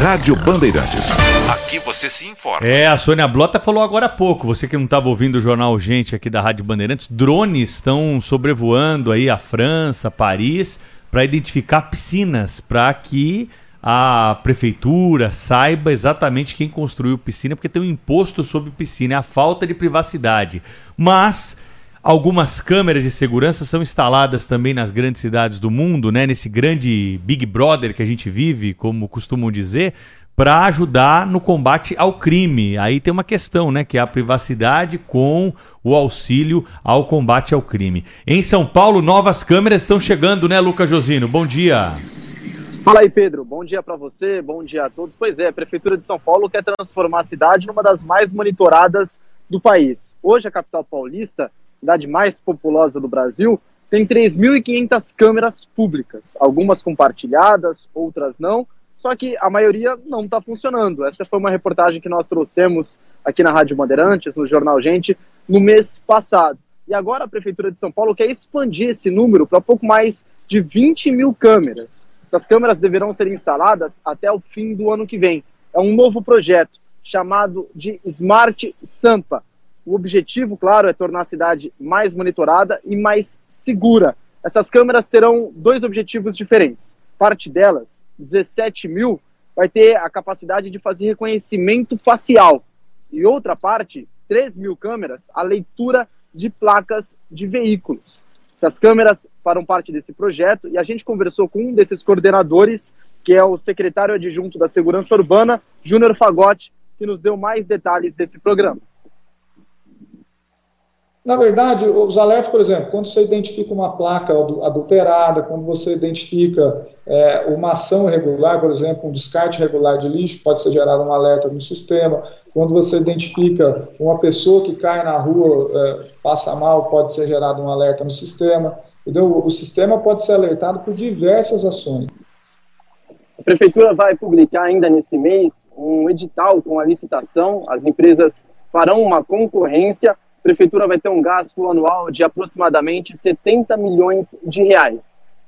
Rádio Bandeirantes. Aqui você se informa. É, a Sônia Blota falou agora há pouco. Você que não estava ouvindo o jornal Gente aqui da Rádio Bandeirantes, drones estão sobrevoando aí a França, Paris, para identificar piscinas, para que a prefeitura saiba exatamente quem construiu piscina, porque tem um imposto sobre piscina, é a falta de privacidade. Mas algumas câmeras de segurança são instaladas também nas grandes cidades do mundo, né? Nesse grande Big Brother que a gente vive, como costumam dizer, para ajudar no combate ao crime. Aí tem uma questão, né, que é a privacidade com o auxílio ao combate ao crime. Em São Paulo, novas câmeras estão chegando, né, Lucas Josino? Bom dia. Fala aí, Pedro. Bom dia para você, bom dia a todos. Pois é, a Prefeitura de São Paulo quer transformar a cidade numa das mais monitoradas do país. Hoje, a capital paulista, cidade mais populosa do Brasil, tem 3.500 câmeras públicas, algumas compartilhadas, outras não, só que a maioria não está funcionando. Essa foi uma reportagem que nós trouxemos aqui na Rádio Bandeirantes, no Jornal Gente, no mês passado. E agora a Prefeitura de São Paulo quer expandir esse número para pouco mais de 20 mil câmeras. Essas câmeras deverão ser instaladas até o fim do ano que vem. É um novo projeto chamado de Smart Sampa. O objetivo, claro, é tornar a cidade mais monitorada e mais segura. Essas câmeras terão dois objetivos diferentes. Parte delas, 17 mil, vai ter a capacidade de fazer reconhecimento facial. E outra parte, 3 mil câmeras, a leitura de placas de veículos. Essas câmeras farão parte desse projeto e a gente conversou com um desses coordenadores, que é o secretário adjunto da Segurança Urbana, Júnior Fagotti, que nos deu mais detalhes desse programa. Na verdade, os alertas, por exemplo, quando você identifica uma placa adulterada, quando você identifica é, uma ação irregular, por exemplo, um descarte irregular de lixo, pode ser gerado um alerta no sistema. Quando você identifica uma pessoa que cai na rua, é, passa mal, pode ser gerado um alerta no sistema. Entendeu? O sistema pode ser alertado por diversas ações. A prefeitura vai publicar ainda nesse mês um edital com a licitação. As empresas farão uma concorrência a prefeitura vai ter um gasto anual de aproximadamente 70 milhões de reais.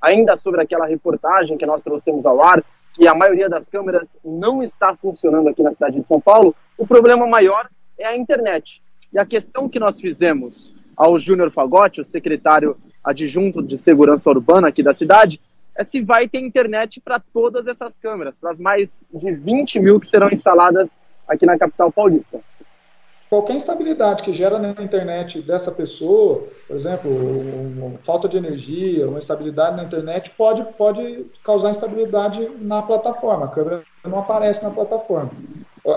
Ainda sobre aquela reportagem que nós trouxemos ao ar, que a maioria das câmeras não está funcionando aqui na cidade de São Paulo, o problema maior é a internet. E a questão que nós fizemos ao Júnior Fagotti, o secretário adjunto de segurança urbana aqui da cidade, é se vai ter internet para todas essas câmeras, para as mais de 20 mil que serão instaladas aqui na capital paulista qualquer instabilidade que gera na internet dessa pessoa, por exemplo, uma falta de energia, uma instabilidade na internet, pode, pode causar instabilidade na plataforma. A câmera não aparece na plataforma.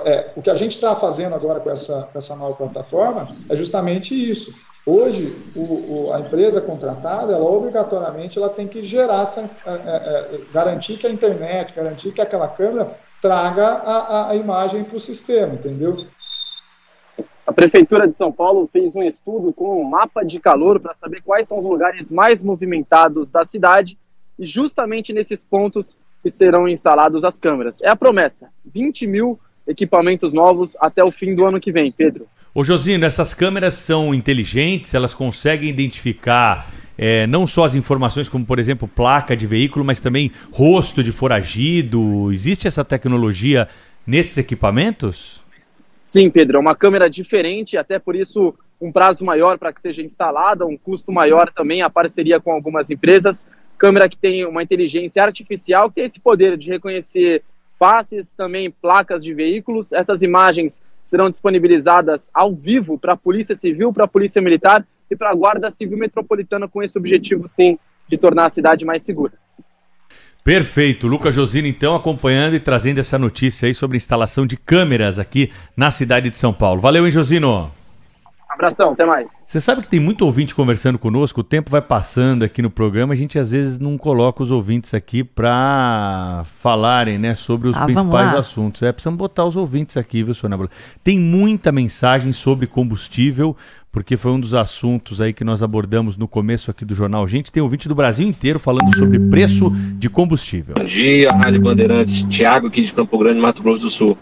É, o que a gente está fazendo agora com essa, com essa nova plataforma é justamente isso. Hoje, o, o, a empresa contratada, ela obrigatoriamente ela tem que gerar, essa, é, é, é garantir que a internet, garantir que aquela câmera traga a, a, a imagem para o sistema, entendeu? A Prefeitura de São Paulo fez um estudo com um mapa de calor para saber quais são os lugares mais movimentados da cidade e justamente nesses pontos que serão instalados as câmeras. É a promessa: 20 mil equipamentos novos até o fim do ano que vem, Pedro. Ô Josino, essas câmeras são inteligentes, elas conseguem identificar é, não só as informações, como por exemplo placa de veículo, mas também rosto de foragido. Existe essa tecnologia nesses equipamentos? Sim, Pedro, é uma câmera diferente, até por isso um prazo maior para que seja instalada, um custo maior também, a parceria com algumas empresas. Câmera que tem uma inteligência artificial, que tem esse poder de reconhecer faces, também placas de veículos. Essas imagens serão disponibilizadas ao vivo para a Polícia Civil, para a Polícia Militar e para a Guarda Civil Metropolitana, com esse objetivo, sim, de tornar a cidade mais segura. Perfeito. Lucas Josino, então, acompanhando e trazendo essa notícia aí sobre instalação de câmeras aqui na cidade de São Paulo. Valeu, hein, Josino? Abração, até mais. Você sabe que tem muito ouvinte conversando conosco, o tempo vai passando aqui no programa, a gente às vezes não coloca os ouvintes aqui para falarem, né, sobre os Ah, principais assuntos. É, precisamos botar os ouvintes aqui, viu, Sônia? Tem muita mensagem sobre combustível, porque foi um dos assuntos aí que nós abordamos no começo aqui do jornal. Gente, tem ouvinte do Brasil inteiro falando sobre preço de combustível. Bom dia, Rádio Bandeirantes. Tiago aqui de Campo Grande, Mato Grosso do Sul.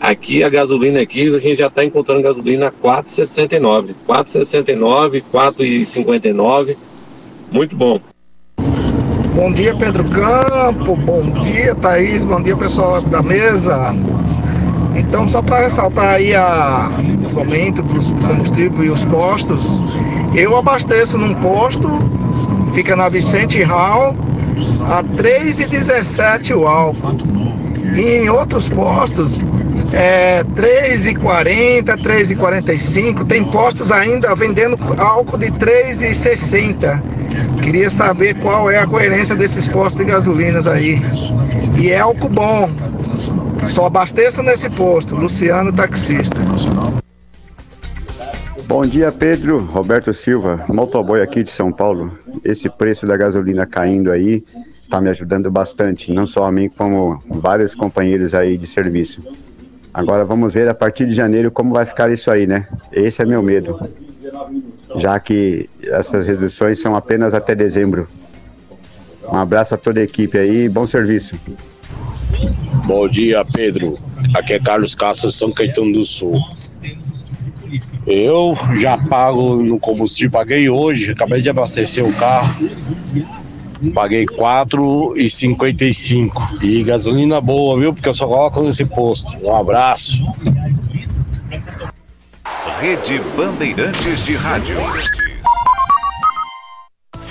Aqui a gasolina aqui, a gente já está encontrando gasolina a 4,69. 4,69, 4,59. Muito bom. Bom dia, Pedro Campo. Bom dia, Thaís. Bom dia, pessoal da mesa. Então, só para ressaltar aí a, os aumentos dos combustíveis e os postos, eu abasteço num posto, fica na Vicente Hall, a 3,17 o álcool. E em outros postos, é 3,40, 3,45. Tem postos ainda vendendo álcool de 3,60. Queria saber qual é a coerência desses postos de gasolinas aí. E é álcool bom. Só abasteço nesse posto. Luciano Taxista. Bom dia, Pedro. Roberto Silva, motoboy aqui de São Paulo. Esse preço da gasolina caindo aí está me ajudando bastante, não só a mim, como vários companheiros aí de serviço. Agora vamos ver a partir de janeiro como vai ficar isso aí, né? Esse é meu medo, já que essas reduções são apenas até dezembro. Um abraço a toda a equipe aí, bom serviço. Bom dia, Pedro. Aqui é Carlos Castro, São Caetano do Sul. Eu já pago no combustível, paguei hoje, acabei de abastecer o carro. Paguei R$ 4,55. E gasolina boa, viu? Porque eu só coloco nesse posto. Um abraço. Rede Bandeirantes de Rádio.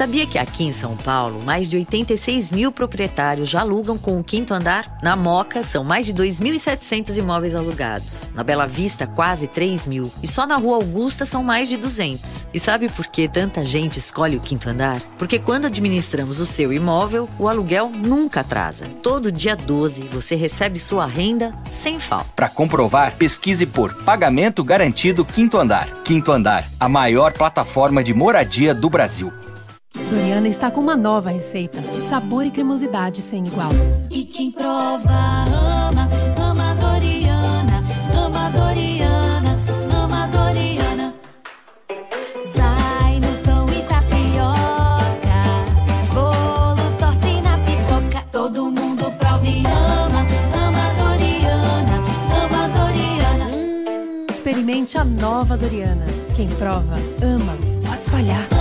Sabia que aqui em São Paulo, mais de 86 mil proprietários já alugam com o quinto andar? Na Moca, são mais de 2.700 imóveis alugados. Na Bela Vista, quase 3 mil. E só na Rua Augusta são mais de 200. E sabe por que tanta gente escolhe o quinto andar? Porque quando administramos o seu imóvel, o aluguel nunca atrasa. Todo dia 12 você recebe sua renda sem falta. Para comprovar, pesquise por Pagamento Garantido Quinto Andar. Quinto Andar, a maior plataforma de moradia do Brasil. Doriana está com uma nova receita. Sabor e cremosidade sem igual. E quem prova ama, ama Doriana, ama Doriana, ama Doriana. Vai no pão e tapioca, bolo, torta e na pipoca. Todo mundo prova e ama, ama Doriana, ama Doriana. Experimente a nova Doriana. Quem prova, ama. Pode espalhar.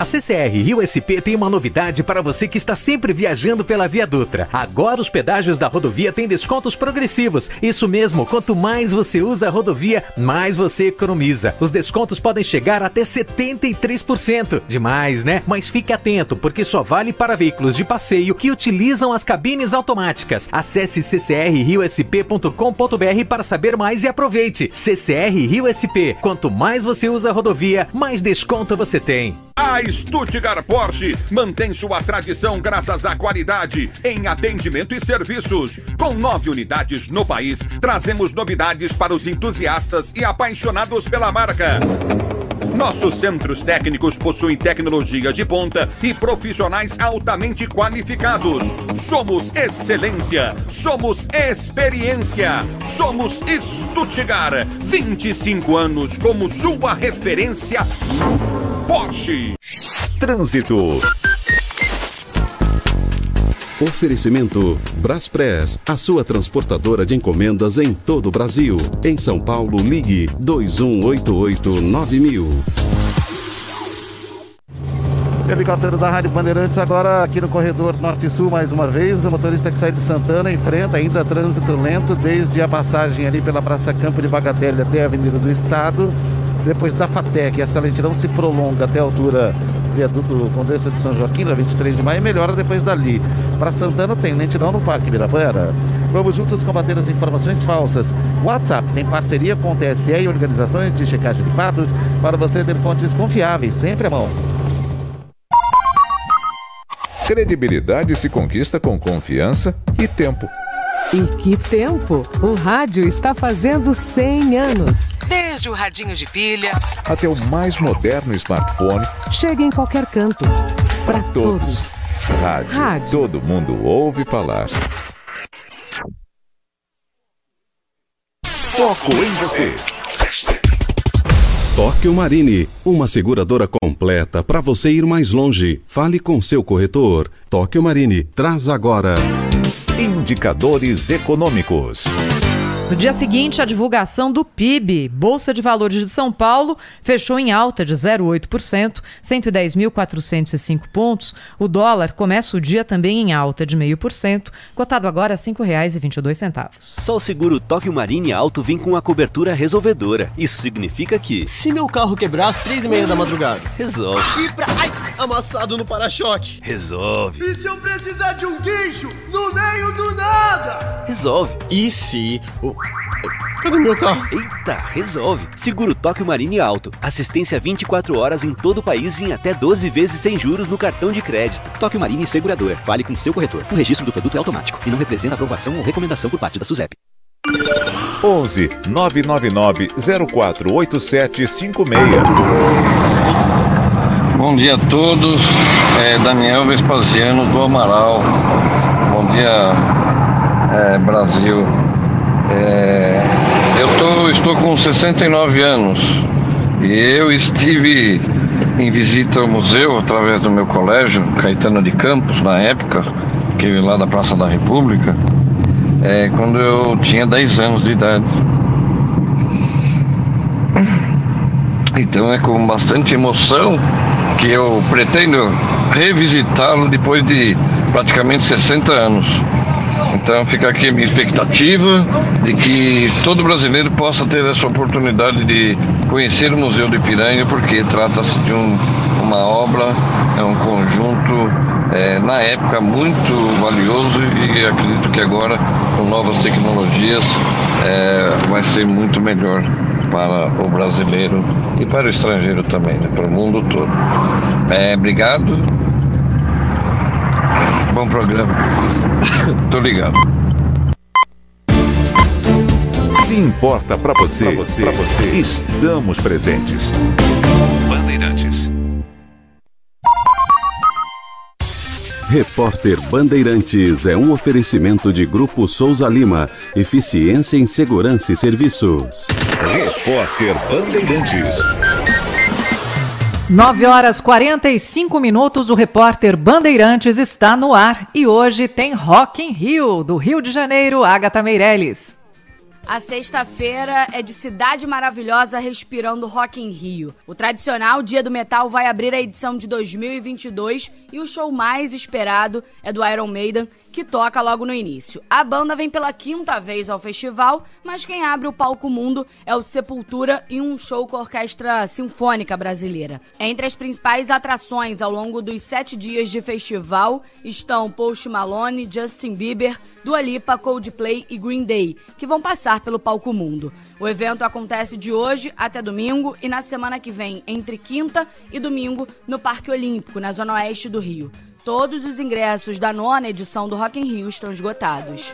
A CCR Rio SP tem uma novidade para você que está sempre viajando pela Via Dutra. Agora os pedágios da rodovia têm descontos progressivos. Isso mesmo, quanto mais você usa a rodovia, mais você economiza. Os descontos podem chegar até 73%. Demais, né? Mas fique atento, porque só vale para veículos de passeio que utilizam as cabines automáticas. Acesse ccrriosp.com.br para saber mais e aproveite. CCR Rio SP. Quanto mais você usa a rodovia, mais desconto você tem. A Stuttgart Porsche mantém sua tradição graças à qualidade em atendimento e serviços. Com nove unidades no país, trazemos novidades para os entusiastas e apaixonados pela marca. Nossos centros técnicos possuem tecnologia de ponta e profissionais altamente qualificados. Somos excelência, somos experiência, somos Stuttgart. 25 anos como sua referência Porsche. Trânsito. Oferecimento Braspress, a sua transportadora de encomendas em todo o Brasil. Em São Paulo, ligue 2188 9000. Helicóptero da Rádio Bandeirantes agora aqui no corredor Norte-Sul mais uma vez. O motorista que sai de Santana enfrenta ainda trânsito lento desde a passagem ali pela Praça Campo de Bagatelle até a Avenida do Estado. Depois da FATEC, essa lentidão se prolonga até a altura viaduto Condessa de São Joaquim, na 23 de maio, e melhora depois dali. Para Santana tem lentidão no Parque Ibirapuera. Vamos juntos combater as informações falsas. WhatsApp tem parceria com o TSE e organizações de checagem de fatos para você ter fontes confiáveis, sempre à mão. Credibilidade se conquista com confiança e tempo. E que tempo! O rádio está fazendo 100 anos. Desde o radinho de pilha Até o mais moderno smartphone. chega em qualquer canto. Para todos. Rádio. Rádio. Todo mundo ouve falar. Foco em você. Tóquio Marine, uma seguradora completa para você ir mais longe. Fale com seu corretor. Tóquio Marine, traz agora. Indicadores econômicos. No dia seguinte, a divulgação do PIB, Bolsa de Valores de São Paulo, fechou em alta de 0,8%, 110.405 pontos. O dólar começa o dia também em alta de 0,5%, cotado agora a R$ 5,22. Só o seguro Tóquio Marine Alto vem com a cobertura resolvedora. Isso significa que. Se meu carro quebrar às três e meia da madrugada. Resolve. E pra. Ai, amassado no para-choque. Resolve. E se eu precisar de um guincho no meio do nada? Resolve. E se. o- Cadê meu carro? Eita, resolve. Seguro Tóquio Marine Alto. Assistência 24 horas em todo o país em até 12 vezes sem juros no cartão de crédito. Tóquio Marine Seguradora. Fale com seu corretor. O registro do produto é automático e não representa aprovação ou recomendação por parte da SUSEP. 11 999 048756. Bom dia a todos, é Daniel Vespasiano do Amaral. Bom dia, é, Brasil. É, eu tô, estou com 69 anos e eu estive em visita ao museu através do meu colégio, Caetano de Campos, na época, que eu lá da Praça da República, é, quando eu tinha 10 anos de idade. Então é com bastante emoção que eu pretendo revisitá-lo depois de praticamente 60 anos. Então fica aqui a minha expectativa de que todo brasileiro possa ter essa oportunidade de conhecer o Museu do Ipiranga, porque trata-se de um- uma obra, é um conjunto, é, na época, muito valioso e acredito que agora, com novas tecnologias, é, vai ser muito melhor para o brasileiro e para o estrangeiro também, né, para o mundo todo. É, obrigado. Bom programa. Tô ligado. Se importa pra você, pra você, pra você, estamos presentes. Bandeirantes. Repórter Bandeirantes é um oferecimento de Grupo Souza Lima. Eficiência em Segurança e Serviços. Repórter Bandeirantes. 9 horas 45 minutos, o repórter Bandeirantes está no ar e hoje tem Rock in Rio, do Rio de Janeiro, Agatha Meirelles. A sexta-feira é de Cidade Maravilhosa respirando Rock in Rio. O tradicional Dia do Metal vai abrir a edição de 2022 e o show mais esperado é do Iron Maiden, que toca logo no início. A banda vem pela quinta vez ao festival, mas quem abre o palco mundo é o Sepultura e um show com a Orquestra Sinfônica Brasileira. Entre as principais atrações ao longo dos sete dias de festival estão Post Malone, Justin Bieber, Dua Lipa, Coldplay e Green Day, que vão passar pelo palco mundo. O evento acontece de hoje até domingo e na semana que vem, entre quinta e domingo, no Parque Olímpico, na zona oeste do Rio. Todos os ingressos da nona edição do Rock in Rio estão esgotados.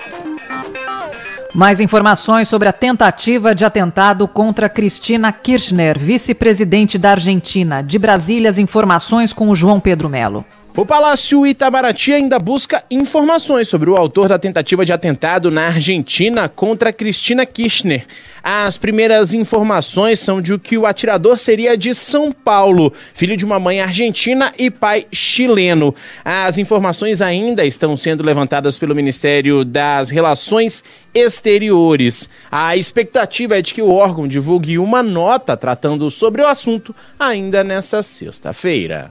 Mais informações sobre a tentativa de atentado contra Cristina Kirchner, vice-presidente da Argentina. De Brasília, as informações com o João Pedro Melo. O Palácio Itamaraty ainda busca informações sobre o autor da tentativa de atentado na Argentina contra Cristina Kirchner. As primeiras informações são de que o atirador seria de São Paulo, filho de uma mãe argentina e pai chileno. As informações ainda estão sendo levantadas pelo Ministério das Relações Exteriores. A expectativa é de que o órgão divulgue uma nota tratando sobre o assunto ainda nessa sexta-feira.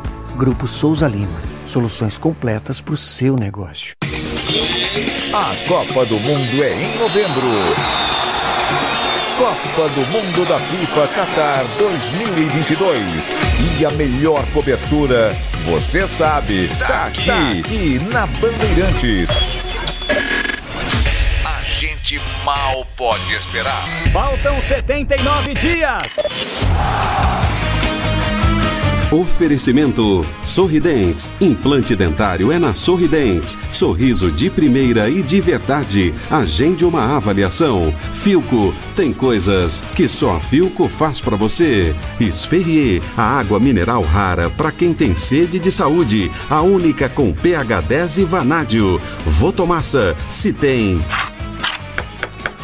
Grupo Souza Lima. Soluções completas para o seu negócio. A Copa do Mundo é em novembro. Copa do Mundo da FIFA Qatar 2022. E a melhor cobertura, você sabe, tá aqui, tá aqui na Bandeirantes. A gente mal pode esperar. Faltam 79 dias. Oferecimento Sorridentes. Implante dentário é na Sorridentes. Sorriso de primeira e de verdade. Agende uma avaliação. Filco. Tem coisas que só a Filco faz pra você. Esferrier. A água mineral rara para quem tem sede de saúde. A única com pH 10 e vanádio. Votomassa. Se tem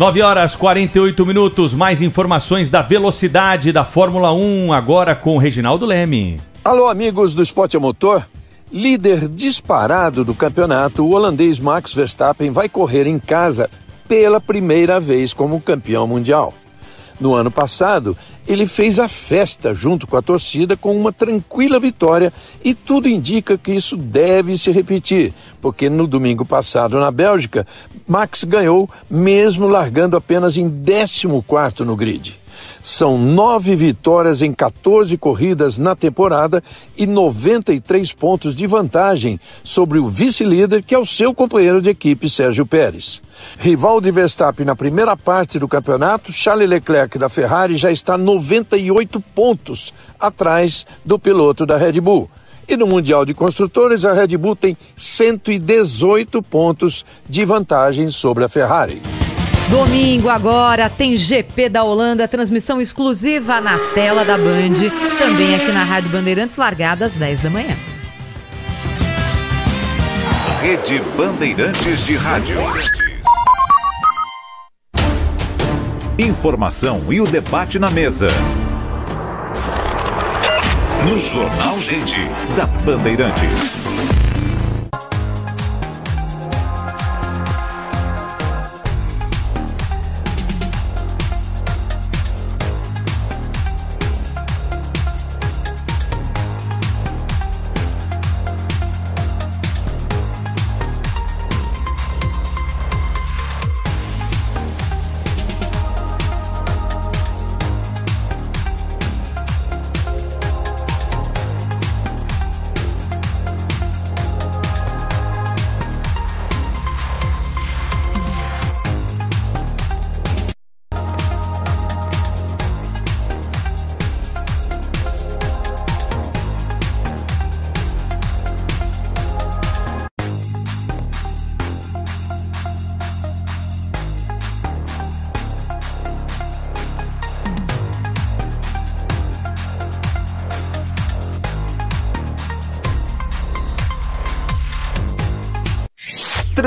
Nove horas 48 minutos. Mais informações da velocidade da Fórmula 1, agora com Reginaldo Leme. Alô, amigos do Esporte Motor. Líder disparado do campeonato, o holandês Max Verstappen vai correr em casa pela primeira vez como campeão mundial. No ano passado, ele fez a festa junto com a torcida com uma tranquila vitória e tudo indica que isso deve se repetir, porque no domingo passado na Bélgica, Max ganhou mesmo largando apenas em 14 no grid. São nove vitórias em 14 corridas na temporada e 93 pontos de vantagem sobre o vice-líder, que é o seu companheiro de equipe, Sérgio Pérez. Rival de Verstappen na primeira parte do campeonato, Charles Leclerc da Ferrari já está 98 pontos atrás do piloto da Red Bull. E no Mundial de Construtores, a Red Bull tem 118 pontos de vantagem sobre a Ferrari. Domingo agora tem GP da Holanda, transmissão exclusiva na tela da Band, também aqui na Rádio Bandeirantes, largada às 10 da manhã. Rede Bandeirantes de Rádio. Informação e o debate na mesa. No Jornal Gente, da Bandeirantes.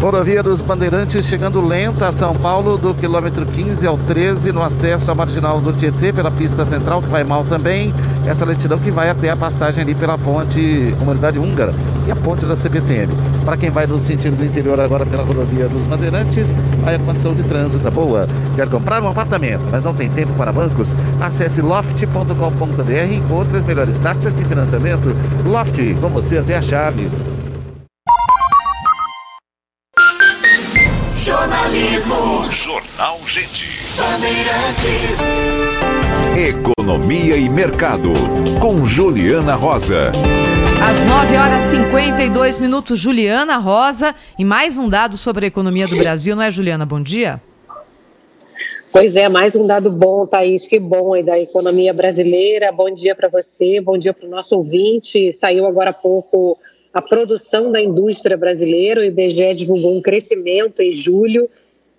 Rodovia dos Bandeirantes chegando lenta a São Paulo, do quilômetro 15 ao 13, no acesso à marginal do Tietê, pela pista central, que vai mal também. Essa lentidão que vai até a passagem ali pela ponte Comunidade Húngara, que é a ponte da CPTM. Para quem vai no sentido do interior agora pela rodovia dos Bandeirantes, aí a condição de trânsito tá boa. Quer comprar um apartamento, mas não tem tempo para bancos? Acesse loft.com.br e encontre as melhores taxas de financiamento. Loft, com você até a Chaves. Jornalismo. Jornal Gente. Bandeirantes. Economia e Mercado, com Juliana Rosa. Às 9 horas e 52 minutos, Juliana Rosa. E mais um dado sobre a economia do Brasil, não é, Juliana? Bom dia. Pois é, mais um dado bom, Thaís, que bom aí da economia brasileira. Bom dia para você, bom dia para o nosso ouvinte. Saiu agora há pouco a produção da indústria brasileira. O IBGE divulgou um crescimento em julho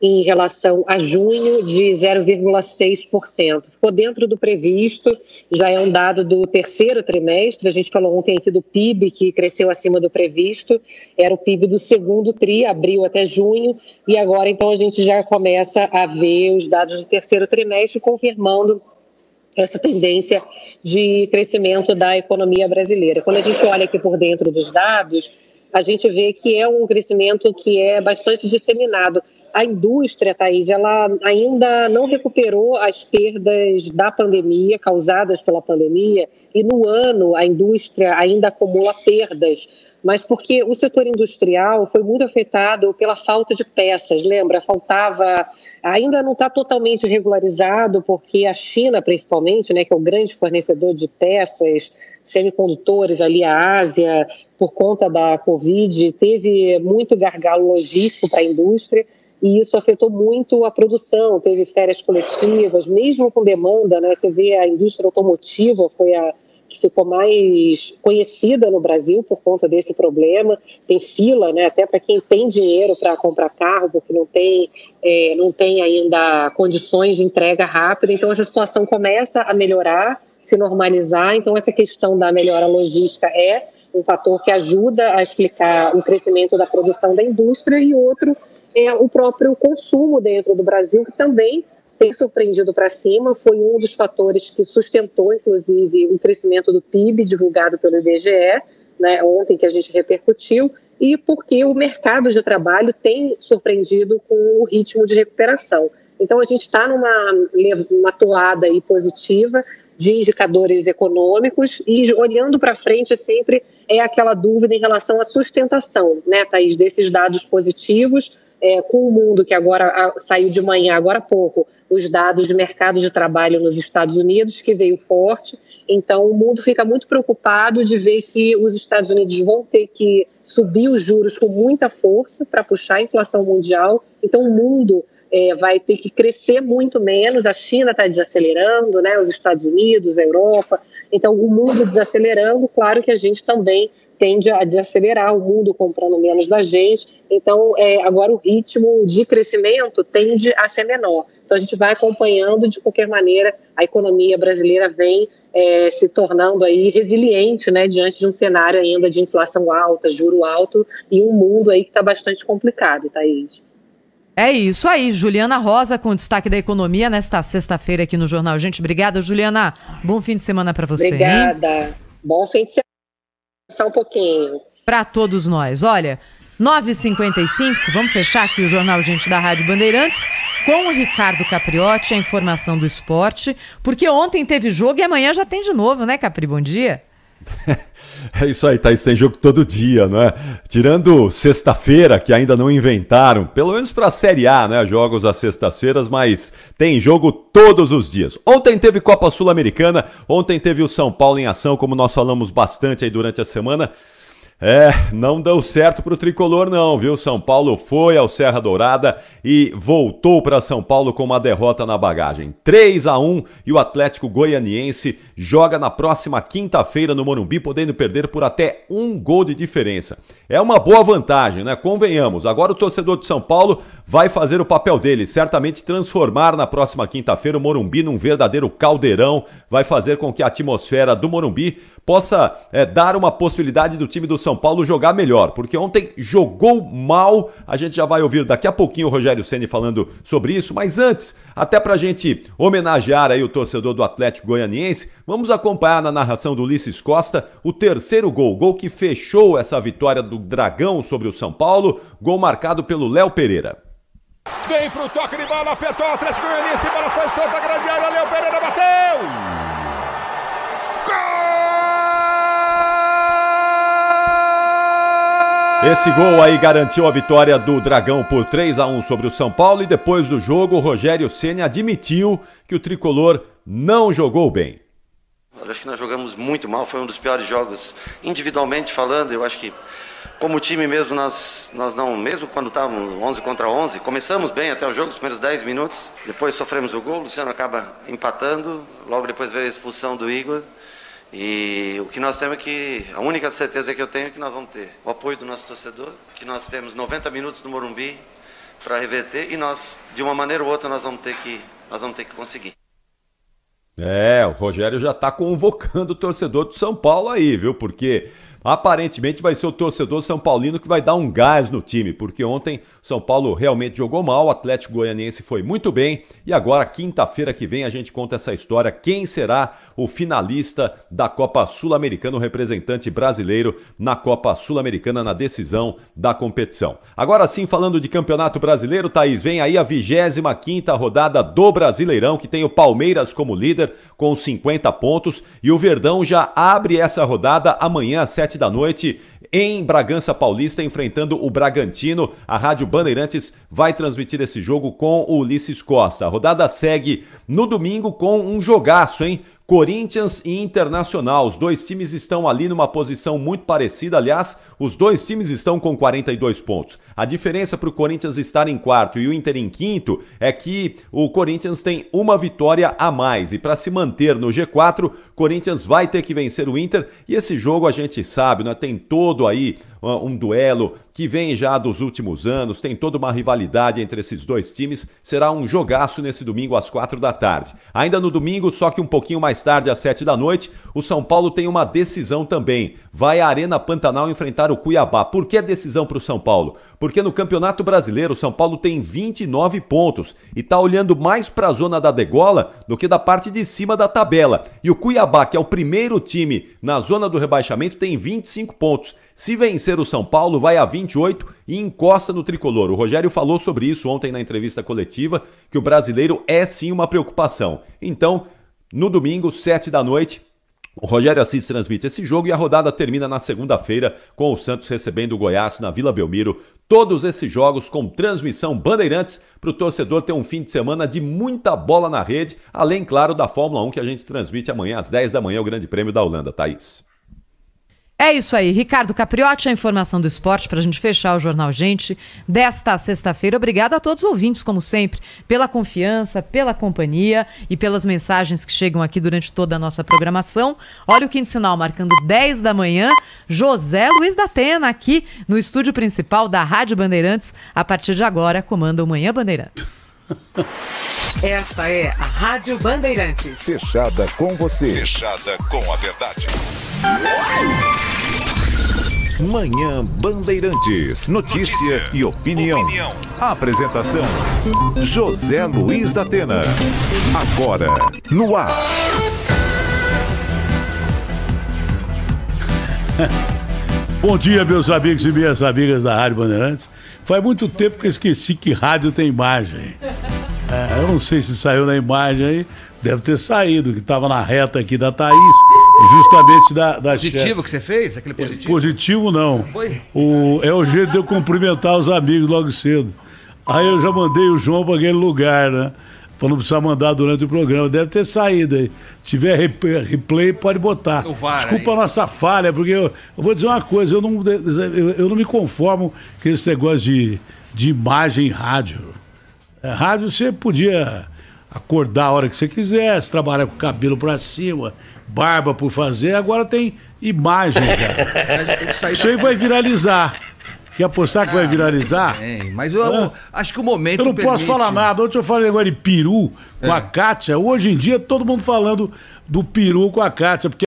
em relação a junho de 0,6%. Ficou dentro do previsto, já é um dado do terceiro trimestre. A gente falou ontem aqui do PIB, que cresceu acima do previsto, era o PIB do segundo TRI, abril até junho, e agora então a gente já começa a ver os dados do terceiro trimestre confirmando essa tendência de crescimento da economia brasileira. Quando a gente olha aqui por dentro dos dados, a gente vê que é um crescimento que é bastante disseminado a indústria, Thaís, ela ainda não recuperou as perdas da pandemia, causadas pela pandemia, e no ano a indústria ainda acumula perdas, mas porque o setor industrial foi muito afetado pela falta de peças, lembra? Faltava, ainda não está totalmente regularizado, porque a China, principalmente, né, que é o grande fornecedor de peças, semicondutores ali, a Ásia, por conta da Covid, teve muito gargalo logístico para a indústria e isso afetou muito a produção. Teve férias coletivas, mesmo com demanda, né? Você vê a indústria automotiva foi a que ficou mais conhecida no Brasil por conta desse problema. Tem fila, né? Até para quem tem dinheiro para comprar carro, porque não tem, é, não tem ainda condições de entrega rápida. Então essa situação começa a melhorar, se normalizar. Então essa questão da melhora logística é um fator que ajuda a explicar o crescimento da produção da indústria e outro é o próprio consumo dentro do Brasil, que também tem surpreendido para cima, foi um dos fatores que sustentou, inclusive, o crescimento do PIB divulgado pelo IBGE, né, ontem que a gente repercutiu, e porque o mercado de trabalho tem surpreendido com o ritmo de recuperação. Então, a gente está numa uma toada aí positiva de indicadores econômicos e olhando para frente sempre é aquela dúvida em relação à sustentação, né, Thaís, desses dados positivos, é, com o mundo que agora a, saiu de manhã, agora há pouco, os dados de mercado de trabalho nos Estados Unidos, que veio forte. Então, o mundo fica muito preocupado de ver que os Estados Unidos vão ter que subir os juros com muita força para puxar a inflação mundial. Então, o mundo é, vai ter que crescer muito menos. A China está desacelerando, né? os Estados Unidos, a Europa. Então, o mundo desacelerando, claro que a gente também tende a desacelerar o mundo comprando menos da gente. Então, é, agora o ritmo de crescimento tende a ser menor. Então, a gente vai acompanhando, de qualquer maneira, a economia brasileira vem é, se tornando aí resiliente, né, diante de um cenário ainda de inflação alta, juro alto e um mundo aí que está bastante complicado, Thaís. É isso aí, Juliana Rosa com destaque da economia nesta sexta-feira aqui no Jornal. Gente, obrigada, Juliana. Bom fim de semana para você. Obrigada. Hein? Bom fim de semana. Só um pouquinho. Para todos nós. Olha, 9h55, vamos fechar aqui o Jornal Gente da Rádio Bandeirantes com o Ricardo Capriotti, a informação do esporte, porque ontem teve jogo e amanhã já tem de novo, né, Capri? Bom dia. É isso aí, Thaís, tem jogo todo dia, não é? Tirando sexta-feira, que ainda não inventaram, pelo menos para a Série A, né? Jogos às sextas-feiras, mas tem jogo todos os dias. Ontem teve Copa Sul-Americana, ontem teve o São Paulo em ação, como nós falamos bastante aí durante a semana. É, não deu certo para o tricolor, não, viu? São Paulo foi ao Serra Dourada e voltou para São Paulo com uma derrota na bagagem. 3 a 1 e o Atlético Goianiense joga na próxima quinta-feira no Morumbi, podendo perder por até um gol de diferença. É uma boa vantagem, né? Convenhamos. Agora o torcedor de São Paulo vai fazer o papel dele, certamente transformar na próxima quinta-feira o Morumbi num verdadeiro caldeirão, vai fazer com que a atmosfera do Morumbi possa é, dar uma possibilidade do time do São Paulo jogar melhor, porque ontem jogou mal. A gente já vai ouvir daqui a pouquinho o Rogério Ceni falando sobre isso, mas antes, até pra gente homenagear aí o torcedor do Atlético Goianiense, vamos acompanhar na narração do Ulisses Costa o terceiro gol, gol que fechou essa vitória do Dragão sobre o São Paulo, gol marcado pelo Léo Pereira. Vem pro toque de bola, apertou o Atlético Goianiense, bola foi solta, grande área, Léo Pereira bateu! Esse gol aí garantiu a vitória do Dragão por 3 a 1 sobre o São Paulo e depois do jogo o Rogério Ceni admitiu que o tricolor não jogou bem. Eu acho que nós jogamos muito mal, foi um dos piores jogos individualmente falando, eu acho que como time mesmo nós nós não, mesmo quando estávamos 11 contra 11, começamos bem até o jogo, os primeiros 10 minutos, depois sofremos o gol, o Luciano acaba empatando, logo depois veio a expulsão do Igor. E o que nós temos é que, a única certeza que eu tenho é que nós vamos ter o apoio do nosso torcedor, que nós temos 90 minutos no Morumbi para reverter e nós, de uma maneira ou outra, nós vamos ter que, nós vamos ter que conseguir. É, o Rogério já está convocando o torcedor do São Paulo aí, viu? Porque Aparentemente vai ser o torcedor São Paulino que vai dar um gás no time, porque ontem São Paulo realmente jogou mal, o Atlético Goianiense foi muito bem e agora, quinta-feira que vem, a gente conta essa história. Quem será o finalista da Copa Sul-Americana, o representante brasileiro na Copa Sul-Americana na decisão da competição. Agora sim, falando de Campeonato Brasileiro, Thaís, vem aí a 25 rodada do Brasileirão, que tem o Palmeiras como líder com 50 pontos e o Verdão já abre essa rodada amanhã às 7 sete da noite, em Bragança Paulista, enfrentando o Bragantino. A Rádio Bandeirantes vai transmitir esse jogo com o Ulisses Costa. A rodada segue no domingo com um jogaço, hein? Corinthians e Internacional. Os dois times estão ali numa posição muito parecida. Aliás, os dois times estão com 42 pontos. A diferença para o Corinthians estar em quarto e o Inter em quinto é que o Corinthians tem uma vitória a mais. E para se manter no G4, Corinthians vai ter que vencer o Inter. E esse jogo a gente sabe, né? Tem todo aí um duelo que vem já dos últimos anos, tem toda uma rivalidade entre esses dois times. Será um jogaço nesse domingo às quatro da tarde. Ainda no domingo, só que um pouquinho mais tarde, às sete da noite, o São Paulo tem uma decisão também. Vai à Arena Pantanal enfrentar o Cuiabá. Por que decisão para o São Paulo? Porque no Campeonato Brasileiro, o São Paulo tem 29 pontos e está olhando mais para a zona da degola do que da parte de cima da tabela. E o Cuiabá, que é o primeiro time na zona do rebaixamento, tem 25 pontos. Se vencer o São Paulo, vai a 28 e encosta no tricolor. O Rogério falou sobre isso ontem na entrevista coletiva, que o brasileiro é sim uma preocupação. Então, no domingo, 7 da noite, o Rogério Assis transmite esse jogo e a rodada termina na segunda-feira com o Santos recebendo o Goiás na Vila Belmiro. Todos esses jogos com transmissão Bandeirantes para o torcedor ter um fim de semana de muita bola na rede, além, claro, da Fórmula 1 que a gente transmite amanhã às 10 da manhã, o Grande Prêmio da Holanda, Thaís. É isso aí. Ricardo Capriotti, a informação do esporte para a gente fechar o Jornal Gente desta sexta-feira. Obrigada a todos os ouvintes, como sempre, pela confiança, pela companhia e pelas mensagens que chegam aqui durante toda a nossa programação. Olha o quinto sinal marcando 10 da manhã. José Luiz da Atena, aqui no estúdio principal da Rádio Bandeirantes. A partir de agora, comanda o Manhã Bandeirantes. Esta é a Rádio Bandeirantes. Fechada com você. Fechada com a verdade. Manhã Bandeirantes. Notícia, Notícia e opinião. opinião. Apresentação: José Luiz da Atena. Agora, no ar. Bom dia, meus amigos e minhas amigas da Rádio Bandeirantes. Faz muito tempo que eu esqueci que rádio tem imagem. É, eu não sei se saiu na imagem aí, deve ter saído, que estava na reta aqui da Thaís, justamente da, da Positivo chefe. que você fez? Aquele positivo? Positivo não. Foi? O, é o jeito de eu cumprimentar os amigos logo cedo. Aí eu já mandei o João para aquele lugar, né? Para não precisar mandar durante o programa. Deve ter saído aí. Se tiver rep- replay, pode botar. Desculpa a nossa falha, porque eu, eu vou dizer uma coisa, eu não, eu, eu não me conformo com esse negócio de, de imagem em rádio. É, rádio você podia acordar a hora que você quisesse, trabalhar com o cabelo pra cima, barba por fazer, agora tem imagem, cara. Isso aí vai viralizar. Quer apostar que vai viralizar? Tem, mas eu Hã? acho que o momento Eu não posso permite. falar nada. Ontem eu falei agora de peru com É. a Kátia. Hoje em dia todo mundo falando do peru com a Kátia, porque